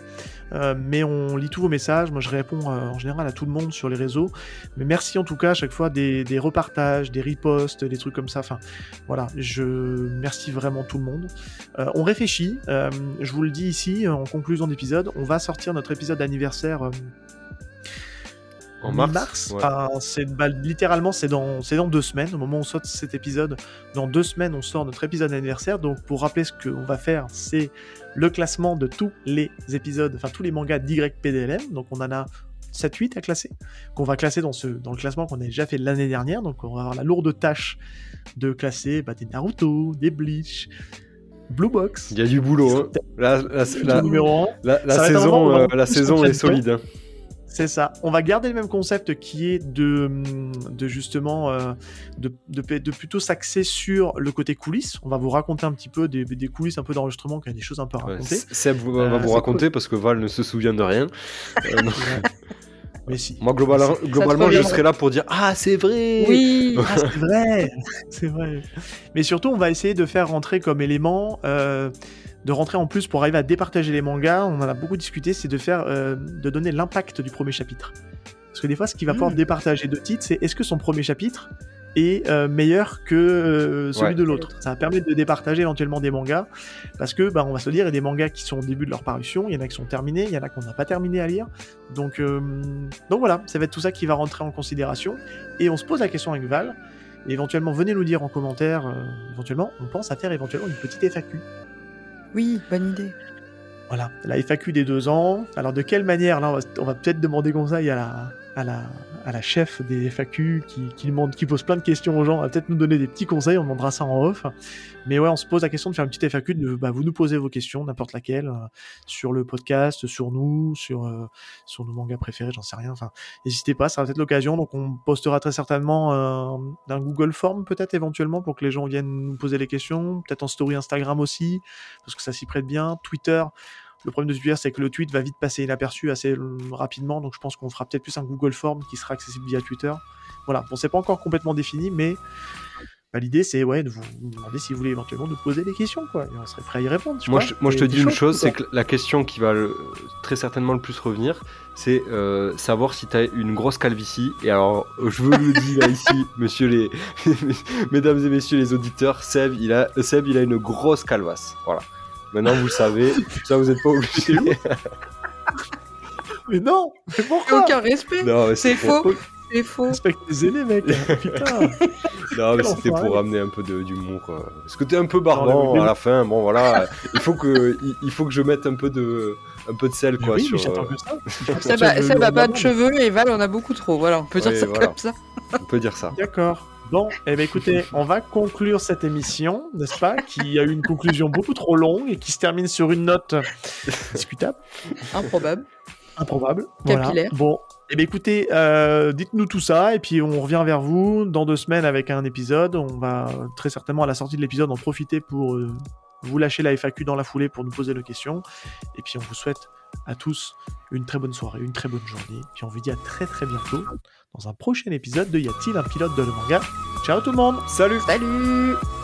Euh, mais on lit tous vos messages. Moi, je réponds euh, en général à tout le monde sur les réseaux. Mais merci en tout cas à chaque fois des, repartages, des reposts, des trucs comme ça. Enfin, voilà, je merci vraiment tout le monde. Euh, on réfléchit. je vous le dis ici en conclusion d'épisode, on va sortir notre épisode anniversaire. En mars, ouais. Enfin, c'est bah, littéralement c'est dans c'est dans deux semaines. Au moment où on sort cet épisode, dans deux semaines, on sort notre épisode anniversaire. Donc pour rappeler ce qu'on va faire, c'est le classement de tous les épisodes, enfin tous les mangas d'YPDLM. Donc on en a 7-8 à classer, qu'on va classer dans, ce, dans le classement qu'on a déjà fait l'année dernière. Donc on va avoir la lourde tâche de classer bah, des Naruto, des Bleach, Blue Box. Il y a du boulot. Hein. La, la, la, le numéro 1. la- la Ça va être un saison, euh, la saison est solide. hein. C'est ça. On va garder le même concept qui est de, de justement euh, de, de, de plutôt s'axer sur le côté coulisses. On va vous raconter un petit peu des, des coulisses un peu d'enregistrement, qu'il y a des choses un peu à Ouais, raconter. Seb va va Euh, vous raconter parce que Val ne se souvient de rien. Euh, non. Mais si. Moi, globalement, globalement je serai là pour dire Ah, c'est vrai Oui Ah, c'est vrai, c'est vrai. Mais surtout, on va essayer de faire rentrer comme élément, euh, de rentrer en plus pour arriver à départager les mangas. On en a beaucoup discuté, c'est de faire, euh, de donner l'impact du premier chapitre. Parce que des fois, ce qui va pouvoir Mm. départager deux titres, c'est est-ce que son premier chapitre est euh, meilleur que euh, celui Ouais. de l'autre? Ça va permettre de départager éventuellement des mangas, parce que bah, on va se dire, il y a des mangas qui sont au début de leur parution, il y en a qui sont terminés, il y en a qu'on n'a pas terminé à lire. Donc, donc voilà, ça va être tout ça qui va rentrer en considération. Et on se pose la question avec Val, et éventuellement venez nous dire en commentaire, éventuellement, on pense à faire éventuellement une petite FAQ. Oui, bonne idée. Voilà, la FAQ des deux ans. Alors de quelle manière Là, on va, va peut-être demander conseil à la, à la, chef des FAQ qui, pose plein de questions aux gens. Elle va peut-être nous donner des petits conseils, on demandera ça en off. Mais ouais, on se pose la question de faire une petite FAQ, de, bah, vous nous posez vos questions, n'importe laquelle, euh, sur le podcast, sur nous, sur, euh, sur nos mangas préférés, j'en sais rien. N'hésitez pas, ça va peut-être l'occasion. Donc on postera très certainement euh, un Google Form peut-être éventuellement pour que les gens viennent nous poser les questions, peut-être en story Instagram aussi, parce que ça s'y prête bien. Twitter. Le problème de Twitter, c'est que le tweet va vite passer inaperçu assez rapidement, donc je pense qu'on fera peut-être plus un Google Form qui sera accessible via Twitter. Voilà, bon, c'est pas encore complètement défini, mais bah, l'idée c'est ouais, de vous demander si vous voulez éventuellement nous poser des questions, quoi, et on serait prêt à y répondre. Moi, je, moi, je te dis une chose, c'est que la question qui va le- très certainement le plus revenir, c'est euh, savoir si tu as une grosse calvitie. Et alors, je vous le dis là ici, monsieur les, mesdames et messieurs les auditeurs, Seb, il a, Seb, il a une grosse calvasse. Voilà. Maintenant, vous le savez, ça vous n'êtes pas obligé. Mais non Mais pourquoi Aucun respect C'est pour- faux C'est faux Respecte les aînés, mec Putain Non, mais c'était pour amener un peu de- d'humour. Parce que t'es un peu barbant Non, mais- à la fin. Bon, voilà. il faut que, il, il faut que je mette un peu de, un peu de sel, Mais quoi. Oui, sur, mais j'attends euh, que ça. Seb a, Seb a pas de cheveux et Val en a beaucoup trop. Voilà, on peut dire Ouais, ça voilà. comme ça. on peut dire ça. D'accord. Bon, eh ben écoutez, on va conclure cette émission, n'est-ce pas Qui a eu une conclusion beaucoup trop longue et qui se termine sur une note discutable. Improbable. Improbable. Capillaire. Voilà. Bon, eh bien écoutez, euh, dites-nous tout ça et puis on revient vers vous dans deux semaines avec un épisode. On va très certainement à la sortie de l'épisode en profiter pour euh, vous lâcher la FAQ dans la foulée pour nous poser nos questions. Et puis on vous souhaite à tous une très bonne soirée, une très bonne journée. Puis on vous dit à très très bientôt dans un prochain épisode de Y a-t-il un pilote de le manga? Ciao tout le monde Salut Salut